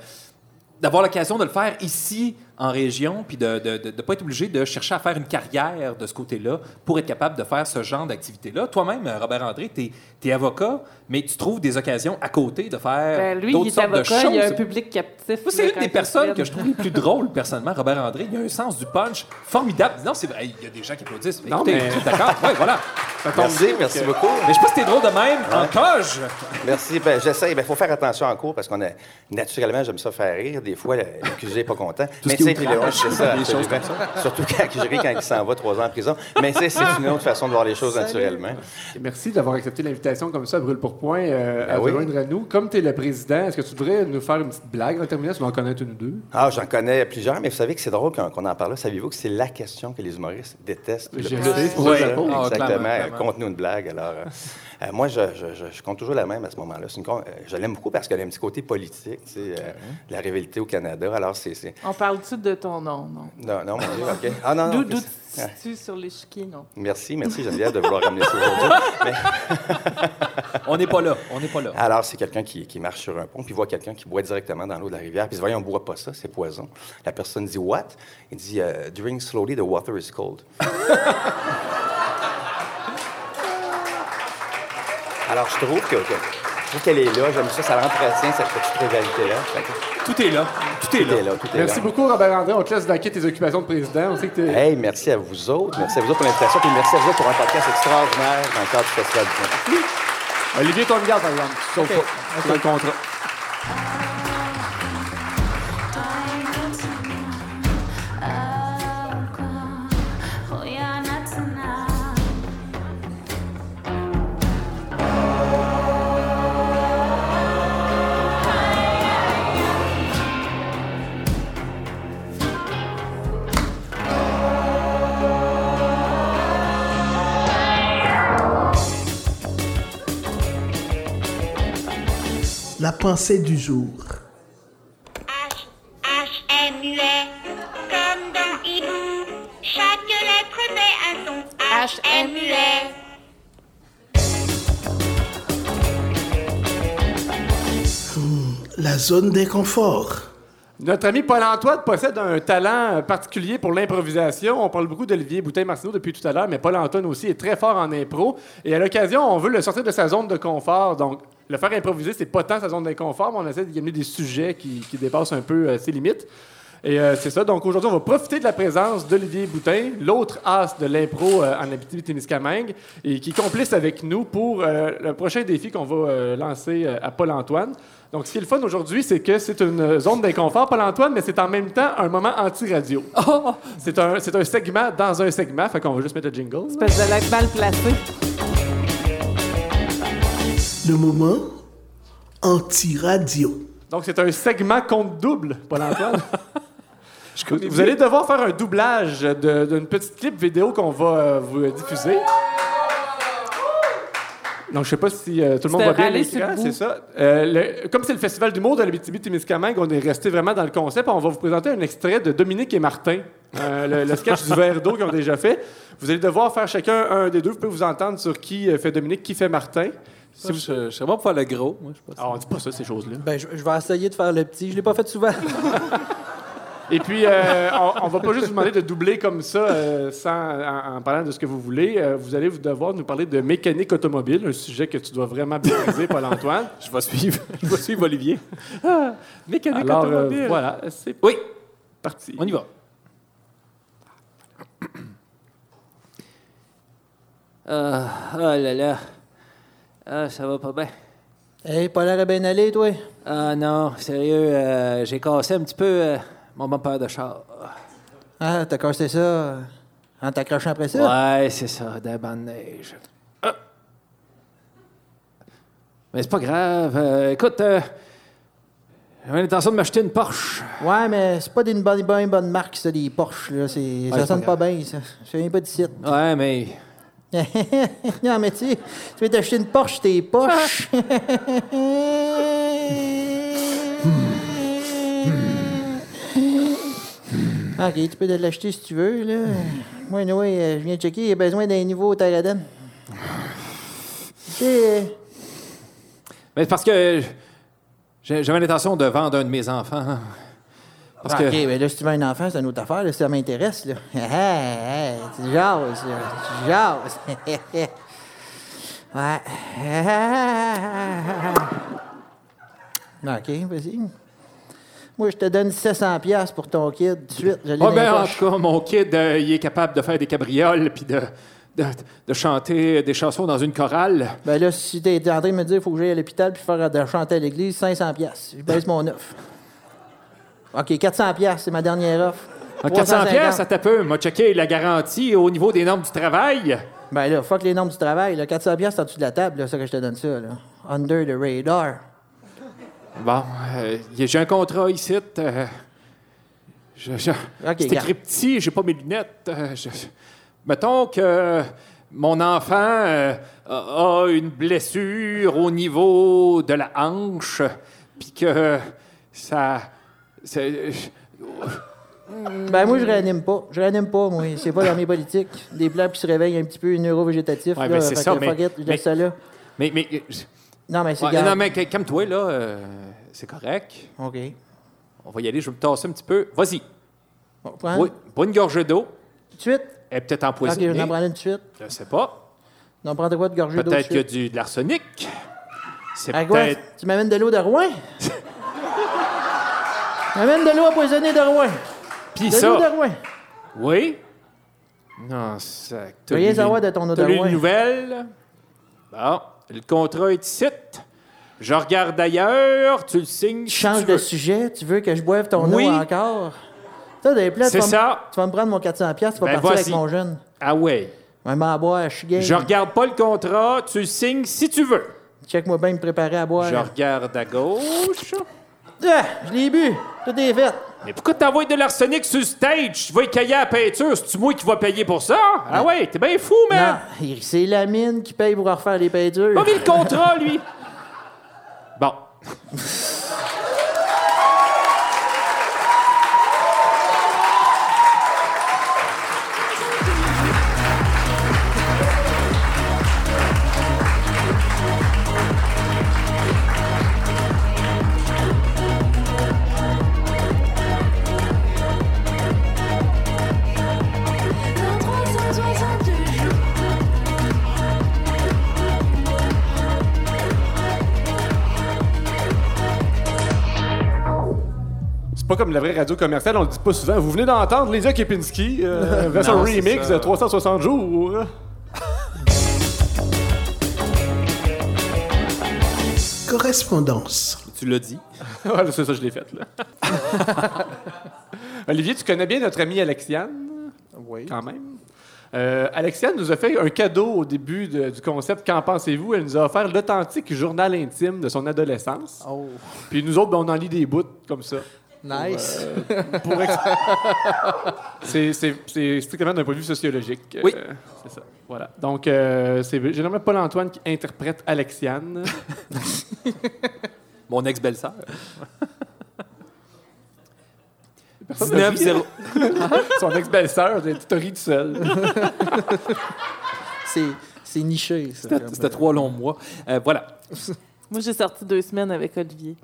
Speaker 3: d'avoir l'occasion de le faire ici en région, puis de ne pas être obligé de chercher à faire une carrière de ce côté-là pour être capable de faire ce genre d'activité-là. Toi-même, euh, Robert André, tu es, avocat, mais tu trouves des occasions à côté de faire
Speaker 4: Ben, lui, il
Speaker 3: d'autres
Speaker 4: est
Speaker 3: sortes de
Speaker 4: avocat, il y a un
Speaker 3: choses.
Speaker 4: public captif.
Speaker 3: C'est une des personnes que je trouve les plus drôles, personnellement, Robert André. Il a un sens du punch formidable. Non, c'est vrai, il y a des gens qui applaudissent.
Speaker 2: Non,
Speaker 3: Écoutez,
Speaker 2: mais-
Speaker 3: d'accord? Oui, voilà.
Speaker 2: Ça tombe
Speaker 11: Merci,
Speaker 2: bien,
Speaker 11: merci
Speaker 2: que-
Speaker 11: beaucoup.
Speaker 3: Mais je sais pas si t'es drôle de même en coge.
Speaker 11: Merci. Ben, J'essaie. Il faut faire attention en cours parce qu'on a naturellement, j'aime ça faire rire. Des fois, l'accusé n'est pas content. mais
Speaker 3: qui est
Speaker 11: c'est ça, absolument. Surtout quand ris quand il s'en va trois ans en prison. Mais c'est c'est une autre façon de voir les choses naturellement.
Speaker 2: Merci d'avoir accepté l'invitation comme ça, Brûle pour Point, euh,
Speaker 11: Ben
Speaker 2: à
Speaker 11: oui.
Speaker 2: te joindre à nous. Comme tu es le président, est-ce que tu voudrais nous faire une petite blague en terminant? Tu vas en connaître une ou deux?
Speaker 11: Ah, j'en connais plusieurs, mais vous savez que c'est drôle qu'on en parle. Saviez-vous que c'est la question que les humoristes détestent le
Speaker 2: Je
Speaker 11: plus?
Speaker 3: Ah,
Speaker 11: Exactement.
Speaker 3: clairement, clairement.
Speaker 11: Conte-nous une blague. Alors, euh, moi, je, je- je- je compte toujours la même à ce moment-là. Euh, je l'aime beaucoup parce qu'elle a un petit côté politique, tu sais, euh, de la rivalité au Canada. Alors, c'est...
Speaker 4: On parle-tu de ton nom, non?
Speaker 11: Non, non, mon Dieu, OK. Ah, non, non.
Speaker 4: D'où tu sur l'échiquier, non?
Speaker 11: Merci, merci Geneviève de vouloir ramener ça aujourd'hui. Mais-
Speaker 3: On n'est pas là. On n'est pas là.
Speaker 11: alors, c'est quelqu'un qui, qui marche sur un pont, puis voit quelqu'un qui boit directement dans l'eau de la rivière, puis il dit Voyons, on ne boit pas ça, c'est poison. La personne dit What? Il dit Drink slowly, the water is cold. alors, je trouve que. que- je trouve qu'elle est là, j'aime ça, ça l'entretient, cette petite rivalité-là.
Speaker 3: Tout est là. Tout est
Speaker 11: Tout
Speaker 3: là.
Speaker 11: est là, tout est
Speaker 2: Merci
Speaker 11: là.
Speaker 2: beaucoup, Robert André. On te laisse vaquer tes occupations de président. On sait que
Speaker 11: Hey, merci à vous autres. Merci à vous autres pour l'invitation. Puis merci à vous autres pour un podcast extraordinaire dans le cadre du Festival du.
Speaker 2: Olivier, toi, regarde, par exemple. Tu sauves pas. Dans le contrat.
Speaker 1: Pensée du jour.
Speaker 8: H, H est muet, comme dans hibou. Chaque lettre fait un son. H est muet.
Speaker 1: La zone d'inconfort.
Speaker 2: Notre ami Paul-Antoine possède un talent particulier pour l'improvisation. On parle beaucoup d'Olivier Boutin-Martineau depuis tout à l'heure, mais Paul-Antoine aussi est très fort en impro. Et à l'occasion, on veut le sortir de sa zone de confort. Donc, le faire improviser, c'est pas tant sa zone d'inconfort, mais on essaie d'y amener des sujets qui, dépassent un peu euh, ses limites. Et euh, c'est ça. Donc aujourd'hui, on va profiter de la présence d'Olivier Boutin, l'autre as de l'impro euh, en Abitibi-Témiscamingue, et qui complice avec nous pour euh, le prochain défi qu'on va lancer à Paul-Antoine. Donc, ce qui est le fun aujourd'hui, c'est que c'est une zone d'inconfort, Paul-Antoine, mais c'est en même temps un moment anti-radio. C'est un, c'est un segment dans un segment, fait qu'on va juste mettre le jingle.
Speaker 4: Espèce de lac mal placé.
Speaker 1: Le moment anti-radio.
Speaker 2: Donc, c'est un segment compte double, Paul-Antoine. vous allez devoir faire un doublage d'une petite clip vidéo qu'on va euh, vous diffuser. Donc, je sais pas si euh, tout le monde va bien l'écran, c'est ça. Euh, le- comme c'est le festival d'humour de l'Abitibi-Témiscamingue, on est resté vraiment dans le concept. On va vous présenter un extrait de Dominique et Martin, euh, le, le sketch du verre d'eau qu'ils ont déjà fait. Vous allez devoir faire chacun un des deux. Vous pouvez vous entendre sur qui fait Dominique, qui fait Martin. Si vous...
Speaker 3: Je, je serais bon pour faire le gros, moi, je sais pas.
Speaker 2: Ah, on dit pas ça, ces choses-là.
Speaker 9: Ben, je, je vais essayer de faire le petit. Je l'ai pas fait souvent.
Speaker 2: Et puis, euh, on, on va pas juste vous demander de doubler comme ça, euh, sans, en, en parlant de ce que vous voulez. Euh, vous allez vous devoir nous parler de mécanique automobile, un sujet que tu dois vraiment maîtriser, Paul-Antoine.
Speaker 3: Je vais suivre, je vais suivre Olivier. Ah, mécanique
Speaker 2: Alors, euh,
Speaker 3: automobile.
Speaker 2: voilà, c'est
Speaker 3: Oui,
Speaker 2: parti.
Speaker 3: on y va.
Speaker 12: Ah, oh là là. Ah, ça va pas bien.
Speaker 9: Hey, pas l'air à bien aller, toi?
Speaker 12: Ah non, sérieux, euh, j'ai cassé un petit peu euh, mon bumper de char.
Speaker 9: Ah, t'as cassé ça euh, en t'accrochant après ça?
Speaker 12: Ouais, c'est ça, d'un banc de neige. Ah. Mais c'est pas grave. euh, écoute, euh, j'avais l'intention de m'acheter une Porsche.
Speaker 9: Ouais, mais c'est pas d'une bonne, bonne, bonne marque, ça, des Porsche. Là. C'est-
Speaker 12: c'est
Speaker 9: ça sonne
Speaker 12: pas
Speaker 9: pas bien, ça. Je viens pas d'ici.
Speaker 12: Ouais, mais
Speaker 9: non, mais tu sais, tu veux t'acheter une Porsche, t'es poche. ok, tu peux te l'acheter si tu veux, là. Moi, oui, je viens de checker, il y a besoin d'un nouveau Tyraden. Euh,
Speaker 3: Mais c'est parce que j'avais l'intention de vendre un de mes enfants. Parce
Speaker 9: Ah,
Speaker 3: que.
Speaker 9: OK, mais là, si tu veux un enfant, c'est une autre affaire, là, ça m'intéresse, là. Hey, hey, tu jases, là. Tu jases. ouais. OK, vas-y. Moi, je te donne 700 pièces pour ton kid tout de suite. Je
Speaker 3: Ah
Speaker 9: les
Speaker 3: ben, en tout cas, mon kid, euh, il est capable de faire des cabrioles puis de, de, de chanter des chansons dans une chorale.
Speaker 9: Ben là, si t'es en train de me dire qu'il faut que j'aille à l'hôpital puis faire de chanter à l'église, 500 pièces. Je baisse mon offre. OK, 400 pièces, c'est ma dernière offre.
Speaker 3: En 400
Speaker 9: 350.
Speaker 3: pièces, ça t'a peu. M'a checké la garantie au niveau des normes du travail.
Speaker 9: Ben là, fuck les normes du travail. Là. 400 pièces, c'est en dessous de la table, là, ça que je te donne ça. Là. Under the radar.
Speaker 3: Bon, euh, j'ai un contrat ici. euh, c'est écrit petit, j'ai pas mes lunettes. euh, je- mettons que mon enfant euh, a une blessure au niveau de la hanche, puis que ça. c'est-
Speaker 9: Ben moi, je réanime pas. Je réanime pas, moi. C'est pas dans mes politiques. Des plans qui se réveillent un petit peu neurovégétatifs.
Speaker 3: Ouais,
Speaker 9: là,
Speaker 3: ben, c'est
Speaker 9: fait
Speaker 3: ça, mais- mais-
Speaker 9: ça là.
Speaker 3: mais, mais,
Speaker 9: Non, mais c'est
Speaker 3: ouais, non, mais calme-toi, là. euh, c'est correct.
Speaker 9: OK.
Speaker 3: On va y aller, je vais me tasser un petit peu. Vas-y.
Speaker 9: On prend
Speaker 3: Oui, pas une gorgée d'eau.
Speaker 9: tout de suite?
Speaker 3: Elle est peut-être
Speaker 9: OK,
Speaker 3: empoisonnée.
Speaker 9: on en prend une tout de suite.
Speaker 3: Je sais pas.
Speaker 9: On en prend de quoi de gorgée d'eau tout de
Speaker 3: Peut-être qu'il y a
Speaker 9: suite?
Speaker 3: du, de l'arsenic. C'est
Speaker 9: quoi?
Speaker 3: peut-être.
Speaker 9: Tu m'amènes de l'eau de Rouen? tu m'amènes de l'eau empoisonnée de Rouen.
Speaker 3: Puis
Speaker 9: De
Speaker 3: ça.
Speaker 9: l'eau de Rouen.
Speaker 3: Oui. Non, ça.
Speaker 9: veux rien savoir de ton eau de
Speaker 3: T'as lu
Speaker 9: Rouen.
Speaker 3: une nouvelle? Bon, le contrat est ici. Je regarde ailleurs, tu le signes. Si
Speaker 9: changes
Speaker 3: tu
Speaker 9: de
Speaker 3: veux.
Speaker 9: sujet. Tu veux que je boive ton
Speaker 3: Oui.
Speaker 9: eau encore? Ça, des plats, tu
Speaker 3: C'est
Speaker 9: vas
Speaker 3: ça.
Speaker 9: Tu vas me prendre mon 400$, piastres, tu vas
Speaker 3: Ben,
Speaker 9: partir avec
Speaker 3: voici.
Speaker 9: mon jeune.
Speaker 3: Ah ouais.
Speaker 9: Ouais, m'en boire, je suis game.
Speaker 3: Je regarde pas le contrat, tu le signes si tu veux.
Speaker 9: Check-moi bien me préparer à boire.
Speaker 3: Je regarde à gauche.
Speaker 9: Ah, je l'ai bu. Tout est fait.
Speaker 3: Mais pourquoi t'envoies de l'arsenic sur le stage? Tu vas écailler à la peinture, c'est-tu moi qui va payer pour ça? Ah ouais, t'es bien fou, man!
Speaker 9: Non, c'est la mine qui paye pour refaire les peintures.
Speaker 3: Pas vu le contrat, lui! Bon.
Speaker 2: Pas comme la vraie radio commerciale, on le dit pas souvent. Vous venez d'entendre Lisa Kepinski, euh, version
Speaker 3: Non,
Speaker 2: remix de 360 jours.
Speaker 1: Correspondance.
Speaker 3: Tu l'as dit.
Speaker 2: voilà, c'est ça, je l'ai fait. Là. Olivier, tu connais bien notre amie Alexiane,
Speaker 9: Oui.
Speaker 2: quand même. Euh, Alexiane nous a fait un cadeau au début de- du concept Qu'en pensez-vous? Elle nous a offert l'authentique journal intime de son adolescence.
Speaker 9: Oh,
Speaker 2: Puis nous autres, ben, on en lit des bouts comme ça.
Speaker 9: Nice.
Speaker 2: Pour ex- c'est, strictement d'un point de vue sociologique.
Speaker 3: Oui.
Speaker 2: Euh, c'est ça. Voilà. Donc, euh, c'est généralement Paul-Antoine qui interprète Alexiane.
Speaker 3: Mon ex-belle-sœur.
Speaker 2: Personne n'a
Speaker 3: 19 0
Speaker 2: Son ex-belle-sœur, tu te ris tout seul.
Speaker 9: C'est, niché.
Speaker 3: C'était c'était trois longs mois. Euh, voilà.
Speaker 4: Moi, j'ai sorti deux semaines avec Olivier.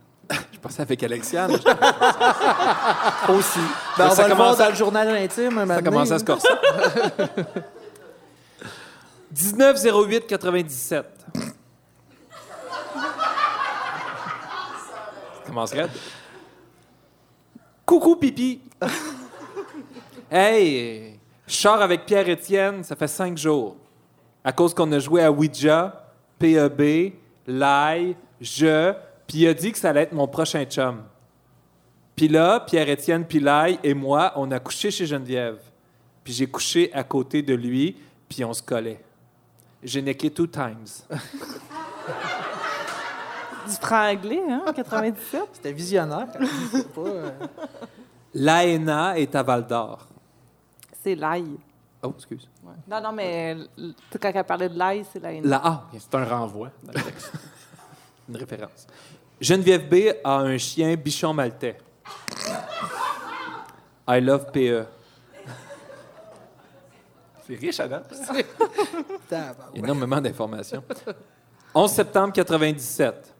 Speaker 3: Je passais avec Alexiane. Aussi.
Speaker 9: Ben, on
Speaker 3: ça
Speaker 9: va le voir
Speaker 3: commence
Speaker 9: dans le journal intime un
Speaker 3: Ça commence à se corser. 19 08 97. Ça commence raide. Coucou, pipi. hey, je sors avec Pierre-Étienne, ça fait cinq jours. À cause qu'on a joué à Ouija, PEB, Lai, je, puis il a dit que ça allait être mon prochain chum. Puis là, Pierre-Étienne Pilay et moi, on a couché chez Geneviève. Puis j'ai couché à côté de lui, puis on se collait. J'ai necké two times.
Speaker 4: Du franc-anglais, hein, 97?
Speaker 9: C'était visionnaire. Pas, euh,
Speaker 3: L'AENA est à Val d'Or.
Speaker 4: C'est l'ail.
Speaker 3: Oh, excuse.
Speaker 4: Non, non, mais quand elle parlait de l'ail, c'est l'ail.
Speaker 3: La A,
Speaker 2: C'est un renvoi dans le texte.
Speaker 3: une référence. Geneviève B a un chien bichon maltais. I love PE.
Speaker 2: C'est riche, Adam.
Speaker 3: Énormément d'informations. 11 septembre 97.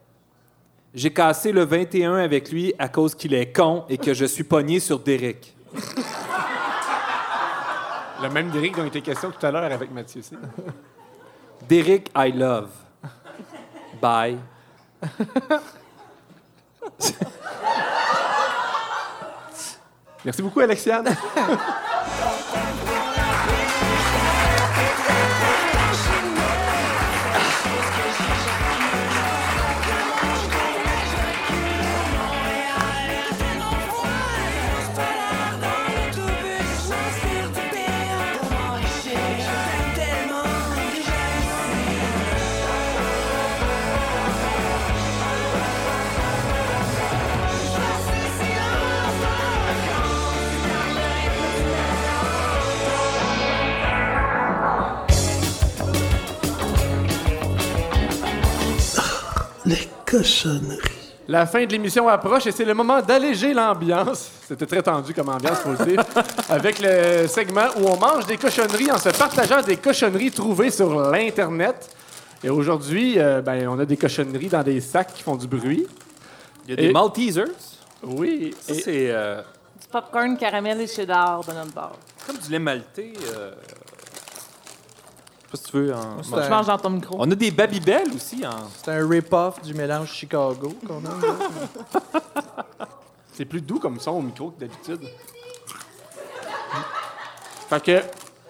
Speaker 3: J'ai cassé le 21 avec lui à cause qu'il est con et que je suis pogné sur Derek.
Speaker 2: Le même Derek dont il était question tout à l'heure avec Mathieu. C.
Speaker 3: Derek, I love. Bye.
Speaker 2: Merci beaucoup, Alexiane. La fin de l'émission approche et c'est le moment d'alléger l'ambiance. C'était très tendu comme ambiance, faut le dire. Avec le segment où on mange des cochonneries en se partageant des cochonneries trouvées sur l'Internet. Et aujourd'hui, euh, ben, on a des cochonneries dans des sacs qui font du bruit.
Speaker 3: Il y a des Maltesers.
Speaker 2: Oui.
Speaker 3: Ça,
Speaker 2: et-
Speaker 3: c'est euh,
Speaker 4: Du popcorn, caramel et cheddar de notre bord.
Speaker 3: comme du lait maltais. euh, pas si tu veux. en-
Speaker 9: c'est
Speaker 4: Je
Speaker 9: un-
Speaker 4: mange dans ton micro.
Speaker 3: On a des Babybel aussi. En...
Speaker 9: C'est un rip-off du mélange Chicago qu'on a.
Speaker 2: C'est plus doux comme son au micro que d'habitude. Fait que,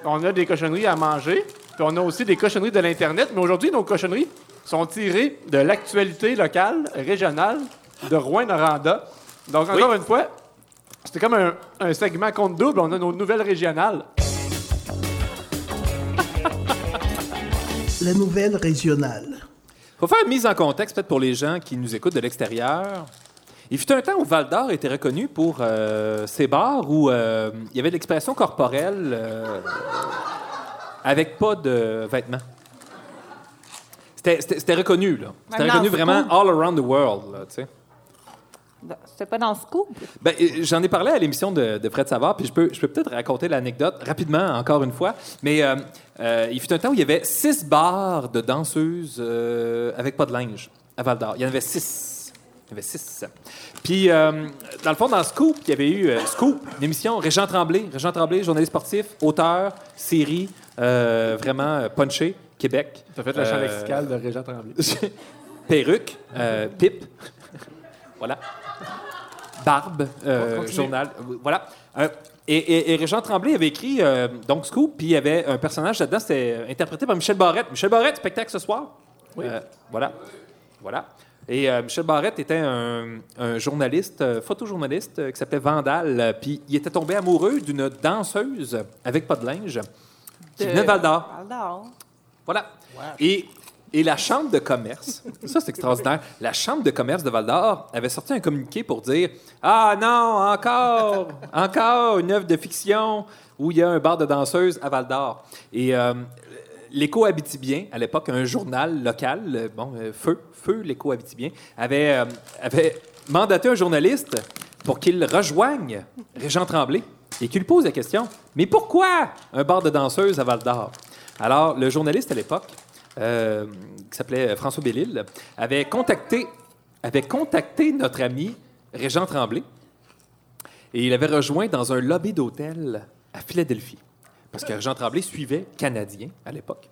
Speaker 2: on a des cochonneries à manger, puis on a aussi des cochonneries de l'Internet, mais aujourd'hui, nos cochonneries sont tirées de l'actualité locale, régionale, de Rouen-Noranda. Donc, encore une fois, c'était comme un, un segment compte double, on a nos nouvelles régionales.
Speaker 1: La nouvelle régionale.
Speaker 3: faut faire une mise en contexte, peut-être pour les gens qui nous écoutent de l'extérieur. Il fut un temps où Val d'Or était reconnu pour euh, ses bars où euh, il y avait de l'expression corporelle euh, avec pas de vêtements. C'était- reconnu, là. C'était reconnu vraiment all around the world, là, tu sais.
Speaker 4: C'était pas dans le scoop?
Speaker 3: Ben, euh, J'en ai parlé à l'émission de, de Fred Savard, puis je peux, je peux peut-être raconter l'anecdote rapidement, encore une fois. Mais euh, euh, il fut un temps où il y avait six bars de danseuses euh, avec pas de linge à Val d'Or. Il y en avait six. Il y en avait six. Puis, euh, dans le fond, dans Scoop, il y avait eu euh, Scoop, une émission, Régent Tremblay. Régent Tremblay, journaliste sportif, auteur, série, euh, vraiment euh, punché, Québec.
Speaker 2: T'as fait le
Speaker 3: Euh,
Speaker 2: lexical de Régent Tremblay.
Speaker 3: Perruque, euh, pipe. voilà. Barbe, euh, journal. Voilà. Euh, et, et, et Régent Tremblay avait écrit euh, donc Scoop, puis il y avait un personnage là-dedans, c'était euh, interprété par Michel Barrette. Michel Barrette, spectacle ce soir? Euh, voilà. Voilà. Et euh, Michel Barrette était un, un journaliste, photojournaliste, qui s'appelait Vandal. Puis il était tombé amoureux d'une danseuse avec pas de linge qui
Speaker 4: De-
Speaker 3: venait de Val d'Or.
Speaker 4: Val d'Or.
Speaker 3: Voilà. Et, et la Chambre de commerce, ça c'est extraordinaire, la Chambre de commerce de Val d'Or avait sorti un communiqué pour dire Ah non, encore, encore une œuvre de fiction où il y a un bar de danseuses à Val d'Or. Et euh, l'Écho Abitibien, à l'époque, un journal local, euh, bon, euh, Feu, Feu, l'Écho Abitibien, avait, euh, avait mandaté un journaliste pour qu'il rejoigne Régent Tremblay et qu'il pose la question Mais pourquoi un bar de danseuses à Val d'Or Alors, le journaliste à l'époque, euh, qui s'appelait François Bellil, avait contacté, avait contacté notre ami Régent Tremblay et il avait rejoint dans un lobby d'hôtel à Philadelphie. Parce que Régent Tremblay suivait Canadien à l'époque.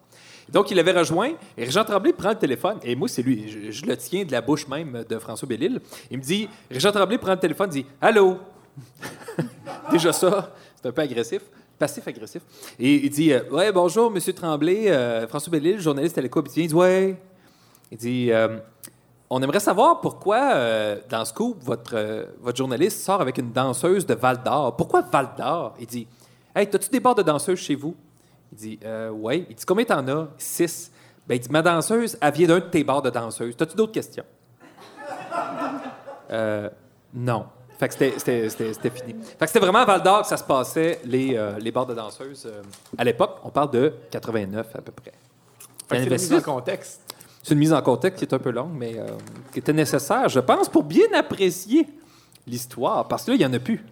Speaker 3: Donc, il avait rejoint, et Régent Tremblay prend le téléphone, et moi, c'est lui, je, je le tiens de la bouche même de François Bellil. Il me dit, Régent Tremblay prend le téléphone, dit Allô Déjà ça, c'est un peu agressif, passif-agressif. Et il dit euh, Ouais, bonjour, Monsieur Tremblay, euh, François Bellil, journaliste à l'écho. Il dit Ouais. Il dit euh, On aimerait savoir pourquoi, euh, dans Scoop, votre, euh, votre journaliste sort avec une danseuse de Val d'Or. Pourquoi Val d'Or? Il dit Hey, t'as-tu des bars de danseuses chez vous? Il dit Ouais. Il dit Combien t'en as? Six. Ben, il dit Ma danseuse, elle vient d'un de tes bars de danseuses. T'as-tu d'autres questions? Non. Fait que c'était- fini. Fait que c'était vraiment à Val d'Or que ça se passait, les, euh, les bars de danseuses. euh, à l'époque, on parle de 89 à peu près.
Speaker 2: C'est une mise en contexte.
Speaker 3: C'est une mise en contexte qui est un peu longue, mais euh, qui était nécessaire, je pense, pour bien apprécier l'histoire. Parce que là, il n'y en a plus.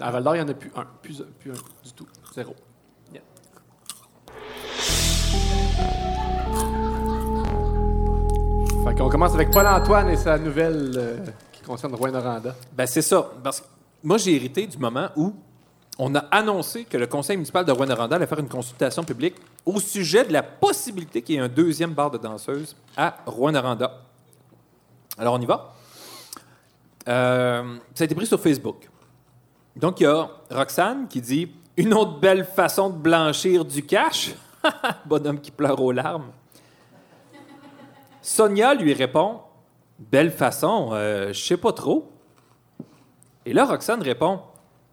Speaker 2: À Val d'Or, il n'y en a plus un. Plus, plus un du tout. Zéro. Yeah. Fait qu'on commence avec Paul-Antoine et sa nouvelle euh, concerne Rouen-Noranda.
Speaker 3: Ben, c'est ça. Parce que moi, j'ai hérité du moment où on a annoncé que le conseil municipal de Rouen-Noranda allait faire une consultation publique au sujet de la possibilité qu'il y ait un deuxième bar de danseuses à Rouen-Noranda. Alors, on y va. Euh, ça a été pris sur Facebook. Donc, il y a Roxane qui dit Une autre belle façon de blanchir du cash? Bonhomme qui pleure aux larmes. Sonia lui répond Belle façon, euh, je sais pas trop. Et là, Roxane répond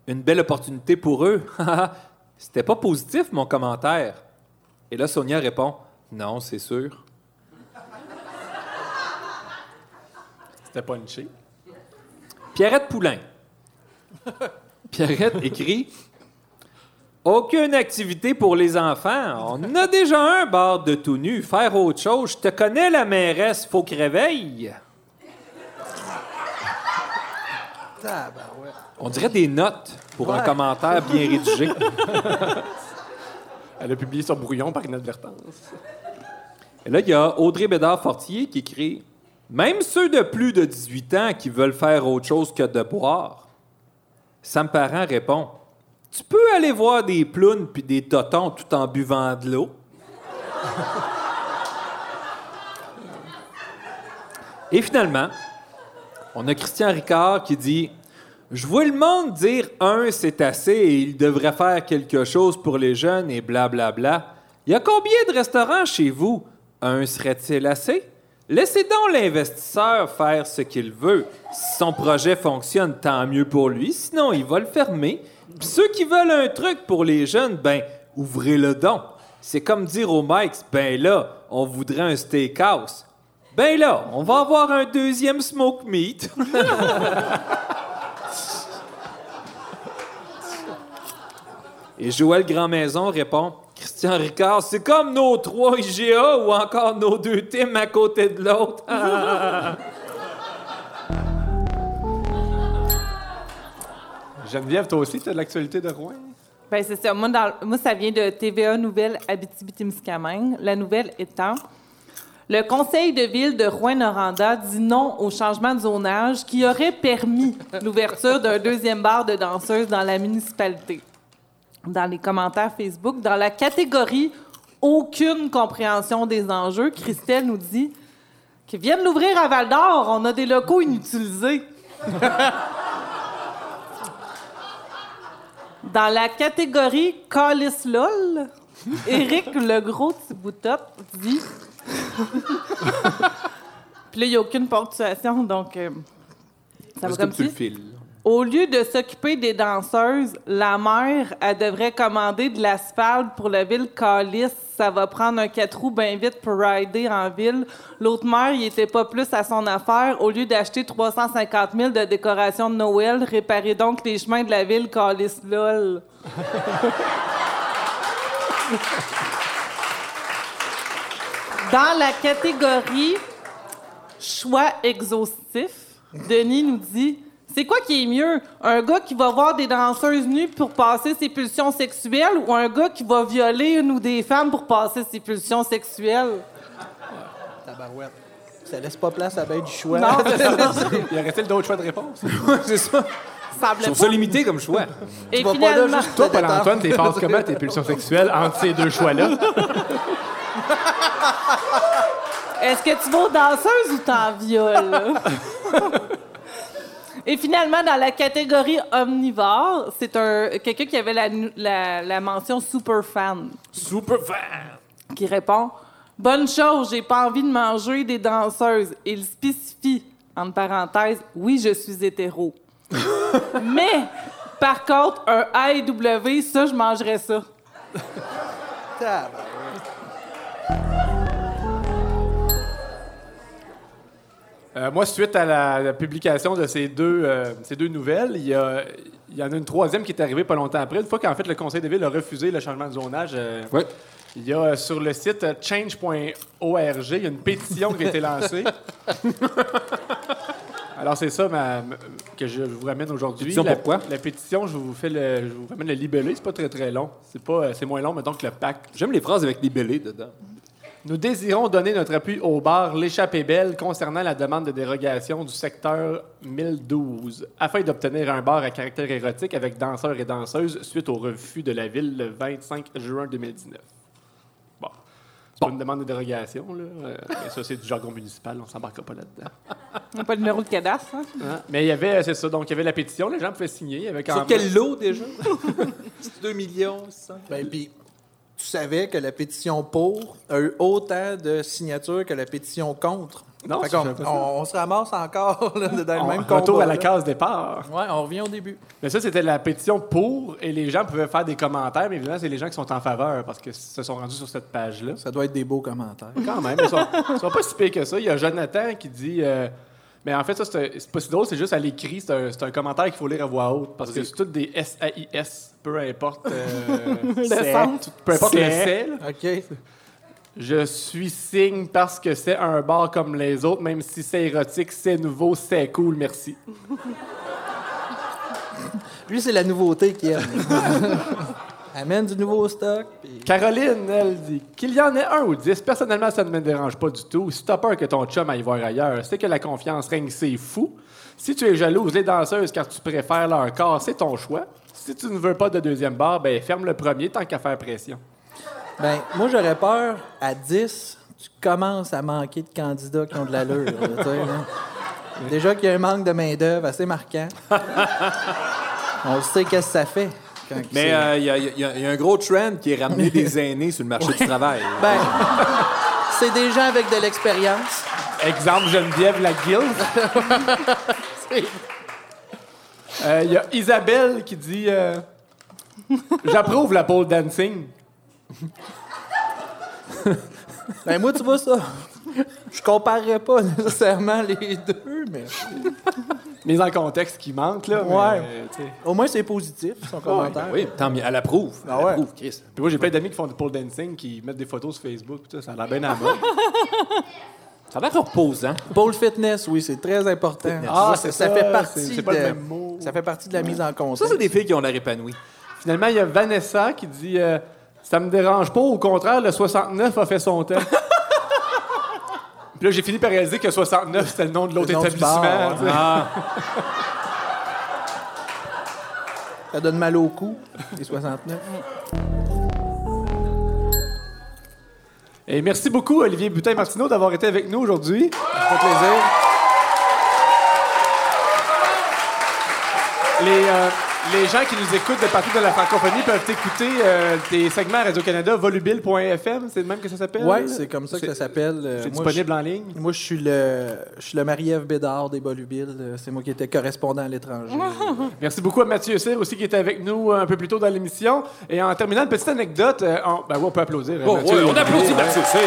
Speaker 3: Une belle opportunité pour eux. C'était pas positif, mon commentaire. Et là, Sonia répond Non, c'est sûr.
Speaker 2: C'était punché.
Speaker 3: Pierrette Poulain. Pierrette écrit Aucune activité pour les enfants. On a déjà un bar de tout nu. Faire autre chose. Je te connais, la mairesse. Faut que réveille. On dirait des notes pour un commentaire bien rédigé.
Speaker 2: Elle a publié sur Brouillon par inadvertance.
Speaker 3: Et là, il y a Audrey Bédard-Fortier qui écrit Même ceux de plus de 18 ans qui veulent faire autre chose que de boire. Sam Parent répond Tu peux aller voir des plounes puis des totons tout en buvant de l'eau. Et finalement, on a Christian Ricard qui dit Je vois le monde dire un, c'est assez et il devrait faire quelque chose pour les jeunes et blablabla. Il y a combien de restaurants chez vous? Un serait-il assez? Laissez donc l'investisseur faire ce qu'il veut. Si son projet fonctionne, tant mieux pour lui. Sinon, il va le fermer. Puis ceux qui veulent un truc pour les jeunes, ben, ouvrez-le donc. C'est comme dire au Mike, ben là, on voudrait un steakhouse. Ben là, on va avoir un deuxième smoke meat. Et Joël Grandmaison répond Christian Ricard, c'est comme nos trois IGA ou encore nos deux teams à côté de l'autre.
Speaker 2: Geneviève, toi aussi, tu as de l'actualité de Rouen?
Speaker 4: Ben, c'est ça. Moi, dans- moi, ça vient de TVA Nouvelle Abitibi-Témiscamingue. La nouvelle étant le conseil de ville de Rouen-Noranda dit non au changement de zonage qui aurait permis l'ouverture d'un deuxième bar de danseuses dans la municipalité. Dans les commentaires Facebook, dans la catégorie aucune compréhension des enjeux, Christelle nous dit qu'ils viennent l'ouvrir à Val d'Or. On a des locaux inutilisés. Dans la catégorie Calice LOL, Éric le gros Thiboutop dit. Puis là, il n'y a aucune ponctuation, donc. euh, ça va comme
Speaker 3: comme tu le
Speaker 4: si.
Speaker 3: files.
Speaker 4: Au lieu de s'occuper des danseuses, la mère, elle devrait commander de l'asphalte pour la ville Calice. Ça va prendre un quatre roues bien vite pour rider en ville. L'autre mère, il était pas plus à son affaire. Au lieu d'acheter 350 000 de décorations de Noël, réparez donc les chemins de la ville Calice LOL. Dans la catégorie choix exhaustif, Denis nous dit c'est quoi qui est mieux? Un gars qui va voir des danseuses nues pour passer ses pulsions sexuelles ou un gars qui va violer une ou des femmes pour passer ses pulsions sexuelles?
Speaker 9: Tabarouette. Ça laisse pas place à ben du choix.
Speaker 4: Non, c'est ça.
Speaker 2: Il y aurait-il d'autres choix de réponse?
Speaker 3: c'est ça.
Speaker 4: Semblait
Speaker 3: Je trouve
Speaker 4: pas.
Speaker 3: ça limité comme choix.
Speaker 4: Et
Speaker 9: vas pas
Speaker 4: finalement,
Speaker 9: là juste
Speaker 2: Toi, Paul-Antoine, t'es passes comment tes pulsions sexuelles entre ces deux choix-là?
Speaker 4: est-ce que tu vas aux danseuses ou t'en violes? Et finalement, dans la catégorie omnivore, c'est un quelqu'un qui avait la, la, la mention super fan.
Speaker 3: Super fan.
Speaker 4: qui répond Bonne chose, j'ai pas envie de manger des danseuses. Il spécifie, entre parenthèses, oui, je suis hétéro. Mais, par contre, un AEW, ça, je mangerais ça.
Speaker 2: Euh, moi, suite à la, la publication de ces deux, euh, ces deux nouvelles, il y, a- il y en a une troisième qui est arrivée pas longtemps après. Une fois qu'en fait le Conseil de ville a refusé le changement de zonage, euh,
Speaker 3: Ouais.
Speaker 2: il y a euh, sur le site change.org, il y a une pétition qui a été lancée. Alors c'est ça ma- que je vous ramène aujourd'hui.
Speaker 3: Pétition
Speaker 2: La,
Speaker 3: pourquoi?
Speaker 2: la pétition, je vous fais le, je vous ramène le libellé. C'est pas très très long. C'est pas, c'est moins long, mais donc le pacte.
Speaker 3: J'aime les phrases avec bellets dedans.
Speaker 2: Nous désirons donner notre appui au bar L'échappée belle concernant la demande de dérogation du secteur 1012 afin d'obtenir un bar à caractère érotique avec danseurs et danseuses suite au refus de la ville le 25 juin 2019. Bon. C'est pas une demande de dérogation, là. Euh, mais ça, c'est du jargon municipal, on s'embarquera pas là-dedans.
Speaker 4: On n'a pas de numéro de cadastre. hein?
Speaker 2: Hein? Mais il y avait, c'est ça, donc il y avait la pétition, les gens pouvaient signer. Il y avait quand
Speaker 3: Sur quel lot déjà? C'est 2 millions, ça.
Speaker 9: Ben, puis, tu savais que la pétition pour a eu autant de signatures que la pétition contre?
Speaker 2: Non,
Speaker 9: Fait on, on se ramasse encore là, dans le
Speaker 2: On-
Speaker 9: même
Speaker 2: retour
Speaker 9: combat.
Speaker 2: à la
Speaker 9: là.
Speaker 2: case départ.
Speaker 9: Ouais, on revient au début.
Speaker 2: Mais ça, c'était la pétition pour, et les gens pouvaient faire des commentaires, mais évidemment, c'est les gens qui sont en faveur parce qu'ils se sont rendus sur cette page-là.
Speaker 9: Ça doit être des beaux commentaires.
Speaker 2: Quand même, ils sont, ils sont pas si pires que ça. Il y a Jonathan qui dit. euh, mais en fait, ça, c'est pas si drôle, c'est juste à l'écrit, c'est un, c'est un commentaire qu'il faut lire à voix haute. Parce que c'est toutes des S-A-I-S, peu importe. euh,
Speaker 4: sens.
Speaker 2: Peu importe le là.
Speaker 9: OK.
Speaker 2: Je suis signe parce que c'est un bar comme les autres, même si c'est érotique, c'est nouveau, c'est cool, merci.
Speaker 9: Lui, c'est la nouveauté qu'il aime. Amène du nouveau stock.
Speaker 2: Caroline, elle dit qu'il y en ait un ou dix. Personnellement, ça ne me dérange pas du tout. Si t'as peur que ton chum aille voir ailleurs, c'est que la confiance règne, c'est fou. Si tu es jalouse, les danseuses, car tu préfères leur corps, c'est ton choix. Si tu ne veux pas de deuxième bar, ben ferme le premier tant qu'à faire pression.
Speaker 9: Ben, moi, j'aurais peur, à 10, tu commences à manquer de candidats qui ont de l'allure. Déjà qu'il y a un manque de main-d'œuvre assez marquant. On sait qu'est-ce que ça fait.
Speaker 3: Mais euh, il y, a- y y un gros trend qui est ramener des aînés sur le marché du travail.
Speaker 9: Ben, c'est des gens avec de l'expérience.
Speaker 2: Exemple, Geneviève la Euh, Il y a Isabelle qui dit euh, J'approuve la pole dancing.
Speaker 9: Ben, moi, tu vois ça. Je comparerais pas nécessairement les deux, mais
Speaker 2: Mise en contexte qui manque, là. mais,
Speaker 9: Ouais.
Speaker 2: euh,
Speaker 9: au moins, c'est positif, son commentaire.
Speaker 3: Oui, tant mieux. Elle approuve.
Speaker 9: Ah
Speaker 3: Elle
Speaker 9: ouais.
Speaker 3: approuve, Chris.
Speaker 2: Puis moi, j'ai plein d'amis qui font du pole dancing, qui mettent des photos sur Facebook, tout ça, ça a l'air bien à la mode.
Speaker 3: Ça a l'air reposant.
Speaker 9: Pole fitness, oui, c'est très important.
Speaker 2: Ah,
Speaker 9: Ça,
Speaker 2: c'est
Speaker 9: ça
Speaker 2: ça,
Speaker 9: fait
Speaker 2: c'est-
Speaker 9: partie
Speaker 2: c'est pas le
Speaker 9: de,
Speaker 2: même mot.
Speaker 9: ça fait partie de la mise en
Speaker 3: Ça,
Speaker 9: contexte.
Speaker 3: c'est des filles qui ont l'air épanouies.
Speaker 2: Finalement, il y a Vanessa qui dit euh, Ça me dérange pas, au contraire, le 69 a fait son temps. Là, j'ai fini par réaliser que 69, c'était le nom de l'autre
Speaker 9: nom
Speaker 2: établissement.
Speaker 9: bar.
Speaker 3: Ah,
Speaker 9: Ça donne mal au cou, les 69.
Speaker 2: Et merci beaucoup, Olivier Butin-Martineau, d'avoir été avec nous aujourd'hui.
Speaker 9: Ça fait plaisir.
Speaker 2: Les, euh, les gens qui nous écoutent de partout de la francophonie peuvent écouter euh, tes segments à Radio-Canada, volubile.fm, c'est le même que ça s'appelle?
Speaker 9: Oui, c'est comme ça que ça s'appelle. Euh,
Speaker 2: C'est
Speaker 9: moi,
Speaker 2: disponible
Speaker 9: je-
Speaker 2: en ligne?
Speaker 9: Moi, je suis le, je suis le Marie-Ève Bédard des Volubiles. Euh, C'est moi qui étais correspondant à l'étranger.
Speaker 2: Merci beaucoup à Mathieu Cyr aussi qui était avec nous un peu plus tôt dans l'émission. Et en terminant, une petite anecdote. euh, on, ben oui, on peut applaudir.
Speaker 3: Bon,
Speaker 2: Mathieu.
Speaker 3: ouais, on applaudit
Speaker 2: Ouais.
Speaker 3: Mathieu Cyr.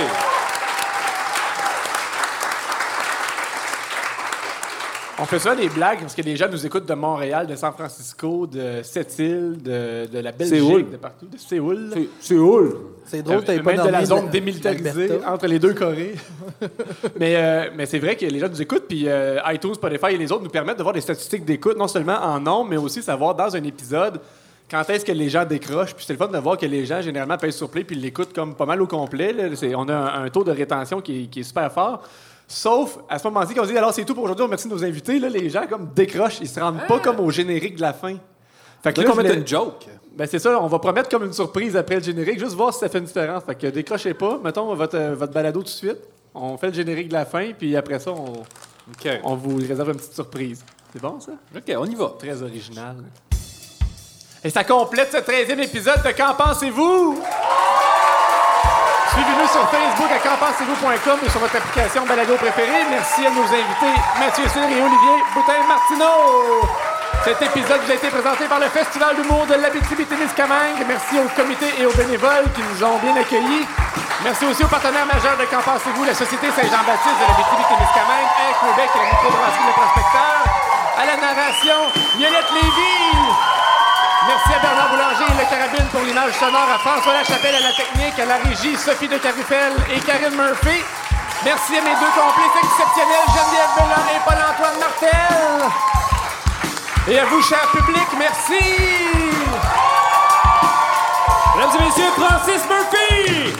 Speaker 2: On fait ça des blagues parce que les gens nous écoutent de Montréal, de San Francisco, de Sept-Îles, de, de la Belgique,
Speaker 12: Séoul.
Speaker 2: de partout, de Séoul.
Speaker 12: Séoul.
Speaker 9: C'est drôle, t'avais
Speaker 2: Euh,
Speaker 9: pas
Speaker 2: même de la zone démilitarisée entre les deux Corées. mais euh, mais c'est vrai que les gens nous écoutent, puis euh, iTunes, Spotify et les autres nous permettent de voir des statistiques d'écoute, non seulement en nombre, mais aussi savoir dans un épisode quand est-ce que les gens décrochent. Puis c'est le fun de voir que les gens, généralement, pèsent sur play puis l'écoutent comme pas mal au complet. là. C'est- On a un, un taux de rétention qui est, qui est super fort. Sauf à ce moment-ci, quand on dit alors c'est tout pour aujourd'hui, on remercie nos invités, là, les gens comme décrochent, ils se rendent pas comme au générique de la fin. Fait que là,
Speaker 3: qu'on une joke.
Speaker 2: ben c'est ça, on va promettre comme une surprise après le générique, juste voir si ça fait une différence. Fait que décrochez pas, mettons votre, euh, votre balado tout de suite. On fait le générique de la fin, puis après ça, on, on vous réserve une petite surprise. C'est bon, ça?
Speaker 3: OK, on y va.
Speaker 2: Très original. Et ça complète ce 13e épisode de Qu'en pensez-vous? Suivez-nous sur Facebook à qu'enpensez-vous.com et sur votre application balado préférée. Merci à nos invités Mathieu Cyr et Olivier Boutin-Martineau. Cet épisode vous a été présenté par le Festival d'humour de l'Abitibi-Témiscamingue. Merci au comité et aux bénévoles qui nous ont bien accueillis. Merci aussi aux partenaires majeurs de Qu'en pensez-vous, la Société Saint-Jean-Baptiste de l'Abitibi-Témiscamingue, Air Québec et la microbrasserie Le Prospecteur. À la narration, Violette Lévy. Merci à Bernard Boulanger et Le Carabine pour l'image sonore, à François Lachapelle à la technique, à la régie, Sophie de Carufel et Karine Murphy. Merci à mes deux complices exceptionnels, Geneviève Bellin et Paul-Antoine Martel. Et à vous, cher public, merci.
Speaker 12: Mesdames et messieurs, Francis Murphy!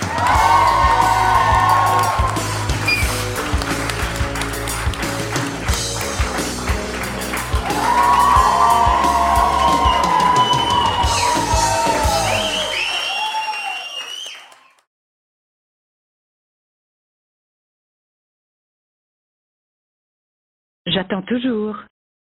Speaker 5: J'attends toujours.